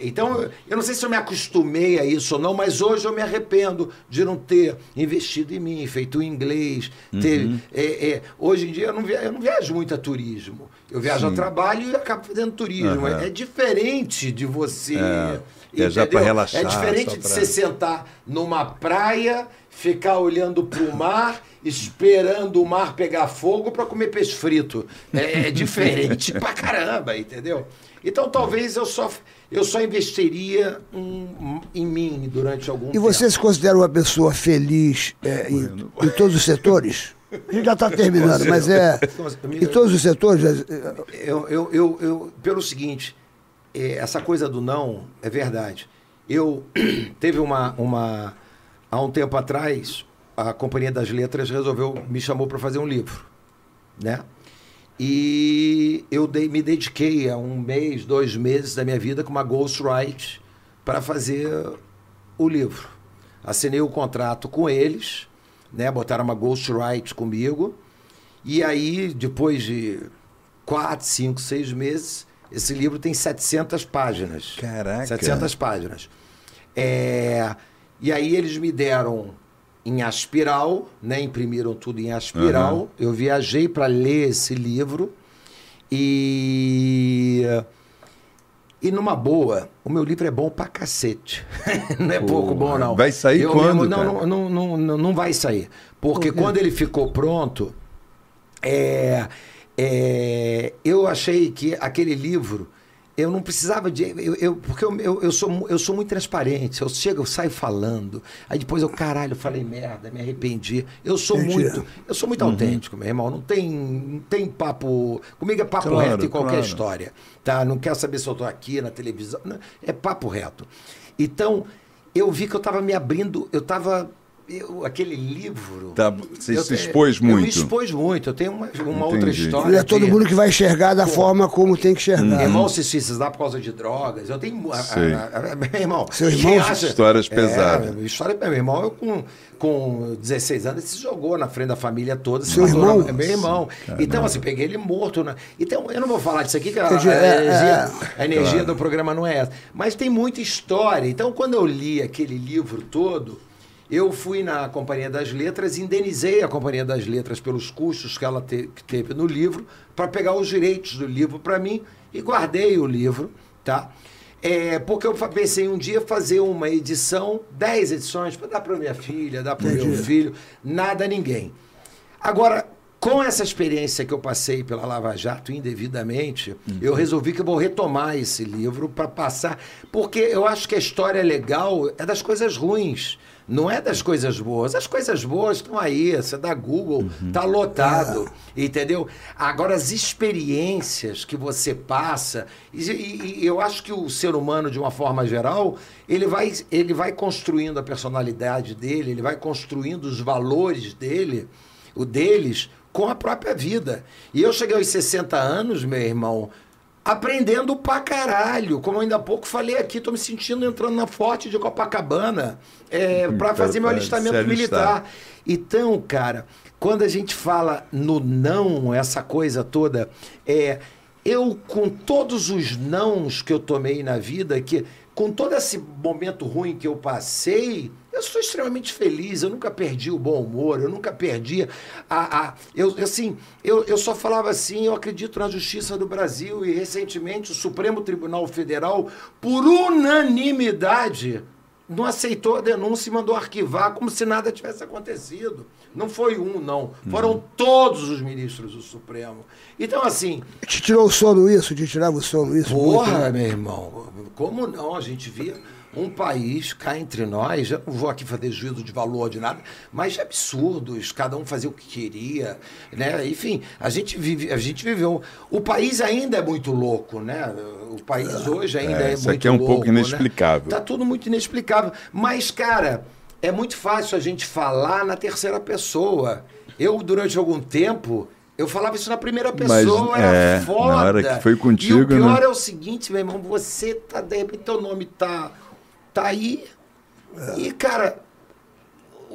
Então, eu- não sei se eu me acostumei a isso ou não, mas hoje eu me arrependo de não ter investido em mim, feito inglês. Ter, Uhum. é, é, hoje em dia eu não, via- eu não viajo muito a turismo. Eu viajo a trabalho e acabo fazendo turismo. Aham. É diferente de você. É, viajar entendeu? relaxar, É diferente de pra- você sentar numa praia, ficar olhando pro mar, esperando o mar pegar fogo para comer peixe frito. É, é diferente pra caramba, entendeu? Então talvez eu só, eu só investiria um- em mim durante algum E tempo. você se considera uma pessoa feliz é, em, em todos os setores? A gente já está terminando, mas é. Em todos os setores. é, Eu, eu, eu, eu- pelo seguinte, é, essa coisa do não é verdade. Eu teve uma, uma há um tempo atrás a Companhia das Letras resolveu me chamou para fazer um livro, né? E eu dei, me dediquei a um mês, dois meses da minha vida com uma ghostwrite para fazer o livro. Assinei o contrato com eles, né? Botaram uma ghostwrite comigo. E aí, depois de quatro, cinco, seis meses, esse livro tem 700 páginas. Caraca. 700 páginas. É, e aí eles me deram em aspiral, né? Imprimiram tudo em aspiral. Aham. Eu viajei para ler esse livro e e numa boa, o meu livro é bom pra cacete. não é pouco bom, não. vai sair Eu quando, mesmo- não, não, não, não, não vai sair. Porque quando ele ficou pronto, é, é, eu achei que aquele livro eu não precisava de. Eu, eu- porque eu, eu, eu, sou, eu sou muito transparente. Eu chego, eu saio falando. Aí depois eu, caralho, falei merda, me arrependi. Eu sou Entendi. muito. Eu sou muito autêntico, meu irmão. Não tem, não tem papo. Comigo é papo Claro, reto em qualquer claro. história. Tá? Não quero saber se eu estou aqui na televisão. Não, é papo reto. Então, eu vi que eu estava me abrindo. Eu estava. Aquele livro. Tá, você eu se expôs Eu me muito. expôs muito. Eu tenho uma, uma outra história. Não é todo de- mundo que vai enxergar da forma como tem que enxergar. Irmãos se suicidaram por causa de drogas. Eu tenho. a- a- a- a- meu irmão. Seu quem irmão, histórias pesadas. É, história, meu irmão, eu com, com 16 anos, ele se jogou na frente da família toda. se Seu irmão? na- meu irmão. Então, assim, peguei ele morto. Né? Então, eu não vou falar disso aqui, que a, é, energia, é. a energia do programa não é essa. Mas tem muita história. Então, quando eu li aquele livro todo. Eu fui na Companhia das Letras, indenizei a Companhia das Letras pelos custos que ela te- que teve no livro, para pegar os direitos do livro para mim e guardei o livro, tá? É, porque eu pensei um dia fazer uma edição, 10 edições, para dar para minha filha, dar para o meu filho, nada a ninguém. Agora, com essa experiência que eu passei pela Lava Jato indevidamente, eu resolvi que eu vou retomar esse livro para passar, porque eu acho que a história legal é das coisas ruins, não é das coisas boas. As coisas boas estão aí, você dá Google, tá lotado, entendeu? Agora, as experiências que você passa, e, e- e eu acho que o ser humano, de uma forma geral, ele vai, ele vai construindo a personalidade dele, ele vai construindo os valores dele, o deles, com a própria vida. E eu cheguei aos 60 anos, meu irmão, aprendendo pra caralho. Como eu ainda há pouco falei aqui, tô me sentindo entrando na Forte de Copacabana é, para Pra- fazer meu alistamento militar. Então, cara, quando a gente fala no não, essa coisa toda, é eu com todos os nãos que eu tomei na vida, que com todo esse momento ruim que eu passei, Eu sou extremamente feliz, eu nunca perdi o bom humor, eu nunca perdi a. a eu, assim, eu, eu só falava assim, eu acredito na justiça do Brasil e recentemente o Supremo Tribunal Federal, por unanimidade, não aceitou a denúncia e mandou arquivar como se nada tivesse acontecido. Não foi um, não. Foram todos os ministros do Supremo. Então, assim, Te tirou o sono isso? Te tirava o sono isso? Muito, Porra, né? meu irmão, como não? A gente via um país cá entre nós, eu não vou aqui fazer juízo de valor de nada, mas de absurdos, cada um fazia o que queria, né? Enfim, a gente vive, a gente viveu. O país ainda é muito louco, né? O país hoje ainda É, é, isso muito aqui é um louco, pouco inexplicável. Né? Tá tudo muito inexplicável, mas cara, é muito fácil a gente falar na terceira pessoa. Eu durante algum tempo eu falava isso na primeira pessoa, Mas, era é, foda. na hora que foi contigo, E o pior né? é o seguinte, meu irmão, você tá, de repente, teu nome tá, tá aí. E, cara,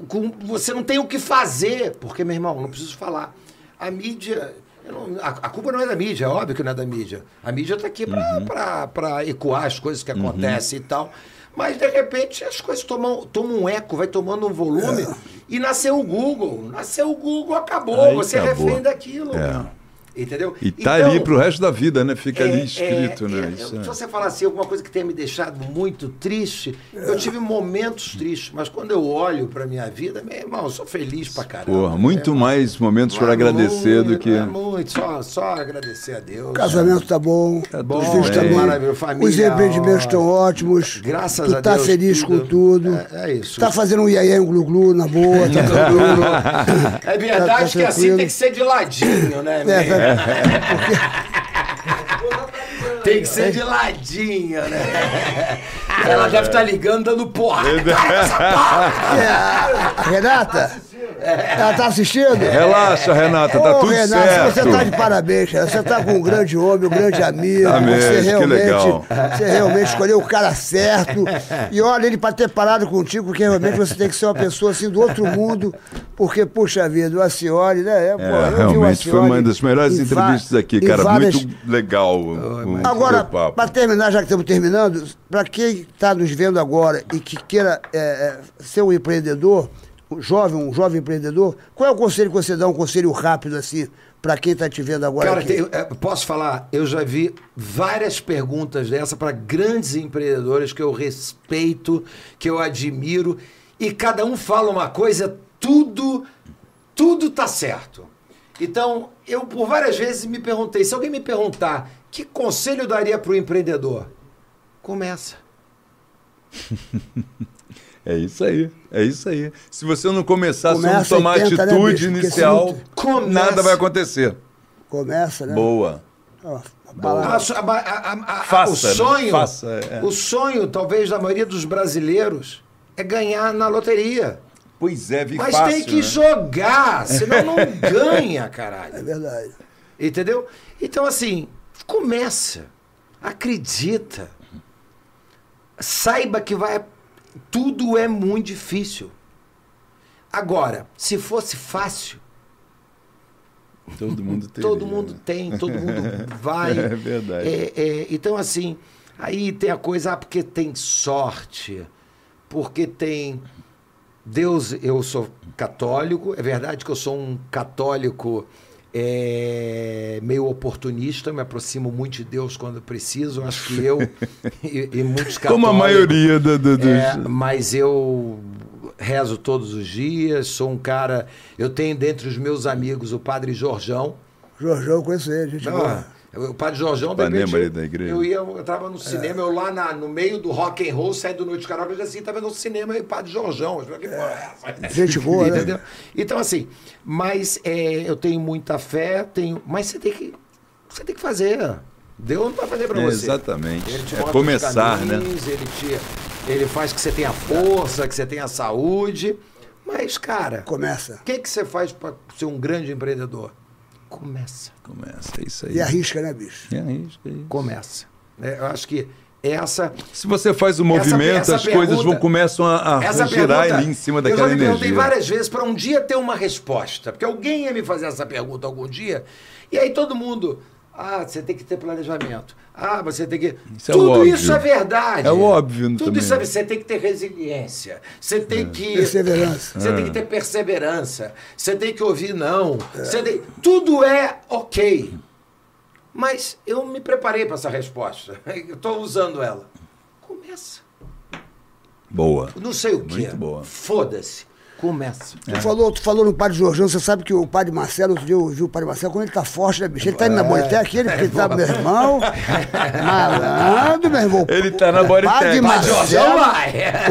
com- você não tem o que fazer. Porque, meu irmão, não preciso falar. A mídia. eu não- a, a culpa não é da mídia, é óbvio que não é da mídia. A mídia tá aqui pra, Uhum. ecoar as coisas que acontecem e tal. Mas, de repente, as coisas tomam, tomam um eco, vai tomando um volume. E nasceu o Google. Nasceu o Google, acabou. Aí você é acabou. refém daquilo. É. cara. Entendeu? E tá Então, ali pro resto da vida, né? Fica ali é, escrito, é, né? é, Isso Se é. você falar assim, alguma coisa que tenha me deixado muito triste, eu tive momentos tristes, mas quando eu olho pra minha vida, meu irmão, eu sou feliz pra caramba. Porra, muito né? mais momentos para agradecer do muito, que. é muito, só, só agradecer a Deus. O casamento tá bom, bom, os filhos é. estão Maravilha, família, os empreendimentos estão ótimos. Graças tu a tá Deus, feliz tudo. com tudo. É- é isso. Tá fazendo um iaié, um glu-glu na boa, tá. É verdade Tá- tá que assim tem que ser de ladinho, né? É, tá- Tem que ser de ladinho, né? Ela deve estar ligando, dando porrada. Renata? Ela tá assistindo? Relaxa, Renata, tá Ô, tudo Renato, certo. você tá de parabéns, cara. Você tá com um grande homem, um grande amigo. Tá mesmo, você que realmente, legal. você realmente escolheu o cara certo. E olha, ele pra ter parado contigo, porque realmente você tem que ser uma pessoa assim do outro mundo. Porque, puxa vida, o Acioli, né? É, pô, É, realmente foi uma das melhores entrevistas aqui, cara. várias- Muito legal o Agora, para terminar, já que estamos terminando, para quem está nos vendo agora e que queira é, é, ser um empreendedor, um jovem, um jovem empreendedor, qual é o conselho que você dá, um conselho rápido assim, para quem está te vendo agora Cara, aqui? tem- é, posso falar? Eu já vi várias perguntas dessa para grandes empreendedores que eu respeito, que eu admiro, e cada um fala uma coisa, tudo, tudo tá certo. Então, eu por várias vezes me perguntei, se alguém me perguntar que conselho eu daria para o empreendedor, começa. É isso aí, é isso aí. Se você não começar, se Começa não tomar e tenta, né, atitude bicho? Porque inicial, nada vai acontecer. Começa, né? Boa. A A- a- Faça, o né? sonho, Faça, é. o sonho, talvez, da maioria dos brasileiros é ganhar na loteria. Pois é, vi Mas fácil, tem que né? jogar, senão não ganha, É caralho. verdade. Entendeu? Então, assim, começa. Acredita. Saiba que vai. Tudo é muito difícil. Agora, se fosse fácil, Todo mundo teria. todo mundo tem, todo mundo vai. É verdade. É, é, então, assim, aí tem a coisa, ah, porque tem sorte, porque tem. Deus, eu sou católico, é verdade que eu sou um católico é, meio oportunista, me aproximo muito de Deus quando preciso, acho que eu e, e muitos católicos. Como a maioria do- do- dos. É, mas eu rezo todos os dias, sou um cara. Eu tenho dentre os meus amigos o padre Jorjão. Jorjão, eu conheço ele, gente boa. O padre Jorjão, de Ipanema repente, ali da igreja. eu ia, eu tava no cinema, eu lá na- no meio do rock and roll, saí do Noite Karaoke, eu já assim, tava no cinema e o padre Jorjão. É essa? Gente boa, né? Entendeu? Então, assim, mas é, eu tenho muita fé, tenho, mas você tem que, você tem que fazer. Deus não vai fazer pra É, você. exatamente. Ele te É começar, né? caminhos, Ele, te, ele faz que você tenha força, que você tenha saúde. Mas, cara, Começa. o que, que você faz para ser um grande empreendedor? Começa. Começa, é isso aí. E arrisca, né, bicho? É isso, é isso. Começa. É, eu acho que essa. Se você faz o Essa- movimento, essa as coisas vão pergunta- começam a, a Essa girar pergunta, ali em cima eu já daquela me perguntei energia. várias vezes para um dia ter uma resposta. Porque alguém ia me fazer essa pergunta algum dia. E aí todo mundo. Ah, você tem que ter planejamento. Ah, você tem que. Isso é Tudo óbvio. isso é verdade. É óbvio Tudo também. isso é Você tem que ter resiliência. Você tem que. Perseverança. Você tem que ter perseverança. Você tem que ouvir não. Você tem... Tudo é ok. Mas eu me preparei para essa resposta. Eu estou usando ela. Começa. Boa. Não sei o que. Muito boa. Foda-se. Começa. Tu, falou, tu falou no padre Jorjão, você sabe que o padre Marcelo, outro dia eu vi o padre Marcelo, quando ele tá forte, né, bicho? Ele tá indo na Boritec, ele, porque ele tá, meu irmão, malandro, meu irmão. Ele tá na Bodytech. Padre Marcelo,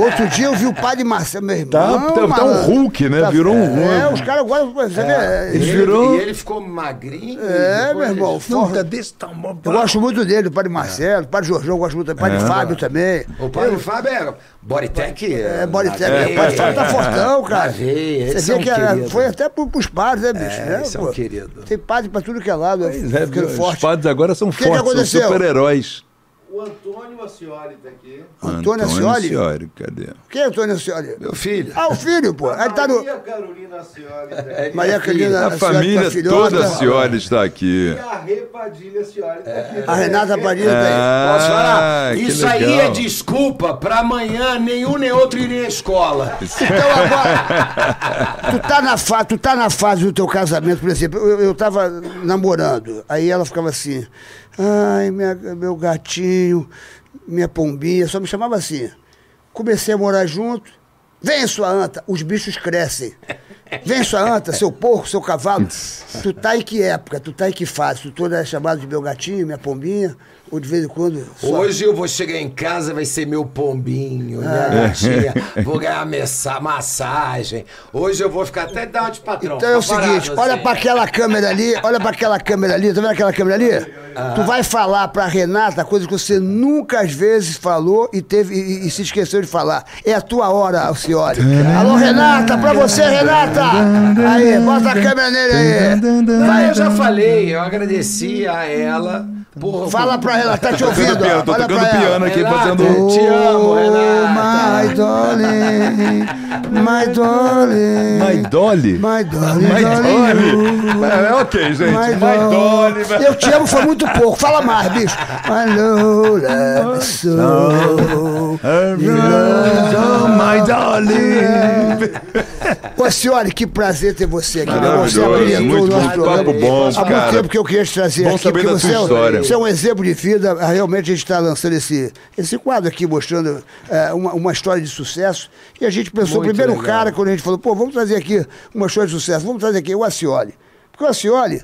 outro dia eu vi o padre Marcelo, meu irmão. Tá- tá- tá um. Hulk, né? Virou um É, Hulk. os caras vê, E Ele ele, virou- e ele ficou magrinho. É, meu irmão, forte. Desse tamanho. Eu gosto muito dele, o padre Marcelo, o padre Jorjão, eu gosto muito, o padre Fábio também. O padre Fábio é Bodytech. É, Bodytech, o veia, padre Fábio tá fortão, cara. esse Você é vê um que era- querido. foi até pro, pros padres, né, bicho? É, né, esse é um pô? querido. Tem padre pra tudo que é lado, Pois é, ficando viu? Os forte. padres agora são que fortes, são aconteceu? super-heróis. O Antônio Ascioli tá aqui. Antônio Ascioli? Ascioli, cadê? Quem é Antônio Ascioli? Meu filho. Ah, o filho, pô. Aí tá no. Maria Carolina Ascioli tá aqui. Maria Carolina, A Ascioli, família tua filhota. toda Ascioli está aqui. E a Rê Padilha Ascioli tá aqui. A Renata Padilha tá aí. Ah, Posso falar? Isso aí legal. é desculpa pra amanhã nenhum nem outro irem à escola. Então agora, tu tá, na fa tu tá na fase do teu casamento, por exemplo, eu, eu tava namorando, aí ela ficava assim, ai, minha- meu gatinho, minha pombinha, só me chamava assim. Comecei a morar junto, vem sua anta, os bichos crescem. Vem sua anta, seu porco, seu cavalo. Tu tá em que época? Tu tá em que fase? Tu toda é chamado de meu gatinho, minha pombinha? Ou de vez em quando. sua- Hoje eu vou chegar em casa, vai ser meu pombinho, minha gatinha. Vou ganhar messa- massagem. Hoje eu vou ficar até dar uma de patrão. Então é o seguinte, olha assim. pra aquela câmera ali, olha pra aquela câmera ali, tá vendo aquela câmera ali? Tu vai falar pra Renata coisas que você nunca às vezes falou e teve e, e se esqueceu de falar. É a tua hora, Alcione. Alô, Renata, pra você, Renata! Aí, bota a câmera nele aí. Não, Vai, eu já falei, eu agradeci a ela por. fala pra ela, tá te ouvindo? Piano, ó. tô Olha tocando piano aqui, Renata, fazendo. Te amo, Renata. my darling, my darling. My Dolly? My darling, My. Dolly. É, ok, gente. My My Dolly. Dolly. Eu te amo foi muito pouco. Fala mais, bicho. My love, love so. My Dolly. Ô, senhora, que prazer ter você aqui. irmão. Você abrilhantou o muito nosso bom, programa. papo bom, Há muito tempo que eu queria te trazer Bom aqui. porque você é um- história. Você é um exemplo de vida. Ah, Realmente a gente está lançando esse, esse quadro aqui, mostrando eh, uma, uma história de sucesso. E a gente pensou, Muito primeiro legal. cara, quando a gente falou, pô, vamos trazer aqui uma história de sucesso. Vamos trazer aqui o Acioli. Porque o Acioli...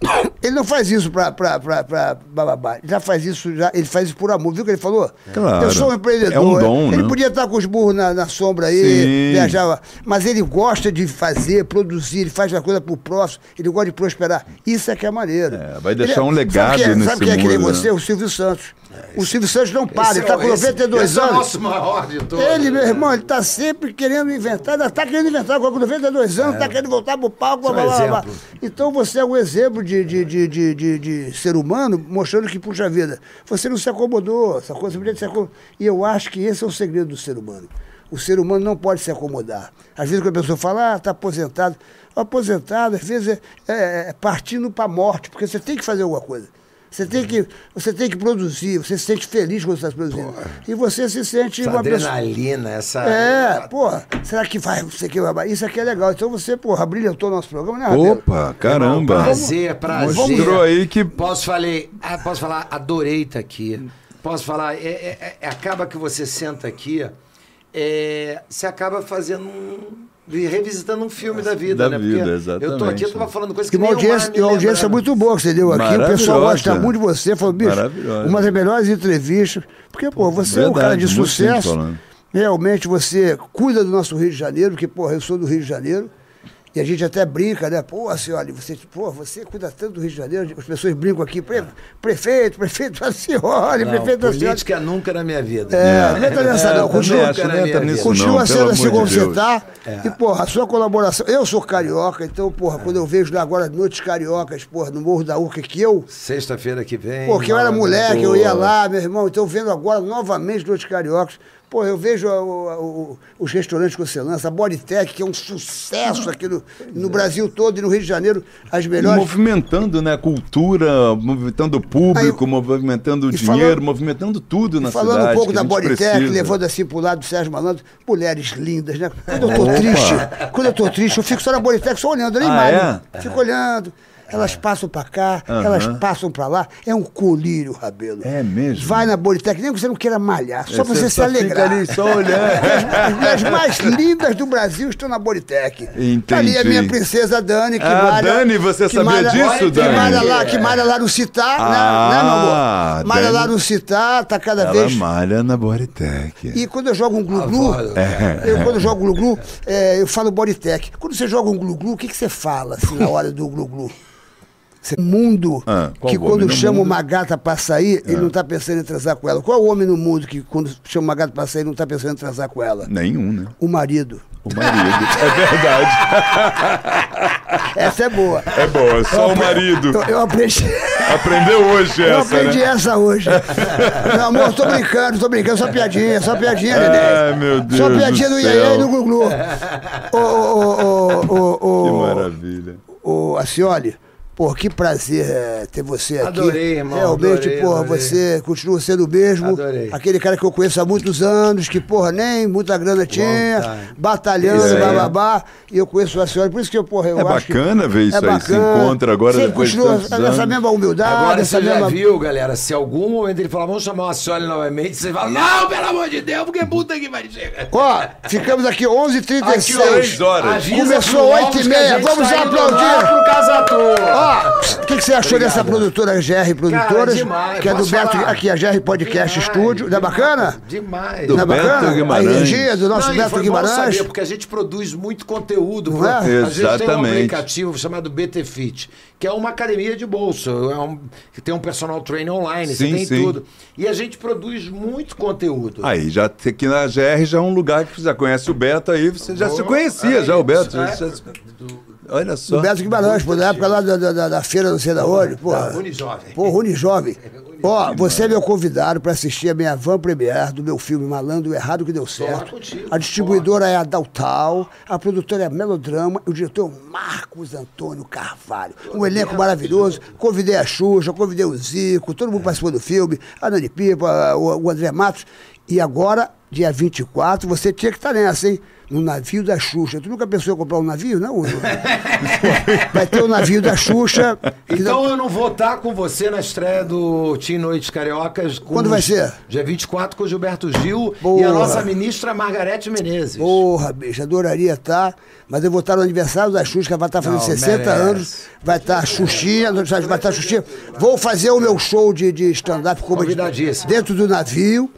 Ele não faz isso pra, pra, pra, pra bababá. Ele já faz isso, já, ele faz isso por amor. Viu o que ele falou? Claro. Eu sou um empreendedor. É um dom, ele né? podia estar com os burros na, na sombra aí, Sim. viajava. Mas ele gosta de fazer, produzir, ele faz uma coisa pro próximo, ele gosta de prosperar. Isso é que é maneiro. É, vai deixar Ele um legado sabe é, nesse Sabe quem é que nem mundo, né? você? O Silvio Santos. O Silvio Santos não para, ele Esse tá é o- com esse- 92 esse É o anos. nosso maior de todos. Ele, meu irmão, ele tá sempre querendo inventar, ainda tá querendo inventar, agora com 92 anos, tá querendo voltar pro palco, blá, é blá, blá. Então você é um exemplo de, de, de, de, de- ser humano, mostrando que, puxa vida, você não se acomodou, essa coisa, se acomodar. E eu acho que esse é o segredo do ser humano. O ser humano não pode se acomodar. Às vezes quando a pessoa fala, ah, tá aposentado. O aposentado, às vezes, é, é- é partindo para a morte, porque você tem que fazer alguma coisa. Você tem que, você tem que produzir, você se sente feliz quando você está produzindo. E você se sente Essa uma pessoa. adrenalina, essa. É, porra, será que vai, o que, vai- isso aqui é legal. Então você, porra, brilhantou o nosso programa, né, Rabelo? Opa, caramba. Prazer, prazer. Mostrou aí que. Posso, falei, ah, posso falar, adorei estar aqui. Posso falar, é, é- é- acaba que você senta aqui, é, você acaba fazendo um. Revisitando um filme da vida, Da né? vida, Eu tô exatamente. aqui, eu tava falando coisas Que que uma audiência, uma audiência muito boa que você deu aqui. O pessoal gosta muito de você. Falou, bicho, uma das melhores entrevistas. Porque, pô, você é um Verdade, cara de sucesso. Realmente você cuida do nosso Rio de Janeiro, porque, porra, eu sou do Rio de Janeiro. E a gente até brinca, né? Pô, senhora, você, pô, você cuida tanto do Rio de Janeiro, as pessoas brincam aqui, pre- prefeito, prefeito da senhora, Não, prefeito da senhora. política nunca na minha vida. É, não entra nessa não, continua, acho, não entra nisso continua sendo assim como você tá. E, porra, a sua colaboração. Eu sou carioca, então, porra, quando eu vejo lá agora noites cariocas, porra, no Morro da Urca, que eu. Sexta-feira que vem. Pô, que eu era moleque, eu ia lá, meu irmão. Então, vendo agora novamente noites cariocas. Pô, eu vejo a- a- o- os restaurantes que você lança, a Bodytech, que é um sucesso aqui no, no Brasil todo e no Rio de Janeiro, as melhores. Movimentando, né? Cultura, movimentando o público, Aí- movimentando o dinheiro, falando- movimentando tudo na Falando cidade. um pouco da a Bodytech, levando assim pro lado do Sérgio Malandro, mulheres lindas, né? Quando eu tô triste, quando eu tô triste, eu fico só na Bodytech, só olhando, nem Ah, malho. é? Fico olhando. Elas passam pra cá, elas passam pra lá. É um colírio, Rabelo. É mesmo? Vai na Bodytech, nem que você não queira malhar, só pra você se só alegrar. Fica ali só olhando. As mulheres mais lindas do Brasil estão na Bodytech. Entendi. Tá ali a minha princesa Dani, que Ah, malha. Dani, você que sabia malha- disso, que Dani? Malha lá, que malha lá no Citar, né, né, meu Ah, amor? Malha lá Dani. no Citar, tá cada Ela vez. malha na Bodytech. E quando eu jogo um glu-glu, voz, eu, quando eu jogo glu-glu, é, eu falo bodytech. Quando você joga um glu-glu, o que, que você fala assim, na hora do glu-glu? Mundo Ah, que quando chama mundo? uma gata pra sair, ele não tá pensando em transar com ela. Qual homem no mundo que quando chama uma gata pra sair, não tá pensando em transar com ela? Nenhum, né? O marido. O marido. É verdade. Essa é boa. É boa, só o marido. Eu, eu aprendi, Aprendeu hoje eu essa, aprendi né? essa hoje. Meu amor, tô brincando, tô brincando, só piadinha, só piadinha, neném. Ai, meu Deus Só do piadinha do. Iê e do Glu-Glu. Ô, ô, ô, ô, ô, Que maravilha. Ô, Acioli, pô, que prazer é, ter você aqui. Adorei, irmão, Realmente, adorei, porra, adorei. você continua sendo o mesmo. Adorei. Aquele cara que eu conheço há muitos anos, que, porra, nem muita grana tinha, time. batalhando, Isso aí. bababá. E eu conheço o Acioli, por isso que eu, porra, eu É acho que- bacana ver isso aí, se encontra agora Você depois de continua tantos essa anos. mesma humildade, Agora essa você já mesma... viu, galera, se algum momento ele falar, vamos chamar o Acioli novamente, você fala, não, pelo amor de Deus, porque puta que vai chegar. Ó, ficamos aqui 11h36. Três horas. Começou pro oito Lopes e que a meia, gente vamos tá indo aplaudir. lá Pro Casa Tour. Ó, o que, que você achou dessa produtora GR Produtoras? demais, que é do Beto, falar? aqui, a GR Podcast Demais, Studio. Não é bacana? Demais. Do Não é Beto bacana? Guimarães. A energia do nosso Não, Beto foi bom Guimarães. saber, porque a gente produz muito conteúdo. Não é? A gente tem um Exatamente. aplicativo chamado BT Fit, que é uma academia de bolso, é um, que tem um personal trainer online, você Sim, tem sim. tudo. E a gente produz muito conteúdo. Aí, já tem aqui na GR já é um lugar que você já conhece o Beto aí, você já se conhecia já, o Beto. É. já- Olha só. Do Beto Guimarães, pô, na época lá da, da, da- feira, não sei da onde. Jovem. Pô, Rune Jovem. Ó, você é meu convidado para assistir a minha van premiere do meu filme Malandro o Errado que Deu Certo. contigo, A distribuidora é a Daltal, a produtora é a Melodrama e o diretor é o Marcos Antônio Carvalho. Um elenco maravilhoso. Convidei a Xuxa, convidei o Zico, todo mundo participou do filme, a Nani Pipa, o, o André Matos. E agora, dia 24, você tinha que estar nessa, hein? No navio da Xuxa. Tu nunca pensou em comprar um navio, não? Vai ter o navio da Xuxa. Então eu não vou estar com você na estreia do Team Noites Cariocas. com Quando vai ser? Dia 24 com o Gilberto Gil e Boa. a nossa ministra Margarete Menezes. Porra, bicho, adoraria estar, mas eu vou estar no aniversário da Xuxa, que ela vai estar fazendo Não, 60 merece. anos, vai estar a Xuxinha, vai estar a Xuxinha. Vou fazer o meu show de, de stand-up comedy dentro do navio.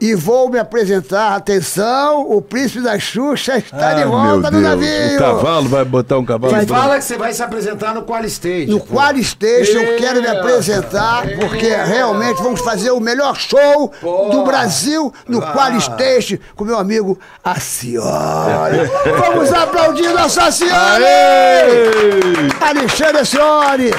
E vou me apresentar, atenção, o príncipe da Xuxa está Ah, de meu volta no Deus. navio. O cavalo vai botar um cavalo. E fala que você vai se apresentar no Qual. No pô. Qual Station eu quero me apresentar, porque realmente vamos fazer o melhor show Pô. do Brasil no Ah. Qual Station com meu amigo Acioli. vamos aplaudir nosso Acioli! Aê! Alexandre Acioli!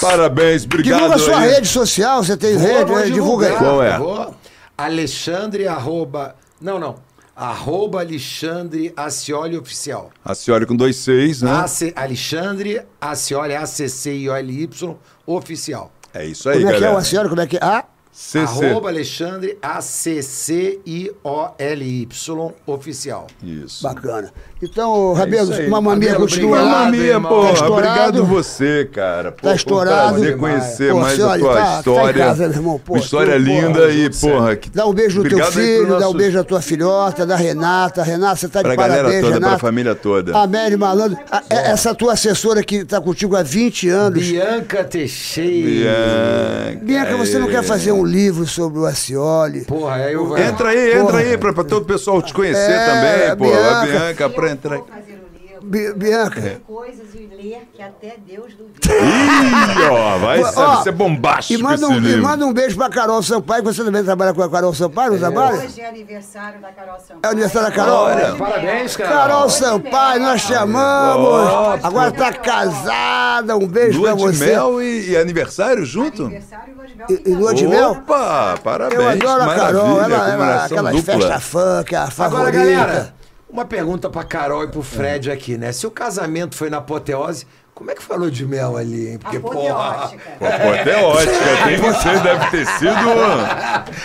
Parabéns, obrigado. Divulga sua aí. rede social, você tem Vou, rede, vou divulga aí. Qual é? vou. Alexandre arroba... Não, não. Arroba Alexandre Acioli Oficial. A senhora com dois seis, né? AC, Alexandre Acioli, A-C-C-I-O-L-Y, Oficial. É isso aí, Como é que é o galera. Acioli? Como é que é? Ah, CC. Arroba Alexandre A-C-C-I-O-L-Y Oficial. Isso. bacana. Então, Rabelo, maminha Rabelo, continua obrigado, lá. Mamma mia, irmão. pô, Tá estourado? obrigado você, cara. Pô, Tá foi um estourado. prazer conhecer Pô, mais a tua tá- tá em história. casa, meu irmão. Pô, uma história tu, linda porra, e, porra. Que... Dá um beijo no teu filho, pro dá um nosso- beijo à tua filhota, da Renata. Renata, você tá de Pra parabéns, galera toda, Renata. pra família toda. A Mary Malandro. A- é- essa tua assessora que tá contigo há 20 anos. Bianca Teixeira. Bianca, Bianca, você não é. quer fazer um livro sobre o Acioli? Porra, aí eu vou... Entra aí, entra Porra. aí, pra, pra todo o pessoal te conhecer É, também, pô. A Bianca. Bianca, pra entrar. Bi- Bianca. É. Coisas e ler que até Deus duvida. Ih, ó, vai Ó, ser bombástico E manda, esse um, e manda um beijo pra Carol Sampaio, que você também trabalha com a Carol Sampaio, não trabalha? Hoje é aniversário da Carol Sampaio. É o aniversário da Carol? Olha, parabéns, cara. Carol Sampaio, nós te amamos. Agora tá casada, um beijo Lua pra de você. mel e, e aniversário junto? Aniversário e lua de mel. Lua de mel? Opa, parabéns. Eu adoro a Carol, ela, ela, aquelas festas funk, a Agora, favorita. galera, uma pergunta pra Carol e pro Fred aqui, né? Se o casamento foi na apoteose, como é que falou de mel ali, hein? Porque, porra. Apoteótica. Pô, tem ser, deve ter sido.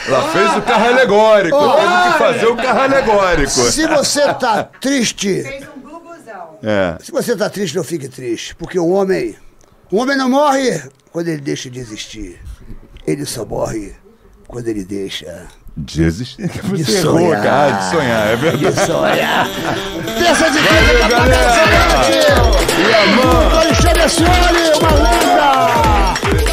Ela fez o carro alegórico, teve que fazer o carro alegórico. Se você tá triste, Fez um gluguzão. É. se você tá triste, não fique triste. Porque o homem, o homem não morre quando ele deixa de existir. Ele só morre quando ele deixa De existir. de Você errou, sonhar. cara, de sonhar, é verdade. De sonhar. Terça de quinta, galera! Alexandre Ascioli, uma lenda!